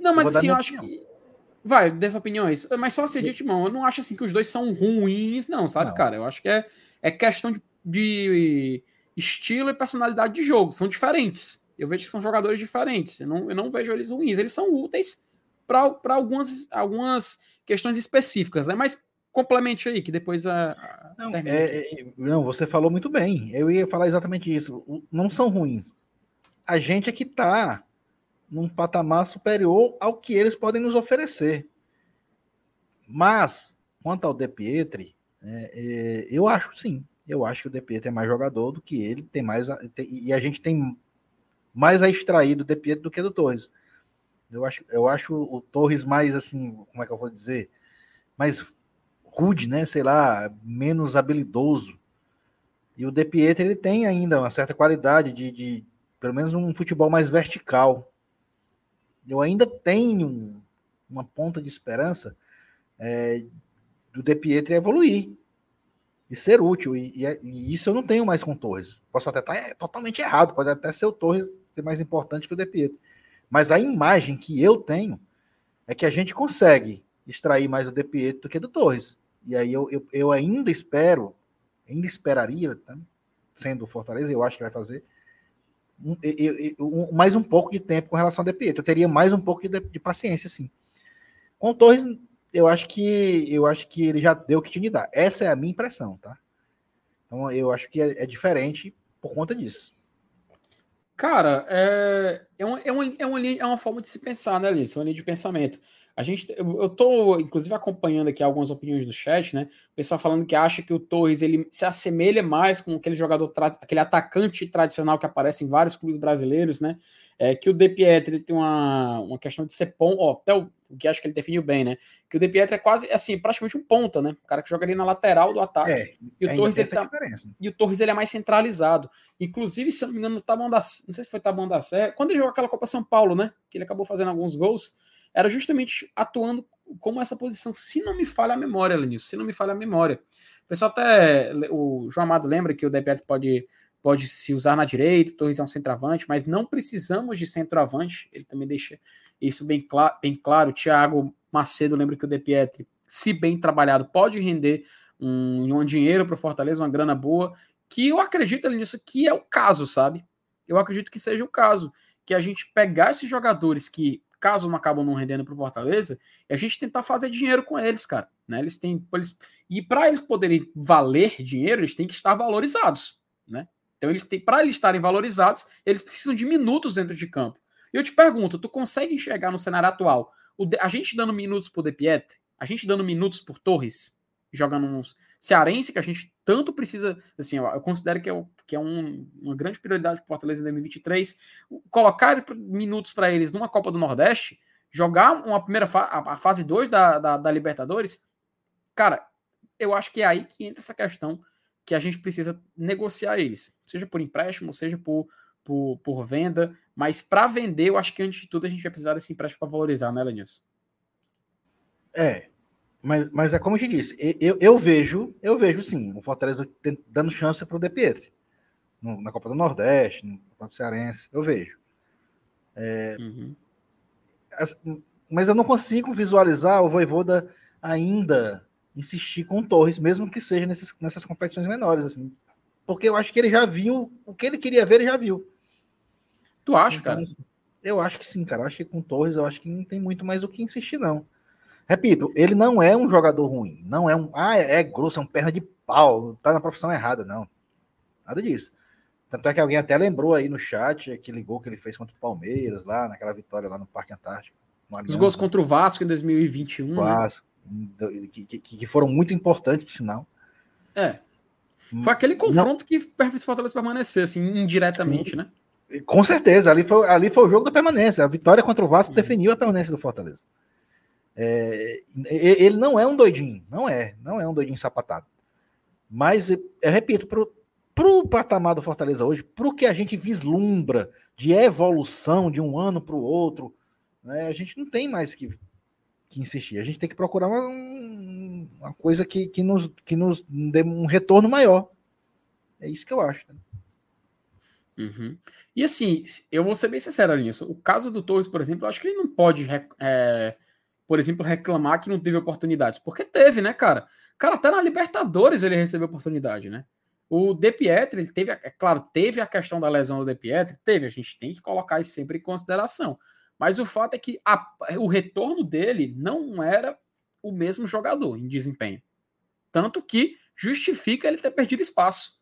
B: Não, mas assim, eu acho opinião. que. Vai, dê sua opinião isso. Mas só assim, de mão, eu não acho assim que os dois são ruins, não, sabe, não. cara? Eu acho que é, é questão de de estilo e personalidade de jogo. São diferentes. Eu vejo que são jogadores diferentes. Eu não, eu não vejo eles ruins. Eles são úteis para algumas, algumas questões específicas, né? Mas complemente aí, que depois a.
A: não, é, é, não, você falou muito bem. Eu ia falar exatamente isso. Não são ruins. A gente é que está num patamar superior ao que eles podem nos oferecer. Mas, quanto ao De Pietri, é, é, eu acho sim eu acho que o De Pietro é mais jogador do que ele, tem mais tem, e a gente tem mais a extrair do De Pietro do que do Torres. Eu acho, eu acho o Torres mais assim, como é que eu vou dizer, mais rude, né? Sei lá, menos habilidoso. E o De Pietro ele tem ainda uma certa qualidade de, de pelo menos um futebol mais vertical. Eu ainda tenho uma ponta de esperança é, do De Pietro evoluir e ser útil. E, e, é, e, isso eu não tenho mais com o Torres. Posso até estar é, totalmente errado, pode até ser o Torres ser mais importante que o De Pietro. Mas a imagem que eu tenho é que a gente consegue extrair mais o De Pietro do que do Torres. E aí eu, eu, eu ainda espero, ainda esperaria, tá? sendo o Fortaleza, eu acho que vai fazer, um, eu, mais um pouco de tempo com relação ao De Pietro. Eu teria mais um pouco de, de paciência, sim. Com o Torres, eu acho que eu acho que ele já deu o que tinha de dar. Essa é a minha impressão, tá? Então eu acho que é, é diferente por conta disso.
B: Cara, é, é, uma, é, uma, é, uma, é uma forma de se pensar, né, Alice? É uma linha de pensamento. A gente, eu, tô, inclusive, acompanhando aqui algumas opiniões do chat, né? O pessoal falando que acha que o Torres ele se assemelha mais com aquele jogador, aquele atacante tradicional que aparece em vários clubes brasileiros, né? É, que o De Pietri tem uma, uma questão de ser ponto, ó, até o, o, que acho que ele definiu bem, né? Que o De Pietri é quase, assim, praticamente um ponta, né? O cara que joga ali na lateral do ataque. É, e o Torres, ele tá, e o Torres ele é mais centralizado. Inclusive, se eu não me engano, no Taboão da, não sei se foi Taboão da Serra, quando ele jogou aquela Copa São Paulo, né? Que ele acabou fazendo alguns gols, era justamente atuando como essa posição, se não me falha a memória, Lenilson, se não me falha a memória. O pessoal até, o João Amado lembra que o De Pietri pode pode se usar na direita, Torres é um centroavante, mas não precisamos de centroavante, ele também deixa isso bem, cl bem claro. Thiago Macedo lembra que o De Pietri, se bem trabalhado, pode render um, um dinheiro para o Fortaleza, uma grana boa, que eu acredito nisso que é o caso, sabe? Eu acredito que seja o caso, que a gente pegar esses jogadores que, caso não acabam não rendendo para o Fortaleza, e a gente tentar fazer dinheiro com eles, cara. Né? Eles têm, eles, e para eles poderem valer dinheiro, eles têm que estar valorizados, né? Então, eles têm, para eles estarem valorizados, eles precisam de minutos dentro de campo. E eu te pergunto, tu consegue enxergar no cenário atual de, a gente dando minutos por De Pietri, a gente dando minutos por Torres, jogando um cearense que a gente tanto precisa, assim, eu considero que é, que é um, uma grande prioridade para o Fortaleza em 2023, colocar minutos para eles numa Copa do Nordeste, jogar uma primeira fa a fase 2 da, da, da Libertadores, cara, eu acho que é aí que entra essa questão que a gente precisa negociar eles, seja por empréstimo, seja por, por, por venda, mas para vender, eu acho que antes de tudo a gente vai precisar desse empréstimo para valorizar, né, Lenilson?
A: É, mas, mas é como eu te disse, eu, eu vejo, eu vejo sim, o Fortaleza dando chance para o De Pietri, no, na Copa do Nordeste, no Copa do Cearense, eu vejo. É, uhum. as, mas eu não consigo visualizar o Voivoda ainda insistir com o Torres, mesmo que seja nesses, nessas competições menores, assim. Porque eu acho que ele já viu o que ele queria ver, ele já viu.
B: Tu acha, então, cara? Assim,
A: eu acho que sim, cara. Eu acho que com o Torres, eu acho que não tem muito mais o que insistir, não. Repito, ele não é um jogador ruim. Não é um. Ah, é, é grosso, é um perna de pau. Tá na profissão errada, não. Nada disso. Tanto é que alguém até lembrou aí no chat aquele gol que ele fez contra o Palmeiras, lá naquela vitória lá no Parque Antártico.
B: Os gols contra o Vasco em 2021. Vasco,
A: né? Que, que, que, foram muito importantes, por sinal.
B: É. Foi aquele confronto Não. que fez Fortaleza permanecer, assim, indiretamente, Sim. né?
A: Com certeza, ali foi, ali foi o jogo da permanência. A vitória contra o Vasco uhum. definiu a permanência do Fortaleza. É, ele não é um doidinho, não é, não é um doidinho sapatado. Mas, eu repito, para o patamar do Fortaleza hoje, para o que a gente vislumbra de evolução de um ano para o outro, né, a gente não tem mais que, que insistir. A gente tem que procurar uma, uma coisa que, que, nos, que nos dê um retorno maior. É isso que eu acho. Né?
B: Uhum. E assim, eu vou ser bem sincero nisso. O caso do Torres, por exemplo, eu acho que ele não pode, é, por exemplo, reclamar que não teve oportunidades. Porque teve, né, cara? Cara, até na Libertadores ele recebeu oportunidade, né? O De Pietri, ele teve, é claro, teve a questão da lesão do De Pietri, teve, a gente tem que colocar isso sempre em consideração. Mas o fato é que a, o retorno dele não era o mesmo jogador em desempenho. Tanto que justifica ele ter perdido espaço.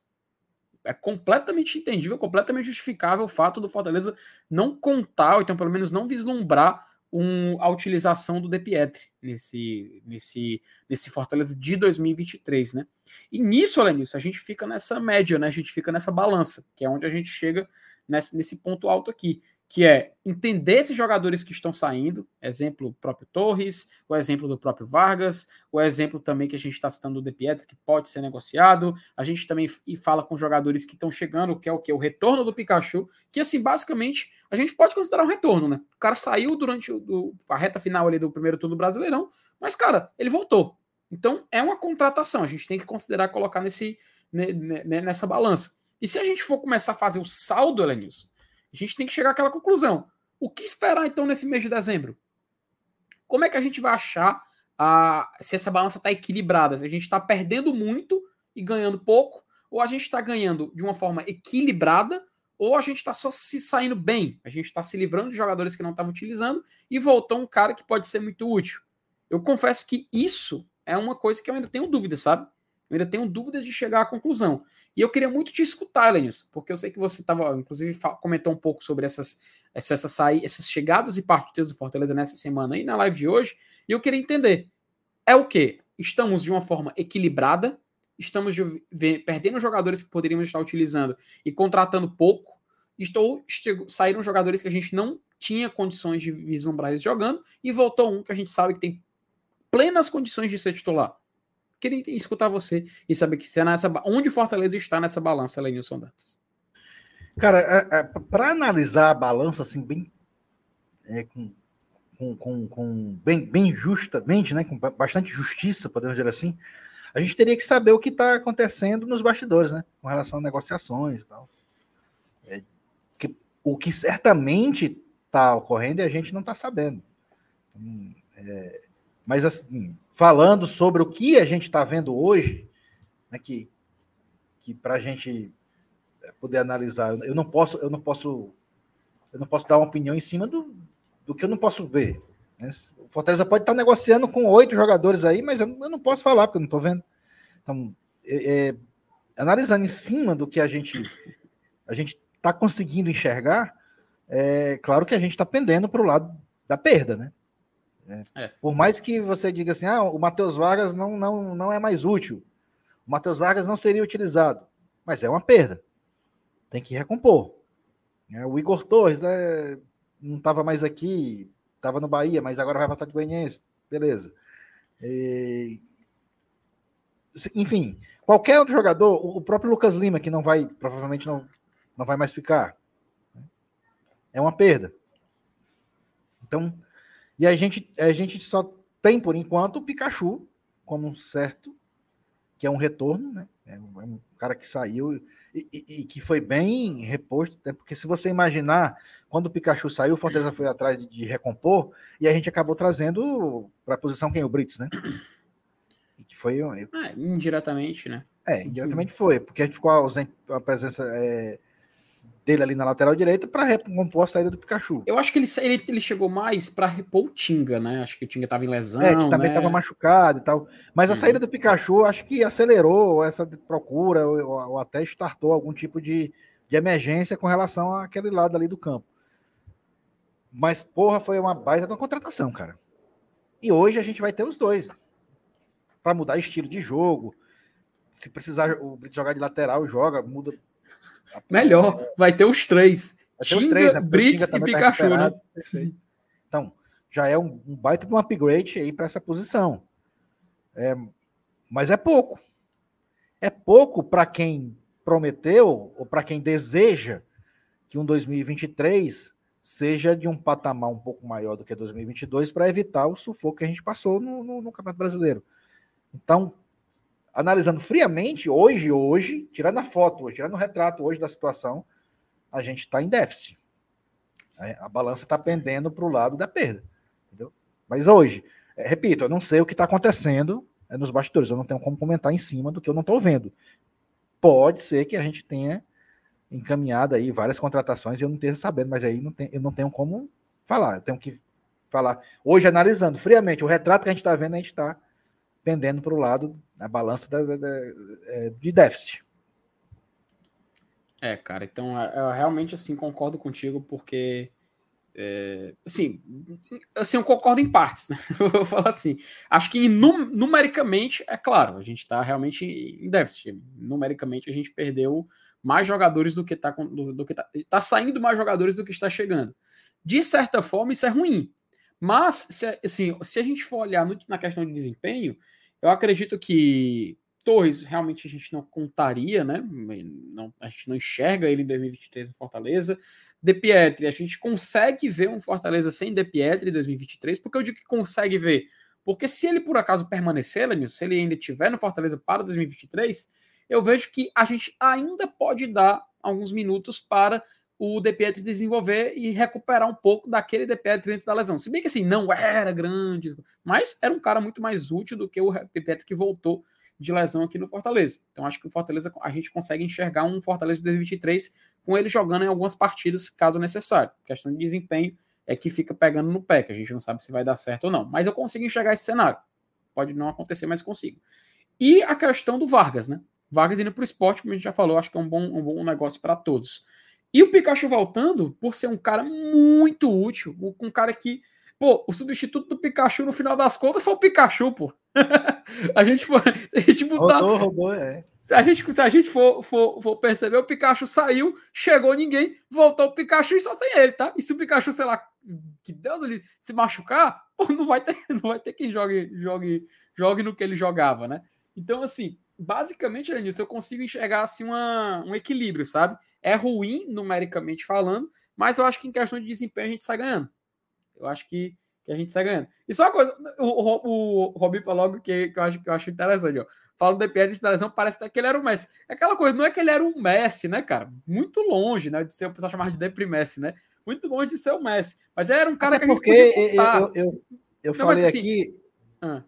B: É completamente entendível, completamente justificável o fato do Fortaleza não contar, ou então pelo menos não vislumbrar um, a utilização do De Pietri nesse, nesse, nesse Fortaleza de 2023, né? E nisso, disso, a gente fica nessa média, né? A gente fica nessa balança, que é onde a gente chega nesse, nesse ponto alto aqui, que é entender esses jogadores que estão saindo, exemplo próprio Torres, o exemplo do próprio Vargas, o exemplo também que a gente está citando do De Pietro, que pode ser negociado, a gente também fala com jogadores que estão chegando, que é o que? O retorno do Pikachu, que assim, basicamente, a gente pode considerar um retorno, né? O cara saiu durante o, a reta final ali do primeiro turno do Brasileirão, mas, cara, ele voltou. Então é uma contratação, a gente tem que considerar colocar nesse, nessa balança. E se a gente for começar a fazer o saldo, Elenilson, a gente tem que chegar àquela conclusão. O que esperar então nesse mês de dezembro? Como é que a gente vai achar a, se essa balança está equilibrada? Se a gente está perdendo muito e ganhando pouco, ou a gente está ganhando de uma forma equilibrada, ou a gente está só se saindo bem. A gente está se livrando de jogadores que não estavam utilizando e voltou um cara que pode ser muito útil. Eu confesso que isso é uma coisa que eu ainda tenho dúvida, sabe? Eu ainda tenho dúvidas de chegar à conclusão. E eu queria muito te escutar, Lenis, porque eu sei que você estava, inclusive, comentou um pouco sobre essas, essas, essas, essas chegadas e partidas do Fortaleza nessa semana aí na live de hoje. E eu queria entender: é o que? Estamos de uma forma equilibrada, estamos de, perdendo jogadores que poderíamos estar utilizando e contratando pouco, estou, saíram jogadores que a gente não tinha condições de vislumbrar eles jogando, e voltou um que a gente sabe que tem plenas condições de ser titular. Queria escutar você e saber que se é nessa, onde Fortaleza está nessa balança, Lenilson Dantas.
A: Cara, é, é, para analisar a balança assim bem é, com, com, com, com, bem, bem justamente, né, com bastante justiça, podemos dizer assim, a gente teria que saber o que está acontecendo nos bastidores, né, com relação a negociações e tal. É, que, o que certamente está ocorrendo e a gente não está sabendo. Hum, é, mas, assim, falando sobre o que a gente está vendo hoje, né, que, que para a gente poder analisar, eu não posso, eu não posso, eu não posso dar uma opinião em cima do, do que eu não posso ver. Né? O Fortaleza pode estar tá negociando com oito jogadores aí, mas eu, eu, não posso falar porque eu não estou vendo. Então, é, é, analisando em cima do que a gente a gente está conseguindo enxergar, é claro que a gente está pendendo para o lado da perda, né? É. é. Por mais que você diga assim, ah, o Matheus Vargas não, não, não é mais útil, o Matheus Vargas não seria utilizado, mas é uma perda. Tem que recompor. É, o Igor Torres né, não estava mais aqui, estava no Bahia, mas agora vai para o Goianiense, beleza. E... Enfim, qualquer outro jogador, o próprio Lucas Lima, que não vai, provavelmente não, não vai mais ficar, né, é uma perda. Então, e a gente, a gente só tem, por enquanto, o Pikachu como um certo, que é um retorno, né? É um, é um cara que saiu e, e, e, que foi bem reposto, né? porque se você imaginar, quando o Pikachu saiu, o Fortaleza foi atrás de, de recompor e a gente acabou trazendo para a posição quem? O Brits, né?
B: Que foi. Ah, indiretamente, né?
A: É, indiretamente foi, porque a gente ficou ausente a presença. É, dele ali na lateral direita para recompor a saída do Pikachu.
B: Eu acho que ele, ele, ele chegou mais para repor o Tinga, né? Acho que o Tinga estava em lesão. É,
A: que também estava né? machucado e tal. Mas a uhum. saída do Pikachu acho que acelerou essa procura ou, ou até startou algum tipo de, de emergência com relação àquele lado ali do campo. Mas, porra, foi uma baita de uma contratação, cara. E hoje a gente vai ter os dois. Para mudar estilo de jogo. Se precisar jogar de lateral, joga, muda.
B: Melhor, vai ter os três. Vai ter os três, né? Brits e tá Pikachu, tá né?
A: Perfeito. Então, já é um, um baita de um upgrade aí para essa posição. É, mas é pouco. É pouco para quem prometeu ou para quem deseja que um 2023 seja de um patamar um pouco maior do que 2022 para evitar o sufoco que a gente passou no, no, no, Campeonato Brasileiro. Então, analisando friamente, hoje, hoje, tirando a foto, tirando o retrato hoje da situação, a gente está em déficit. A, a balança está pendendo para o lado da perda. Entendeu? Mas hoje, é, repito, eu não sei o que está acontecendo é, nos bastidores, eu não tenho como comentar em cima do que eu não estou vendo pode ser que a gente tenha encaminhado aí várias contratações e eu não esteja sabendo, mas aí não tem, eu não tenho como falar. Eu tenho que falar. Hoje, analisando friamente o retrato que a gente está vendo, a gente está pendendo para o lado da balança da, da, da, é, de déficit.
B: É, cara, então eu realmente assim concordo contigo, porque é, assim, assim, eu concordo em partes, né? [laughs] Eu vou falar assim. Acho que num, numericamente, é claro, a gente está realmente em déficit. Numericamente, a gente perdeu mais jogadores do que está do, do, que tá, tá saindo mais jogadores do que está chegando. De certa forma, isso é ruim. Mas, se, assim, se a gente for olhar no, na questão de desempenho, eu acredito que Torres realmente a gente não contaria, né? Não, a gente não enxerga ele em 2023 no Fortaleza. De Pietri, a gente consegue ver um Fortaleza sem De Pietri em 2023, porque eu digo que consegue ver. Porque se ele por acaso permanecer, Lenil, se ele ainda estiver no Fortaleza para 2023, eu vejo que a gente ainda pode dar alguns minutos para o De Pietri desenvolver e recuperar um pouco daquele De Pietri antes da lesão. Se bem que assim, não era grande, mas era um cara muito mais útil do que o De Pietri que voltou de lesão aqui no Fortaleza. Então acho que o Fortaleza a gente consegue enxergar um Fortaleza de 2023 com ele jogando em algumas partidas, caso necessário. A questão de desempenho é que fica pegando no pé, que a gente não sabe se vai dar certo ou não. Mas eu consigo enxergar esse cenário. Pode não acontecer, mas consigo. E a questão do Vargas, né? Vargas indo para o esporte, como a gente já falou, acho que é um bom, um bom negócio para todos. E o Pikachu voltando, por ser um cara muito útil, um cara que Pô, o substituto do Pikachu no final das contas foi o Pikachu, pô. [laughs] a gente foi. a gente botar, rodou, rodou, é. Se a gente, se a gente for, for, for perceber, o Pikachu saiu, chegou ninguém, voltou o Pikachu e só tem ele, tá? E se o Pikachu, sei lá, que Deus ele se machucar, pô, não vai ter, [laughs] não vai ter quem jogue, jogue, jogue no que ele jogava, né? Então, assim, basicamente, Lenilson, eu consigo enxergar assim uma, um equilíbrio, sabe? É ruim, numericamente falando, mas eu acho que em questão de desempenho a gente sai ganhando. Eu acho que, que a gente sai ganhando. E só uma coisa, o, o, o Robin falou algo que, que, eu acho, que eu acho interessante, ó. Fala do DPR de seleção, parece até que ele era o Messi. É aquela coisa, não é que ele era um Messi, né, cara? Muito longe, né, de ser o pessoal chamar de Depri Messi, né? Muito longe de ser o Messi. Mas era um cara
A: até que a gente porque eu, eu, eu, eu não, falei assim, aqui... Ah.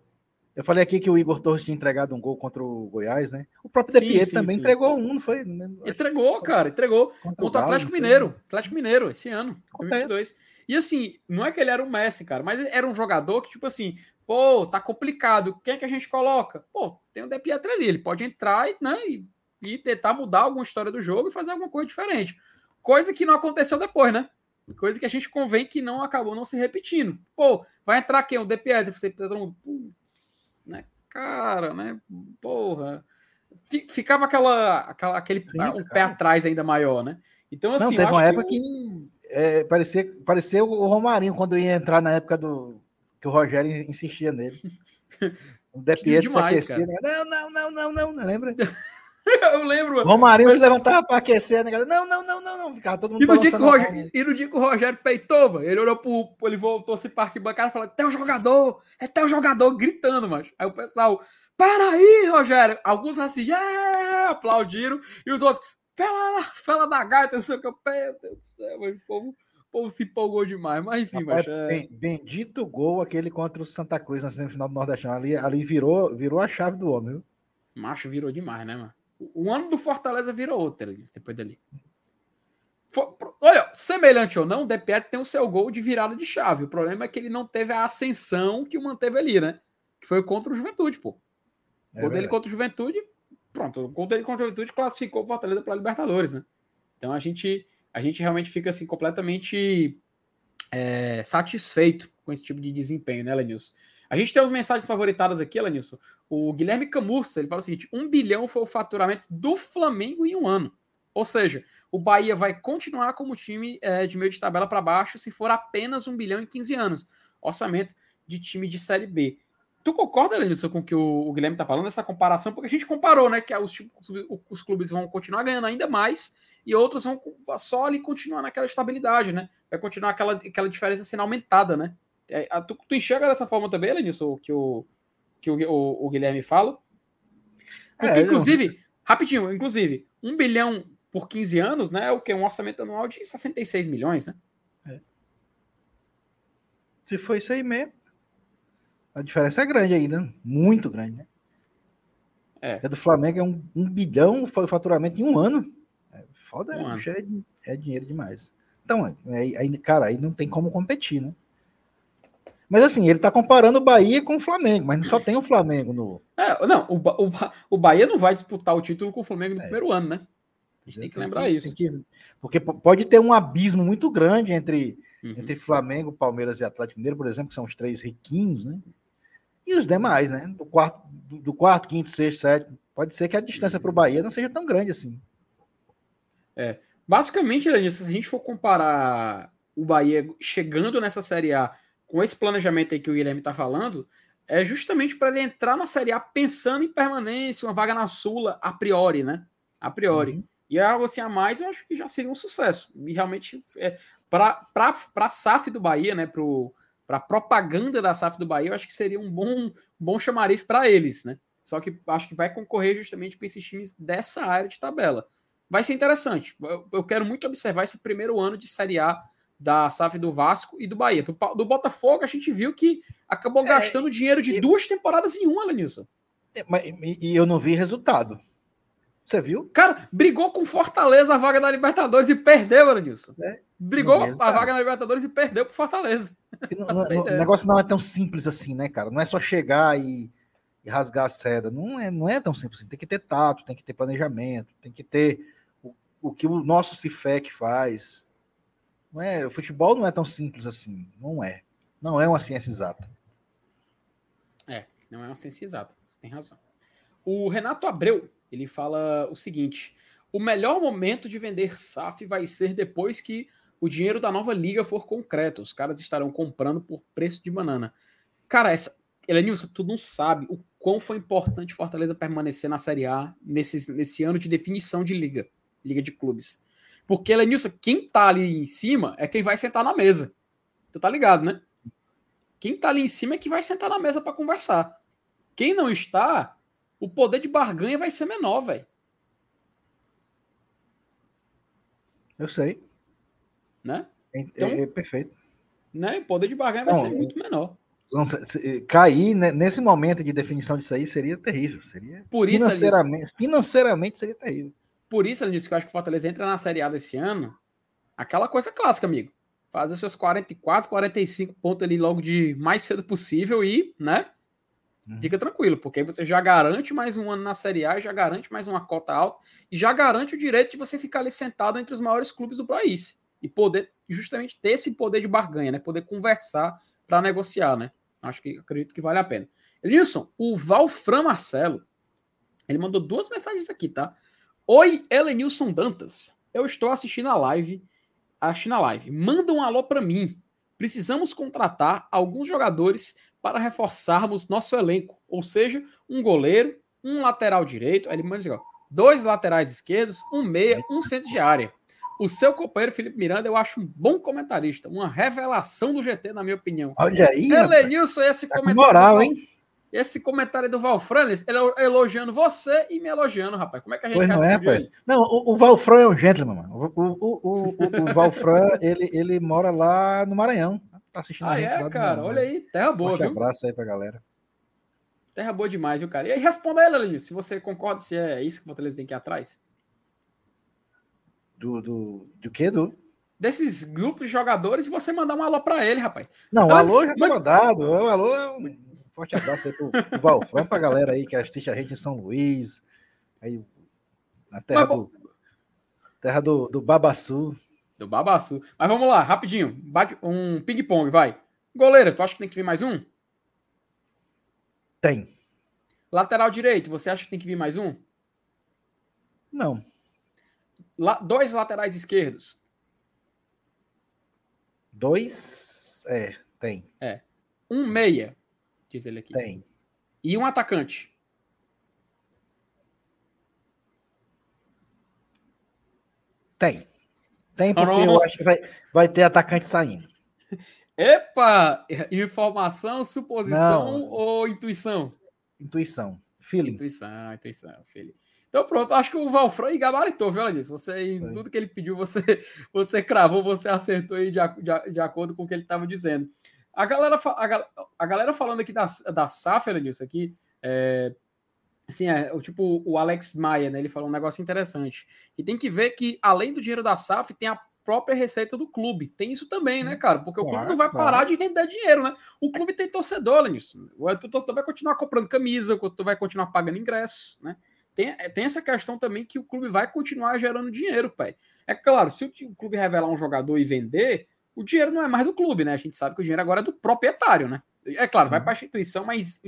A: Eu falei aqui que o Igor Torres tinha entregado um gol contra o Goiás, né? O próprio De também sim, entregou sim. um, não foi?
B: Entregou, cara, entregou. Contra, o Atlético Mineiro. Atlético Mineiro, esse ano, 2022. E assim, não é que ele era um Messi, cara, mas era um jogador que, tipo assim, pô, tá complicado. Quem é que a gente coloca? Pô, tem o De Pietro ali, ele pode entrar né, e, e tentar mudar alguma história do jogo e fazer alguma coisa diferente. Coisa que não aconteceu depois, né? Coisa que a gente convém que não acabou não se repetindo. Pô, vai entrar quem? O De Pietro, você putz, né? Cara, né? Porra. Ficava aquela, aquela aquele Sim, um pé atrás ainda maior, né? Então, assim.
A: Não, teve uma época que, que é, parecia, parecia o Romarinho quando ia entrar na época do que o Rogério insistia nele. O De Pietro se aquecia. Né? Não, não, não, não, não, não, lembra? [laughs] [laughs]
B: Eu lembro.
A: O Romarinho mas... se levantava para aquecer, né? Não, não, não, não, não. Ficava todo mundo
B: e no, dia que o Rogério, e no dia que o Rogério peitou, ele olhou pro. Ele voltou se parque bancário e falou: teu jogador, é teu jogador, gritando, mas. Aí o pessoal, para aí, Rogério. Alguns assim, yeah! aplaudiram, e os outros, fela, fela da gaita, não sei o que. Meu Deus do céu, mas o povo, o povo se empolgou demais. Mas enfim, Rapaz, mas,
A: é... Bendito gol aquele contra o Santa Cruz na semifinal do Nordestão. Ali, ali virou, virou a chave do homem, viu?
B: Macho virou demais, né, mano? O ano do Fortaleza virou outro depois dali. For, olha, semelhante ou não, o De Pietro tem o seu gol de virada de chave. O problema é que ele não teve a ascensão que o manteve ali, né? Que foi contra o Juventude, pô. O é gol dele contra o Juventude Pronto, o gol dele contra o Juventude classificou o Fortaleza para a Libertadores, né? Então a gente, a gente realmente fica assim completamente é, satisfeito com esse tipo de desempenho, né, Lenilson? A gente tem as mensagens favoritadas aqui, Lenilson. O Guilherme Camurça, ele fala o seguinte: um bilhão foi o faturamento do Flamengo em um ano. Ou seja, o Bahia vai continuar como time é, de meio de tabela para baixo se for apenas um bilhão em 15 anos. Orçamento de time de Série B. Tu concorda, Lenilson, com o que o, Guilherme está falando, essa comparação? Porque a gente comparou, né? Que os, os clubes vão continuar ganhando ainda mais e outros vão só ali continuar naquela estabilidade, né? Vai continuar aquela, aquela diferença sendo aumentada, né? É, tu, tu enxerga dessa forma também, Lenilson, que o, que o, o, o Guilherme fala? Porque, é, inclusive, rapidinho, inclusive, um bilhão por 15 anos, né? É o que? Um orçamento anual de 66 milhões, né? É.
A: Se for isso aí mesmo, a diferença é grande ainda, muito grande, né? É. A do Flamengo é um, um bilhão, foi o faturamento em um ano. É, foda, um ano. É, é, dinheiro demais. Então, é, aí, cara, aí não tem como competir, né? Mas assim, ele tá comparando o Bahia com o Flamengo, mas só tem o Flamengo no.
B: É, não, o, o, o Bahia não vai disputar o título com o Flamengo no é. primeiro ano, né? A gente tem que lembrar tem isso. Que,
A: porque pode ter um abismo muito grande entre, uhum. entre Flamengo, Palmeiras e Atlético Mineiro, por exemplo, que são os três riquinhos, né? E os demais, né? Do quarto, do, quarto quinto, sexto, sétimo. Pode ser que a distância para o Bahia não seja tão grande assim.
B: É. Basicamente, Lenilson, se a gente for comparar o Bahia chegando nessa Série A com esse planejamento aí que o Guilherme está falando, é justamente para ele entrar na Série A pensando em permanência, uma vaga na Sula, a priori, né? A priori. Uhum. E algo assim a mais, eu acho que já seria um sucesso. E realmente, é, para a SAF do Bahia, né? Para a propaganda da SAF do Bahia, eu acho que seria um bom, bom chamariz para eles, né? Só que acho que vai concorrer justamente com esses times dessa área de tabela. Vai ser interessante. Eu, eu quero muito observar esse primeiro ano de Série A da SAF do Vasco e do Bahia. Do, do Botafogo, a gente viu que acabou é, gastando dinheiro de duas temporadas em uma, Lenilson.
A: É, e eu não vi resultado. Você viu?
B: Cara, brigou com Fortaleza a vaga da Libertadores e perdeu, Lenilson. É, brigou a vaga na Libertadores e perdeu pro Fortaleza.
A: Não, não, [laughs] o negócio não é tão simples assim, né, cara? Não é só chegar e, e rasgar a seda. Não é, não é tão simples assim. Tem que ter tato, tem que ter planejamento, tem que ter o, o que o nosso Cifec faz não é, o futebol não é tão simples assim. Não é. Não é uma ciência exata.
B: É, não é uma ciência exata. Você tem razão. O Renato Abreu, ele fala o seguinte: o melhor momento de vender SAF vai ser depois que o dinheiro da nova liga for concreto. Os caras estarão comprando por preço de banana. Cara, essa. Elenilson, tu não sabe o quão foi importante Fortaleza permanecer na Série A nesse, nesse ano de definição de liga, liga de clubes. Porque, Lenilson, quem tá ali em cima é quem vai sentar na mesa. Tu tá ligado, né? Quem tá ali em cima é que vai sentar na mesa para conversar. Quem não está, o poder de barganha vai ser menor, velho.
A: Eu sei.
B: Né?
A: É, então, é, é perfeito.
B: Né? O poder de barganha vai ser muito menor.
A: Cair nesse momento de definição disso aí seria terrível. Seria
B: Por isso,
A: financeiramente, financeiramente seria terrível.
B: Por isso, ele disse que eu acho que o Fortaleza entra na Série A desse ano. Aquela coisa clássica, amigo. Fazer seus 44, 45 pontos ali logo de mais cedo possível e, né? Uhum. Fica tranquilo, porque aí você já garante mais um ano na Série A, já garante mais uma cota alta e já garante o direito de você ficar ali sentado entre os maiores clubes do país e poder justamente ter esse poder de barganha, né? Poder conversar para negociar, né? Acho que acredito que vale a pena. Elison, o Valfran Marcelo, ele mandou duas mensagens aqui, tá? Oi, Elenilson Dantas. Eu estou assistindo a live. Assistindo a live. Manda um alô para mim. Precisamos contratar alguns jogadores para reforçarmos nosso elenco. Ou seja, um goleiro, um lateral direito. Ele manda assim, dois laterais esquerdos, um meia, um centro de área. O seu companheiro Felipe Miranda, eu acho um bom comentarista, uma revelação do GT, na minha opinião.
A: Olha aí.
B: Elenilson, esse
A: tá comentário. moral, hein?
B: Esse comentário do Valfranes, ele elogiando você e me elogiando, rapaz. Como é que a gente
A: pois não é, pai. Não, o, o Valfran é um gentleman, mano. O, o, o, o, Valfran, ele, ele mora lá no Maranhão. Tá assistindo
B: ah,
A: a
B: gente é, cara? Olha aí, terra boa, um viu?
A: abraço aí pra galera.
B: Terra boa demais, viu, cara? E aí, responda ele, Lenil, se você concorda se é isso que o Fortaleza tem que ir atrás.
A: Do, do, do quê? Do...
B: Desses grupos de jogadores e você mandar um alô pra ele, rapaz.
A: Não, o alô já tá mandado. O alô é um Forte abraço aí pro, pro Valfrão, pra galera aí que assiste a gente em São Luís, aí na terra Mas, do... Terra do, do Babaçu.
B: Do Babaçu. Mas vamos lá, rapidinho. Bate um ping-pong, vai. Goleiro, tu acha que tem que vir mais um?
A: Tem.
B: Lateral direito, você acha que tem que vir mais um?
A: Não.
B: La dois laterais esquerdos.
A: Dois? É, tem.
B: É. Um meia, diz ele aqui.
A: Tem.
B: E um atacante.
A: Tem. Tem, porque oh, eu acho que vai, vai ter atacante saindo. [laughs]
B: Epa! Informação, suposição Não. ou intuição?
A: Intuição. Feeling.
B: Intuição, intuição, feeling. Então pronto, acho que o Valfran gabaritou, viu, Alice? Você, em tudo que ele pediu, você, [laughs] você cravou, você acertou aí de, de, de acordo com o que ele estava dizendo. A galera, a, a, galera falando aqui da, da Safra nisso aqui, é, assim, é, o, tipo o Alex Maia, né? Ele falou um negócio interessante. E tem que ver que, além do dinheiro da SAF, tem a própria receita do clube. Tem isso também, né, cara? Porque claro, o clube não vai parar claro. de render dinheiro, né? O clube tem torcedor, Lenilson. O torcedor vai continuar comprando camisa, o torcedor vai continuar pagando ingresso, né? tem, tem essa questão também que o clube vai continuar gerando dinheiro, pai. É claro, se o clube revelar um jogador e vender, o dinheiro não é mais do clube, né? A gente sabe que o dinheiro agora é do proprietário, né? É claro, vai para a instituição, mas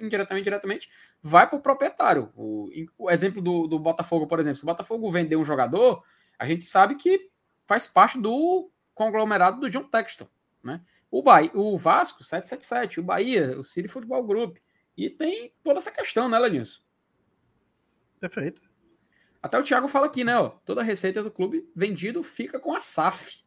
B: indiretamente, diretamente, vai para o proprietário. O exemplo do, do Botafogo, por exemplo, se o Botafogo vender um jogador, a gente sabe que faz parte do conglomerado do John Texton, né? O, Bahia, o Vasco, 777, o Bahia, o City Futebol Group. E tem toda essa questão, né, Lenilson?
A: Perfeito.
B: Até o Thiago fala aqui, né? Ó, toda a receita do clube vendido fica com a SAF.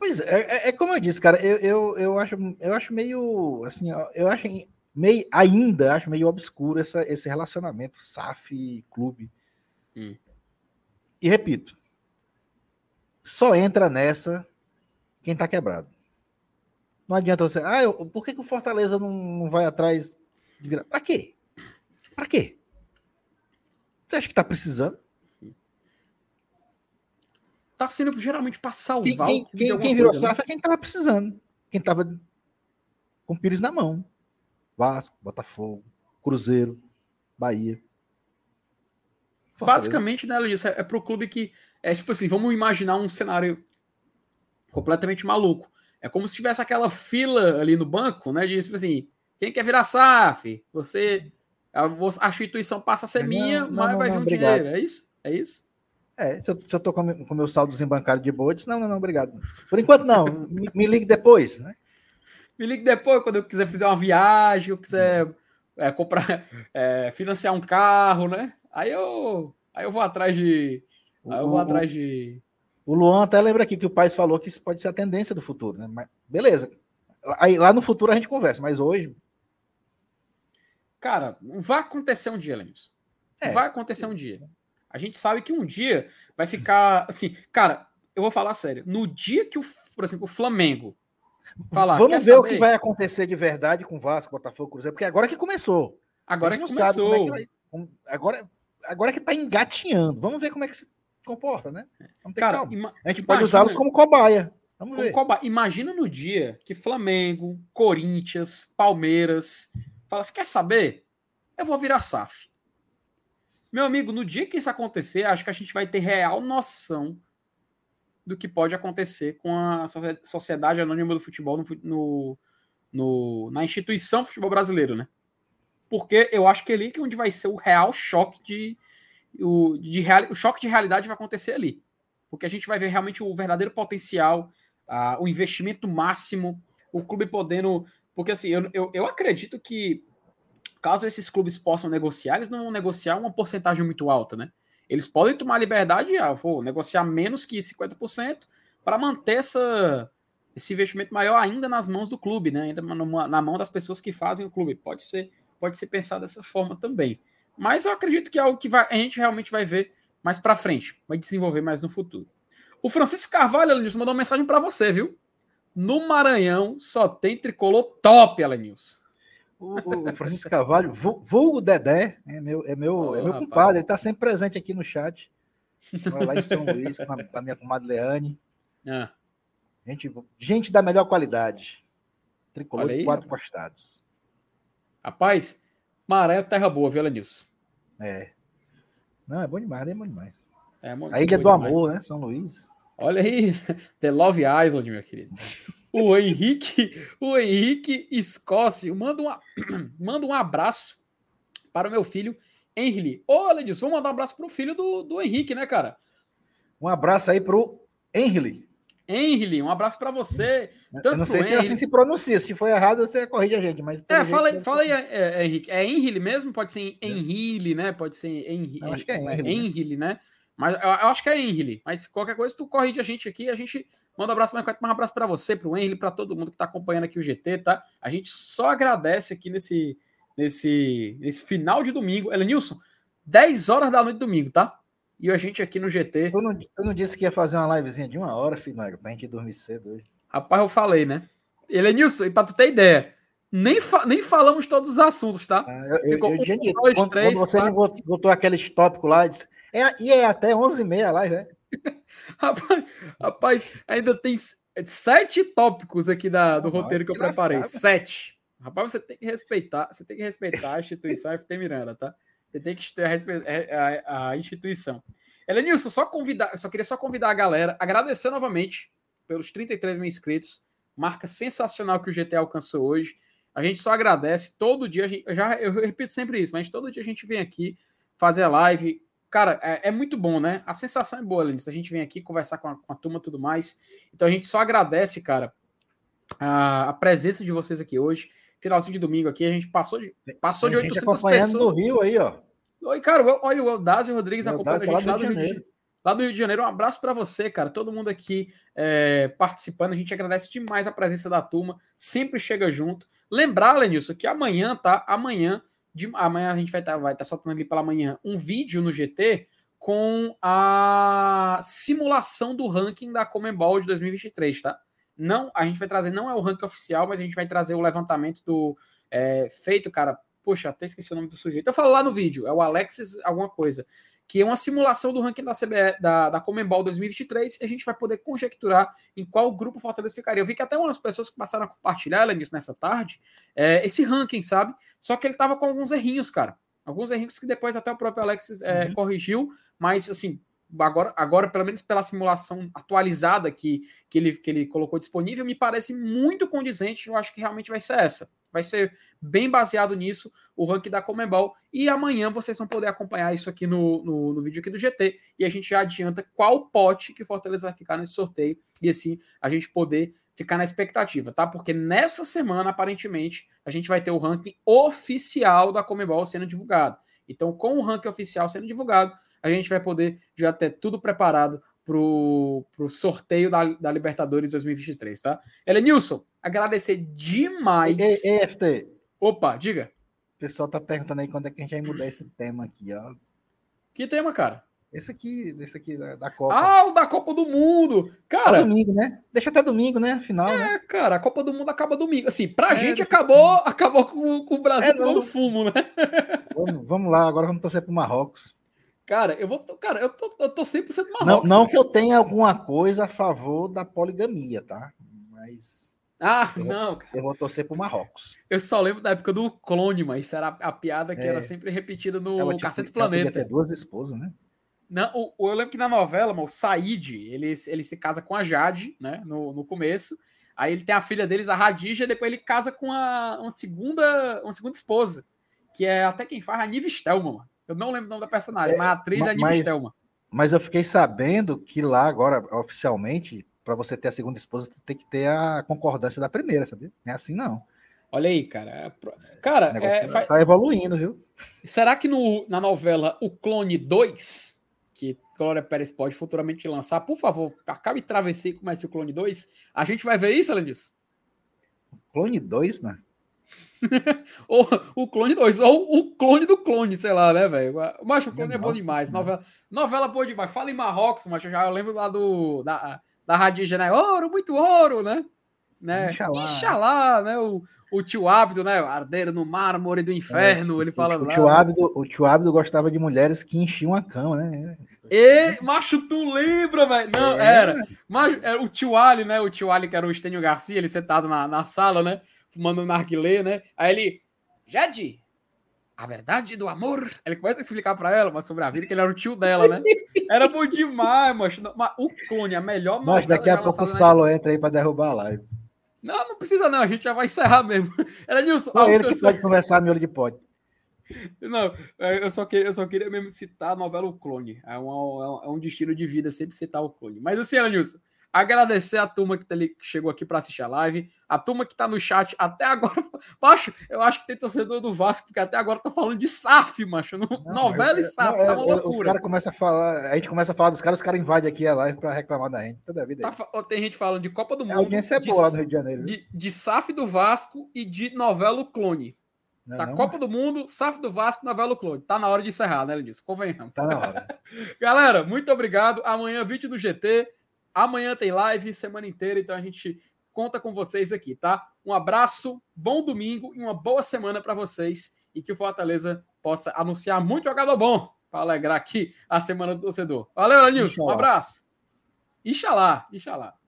A: Pois é, é, é, como eu disse, cara, eu, eu, eu, acho, eu acho meio, assim, eu acho meio, ainda acho meio obscuro essa, esse relacionamento SAF-clube. Hum. E repito, só entra nessa quem tá quebrado. Não adianta você, ah, eu, por que, que o Fortaleza não, não vai atrás de virar. Pra quê? Pra quê? Você acha que tá precisando?
B: Tá sendo geralmente pra salvar
A: quem, quem, quem, virou SAF né? é quem tava precisando. Quem tava com o Pires na mão. Vasco, Botafogo, Cruzeiro, Bahia.
B: Fortaleza. Basicamente, né, Luiz, é, é pro clube que. É tipo assim, vamos imaginar um cenário completamente maluco. É como se tivesse aquela fila ali no banco, né? De tipo assim, quem quer virar SAF? Você. A, a instituição passa a ser não, minha, não, mas não, vai vir um obrigado. dinheiro. É isso? É isso?
A: É, se eu, se eu tô com o meu saldozinho bancário de boa, eu disse, não, não, não, obrigado. Por enquanto, não. me, me, ligue depois, né?
B: Me ligue depois, quando eu quiser fazer uma viagem, eu quiser é, comprar, é, financiar um carro, né? Aí eu, aí eu vou atrás de. Aí eu vou o, atrás de.
A: O Luan até lembra aqui que o pai falou que isso pode ser a tendência do futuro, né? Mas, beleza. Aí, lá no futuro a gente conversa, mas hoje
B: Cara, vai acontecer um dia, Lenilson. É. Vai acontecer um dia. A gente sabe que um dia vai ficar assim, cara, eu vou falar sério. No dia que o, por exemplo, o Flamengo
A: falar, Vamos ver saber? o que vai acontecer de verdade com o Vasco, Botafogo, Cruzeiro, porque agora que começou.
B: Agora que começou. É que vai,
A: agora, agora que tá engatinhando. Vamos ver como é que se comporta, né? Vamos ter
B: cara, calma.
A: A gente pode usá-los como cobaia.
B: Vamos como ver. Cobaia. Imagina no dia que Flamengo, Corinthians, Palmeiras, Fala, você quer saber? Eu vou virar SAF. Meu amigo, no dia que isso acontecer, acho que a gente vai ter real noção do que pode acontecer com a Sociedade Anônima do Futebol no, no, no, na instituição futebol brasileiro, né? Porque eu acho que é ali que é onde vai ser o real choque de. O, de real, o choque de realidade vai acontecer ali. Porque a gente vai ver realmente o verdadeiro potencial, uh, o investimento máximo, o clube podendo porque assim, eu, eu, eu acredito que caso esses clubes possam negociar, eles não vão negociar uma porcentagem muito alta, né? Eles podem tomar liberdade, ah, vou negociar menos que 50% para manter essa, esse investimento maior ainda nas mãos do clube, né? Ainda na, na mão das pessoas que fazem o clube. Pode ser, pode ser pensado dessa forma também. Mas eu acredito que é algo que vai, a gente realmente vai ver mais para frente, vai desenvolver mais no futuro. O Francisco Carvalho, Elenilson, mandou uma mensagem para você, viu? No Maranhão só tem tricolor top, Alanilson.
A: O, o Francisco Carvalho, vulgo Dedé, é meu, é meu, é meu compadre, ele está sempre presente aqui no chat. Mora lá em São Luís, com a, com a minha comadre Leane. Ah. Gente, gente da melhor qualidade. Tricolor aí, de quatro rapaz. postados.
B: Rapaz, Maranhão é terra boa, viu, Alanilson?
A: É. Não, é bom demais, é bom demais. É, a Ilha do demais. Amor, né? São Luís.
B: Olha aí, [laughs] The Love Island, meu querido. O Henrique, o Henrique Escócio manda, uma, [clears throat] manda um abraço para o meu filho Henry. Ô, Ledilson, vamos mandar um abraço para o filho do, do Henrique, né, cara?
A: Um abraço aí pro Henry.
B: Henry, um abraço para você.
A: Eu não sei se assim se pronuncia. Se for errado, você corrige a gente. Mas
B: é, fala, aí, fala aí, é, é, Henrique. É Henry mesmo? Pode ser Henry, né? Pode ser Henry. Acho que é Henry, né? né? Mas eu, eu, acho que é Henry. Mas qualquer coisa, tu corrige a gente aqui, a gente manda um abraço, mais um abraço para você, para o Henry, para todo mundo que está acompanhando aqui o GT, tá? A gente só agradece aqui nesse, nesse, nesse final de domingo. Elenilson, 10 horas da noite de domingo, tá? E a gente aqui no GT.
A: Tu não, não disse que ia fazer uma livezinha de uma hora, filho, pra gente dormir cedo hoje.
B: Rapaz, eu falei, né? Elenilson, e pra tu ter ideia, nem, fa nem falamos todos os assuntos, tá? Ah,
A: eu, Ficou eu, eu, um, dois, quando, três, quando você quatro, botou aqueles tópicos lá, disse, é, e é até 11h30 a live, né? [laughs]
B: rapaz, rapaz, ainda tem sete tópicos aqui da, do roteiro que eu preparei. Sete. Rapaz, você tem que respeitar, você tem que respeitar a instituição [laughs] FT Miranda, tá? Você tem que ter a, é, a, a instituição. Elenilson, só convidar, só queria só convidar a galera, agradecer novamente pelos 33 mil inscritos, marca sensacional que o GT alcançou hoje. A gente só agradece todo dia. Gente, eu já eu repito sempre isso, mas todo dia a gente vem aqui fazer a live. Cara, é, é muito bom, né? A sensação é boa, Elenilson. A gente vem aqui conversar com a, com a turma e tudo mais. Então a gente só agradece, cara, a, a presença de vocês aqui hoje finalzinho de domingo aqui, a gente passou de, passou de 800 pessoas.
A: no Rio aí, ó.
B: Oi, cara, olha o Dásio Rodrigues acompanhando a gente lá do, Rio de Janeiro. Lá do Rio de Janeiro, um abraço para você, cara. Todo mundo aqui é, participando. A gente agradece demais a presença da turma. Sempre chega junto. Lembrar, Lenilson, que amanhã, tá? Amanhã, de, amanhã a gente vai estar tá, vai tá soltando ali pela manhã um vídeo no GT com a simulação do ranking da Comembol de 2023, tá? Não, a gente vai trazer, não é o ranking oficial, mas a gente vai trazer o levantamento do é, feito, cara. Poxa, até esqueci o nome do sujeito. Eu falo lá no vídeo, é o Alexis alguma coisa, que é uma simulação do ranking da CBE, da, da Comembol 2023, e a gente vai poder conjecturar em qual grupo o Fortaleza ficaria. Eu vi que até umas pessoas que passaram a compartilhar nisso nessa tarde, é, esse ranking, sabe? Só que ele tava com alguns errinhos, cara. Alguns errinhos que depois até o próprio Alexis é, uhum. corrigiu, mas assim, agora, agora, pelo menos pela simulação atualizada que, que, ele, que ele colocou disponível, me parece muito condizente. Eu acho que realmente vai ser essa. Vai ser bem baseado nisso o ranking da Comembol. E amanhã vocês vão poder acompanhar isso aqui no, no, no, vídeo aqui do GT. E a gente já adianta qual pote que Fortaleza vai ficar nesse sorteio. E assim a gente poder ficar na expectativa, tá? Porque nessa semana, aparentemente, a gente vai ter o ranking oficial da Comembol sendo divulgado. Então, com o ranking oficial sendo divulgado, a gente vai poder já ter tudo preparado para o sorteio da, da Libertadores 2023, tá? Elenilson, agradecer demais.
A: Ei.
B: Opa, diga.
A: O pessoal tá perguntando aí quando é que a gente vai mudar esse tema aqui, ó.
B: Que tema, cara?
A: Esse aqui, esse aqui da, da, Copa.
B: Ah, o da Copa do Mundo! Cara.
A: Só domingo, né? Deixa até domingo, né? Final. É,
B: né? cara, a Copa do Mundo acaba domingo. Assim, pra é, gente acabou, acabou com, com o Brasil é, tomando fumo, né? [laughs]
A: Vamos, vamos lá, agora vamos torcer pro Marrocos.
B: Cara, eu vou. Cara, eu tô, eu tô 100% Marrocos.
A: Não, não que eu tenha alguma coisa a favor da poligamia, tá? Mas.
B: Ah, eu não,
A: cara. Eu vou torcer pro Marrocos.
B: Eu só lembro da época do clone, mas isso era a piada que é. era sempre repetida no ela, tipo, Cacete Planeta.
A: ter duas esposas, né?
B: Não, o, eu lembro que na novela, mano, o Said, ele, ele se casa com a Jade, né? No, no começo. Aí ele tem a filha deles, a Radija, e depois ele casa com a, uma segunda uma segunda esposa, que é até quem faz a Nive Stelman, mano. Eu não lembro o nome da personagem, é, mas a atriz é a Nive Stelman.
A: Mas eu fiquei sabendo que lá agora, oficialmente, para você ter a segunda esposa, tem que ter a concordância da primeira, sabia? Não é assim, não.
B: Olha aí, cara. É cara,
A: é, tá, tá evoluindo, viu?
B: Será que no, na novela O Clone 2, que Glória Pérez pode futuramente lançar, por favor, acabe travessia e comece o Clone 2, a gente vai ver isso, disso?
A: Clone 2, mano? [laughs]
B: ou o clone 2, ou o clone do clone, sei lá, né, velho? Mas o clone é bom demais. Novela, novela boa demais. Fala em Marrocos, mas eu já lembro lá do, da, da Radija, né? Ouro, muito ouro, né? né? Inxalá. Inxalá, né? O, o tio Ábido, né? Ardeiro no mármore do inferno, é, ele fala
A: o, o Tio Ábido, o tio Ábido gostava de mulheres que enchiam a cama, né?
B: E, macho, tu lembra, velho? Não, é. era. Mas, era é, o tio Ali, né? O tio Ali, que era o Estênio Garcia, ele sentado na, na sala, né? fumando narguilé, né? Aí ele, Jade, a verdade do amor. Ele começa a explicar para ela mas sobre a vida, que ele era o tio dela, né? [laughs] Era bom demais, mas o clone, a melhor
A: Mas daqui a pouco o Salo entra aí para derrubar a live.
B: Não, não precisa não, a gente já vai encerrar mesmo. [laughs]
A: Era Nilson. Só ele que, que pode conversar miolo de pote.
B: Não, é, eu só, queria, eu só queria mesmo citar a novela O Clone. É, uma, é um destino de vida sempre citar o Clone. Mas assim, Anilson, Agradecer a turma que, tá ali, que chegou aqui para assistir a live, a turma que tá no chat até agora. [laughs] Macho, eu acho que tem torcedor do Vasco que até agora tá falando de SAF, macho. Não, novela eu, e SAF, não, tá uma
A: loucura. Os caras começam a falar, a gente começa a falar dos caras, os caras invadem aqui a live para reclamar da gente. Toda a vida. É
B: tá, tem gente falando de Copa do Mundo.
A: A audiência é boa no Rio de Janeiro.
B: De, de SAF do Vasco e de novela Clone. Não, tá não? Copa do Mundo, SAF do Vasco, novela Clone. Tá na hora de encerrar, né, Lenilson? Convenhamos. Tá na hora. [laughs] Galera, muito obrigado. Amanhã, vídeo do GT. Amanhã tem live, semana inteira, então a gente conta com vocês aqui, tá? Um abraço, bom domingo e uma boa semana para vocês e que o Fortaleza possa anunciar muito jogador bom para alegrar aqui a semana do torcedor. Valeu, Anilson. Um abraço. Ixalá, Ixalá.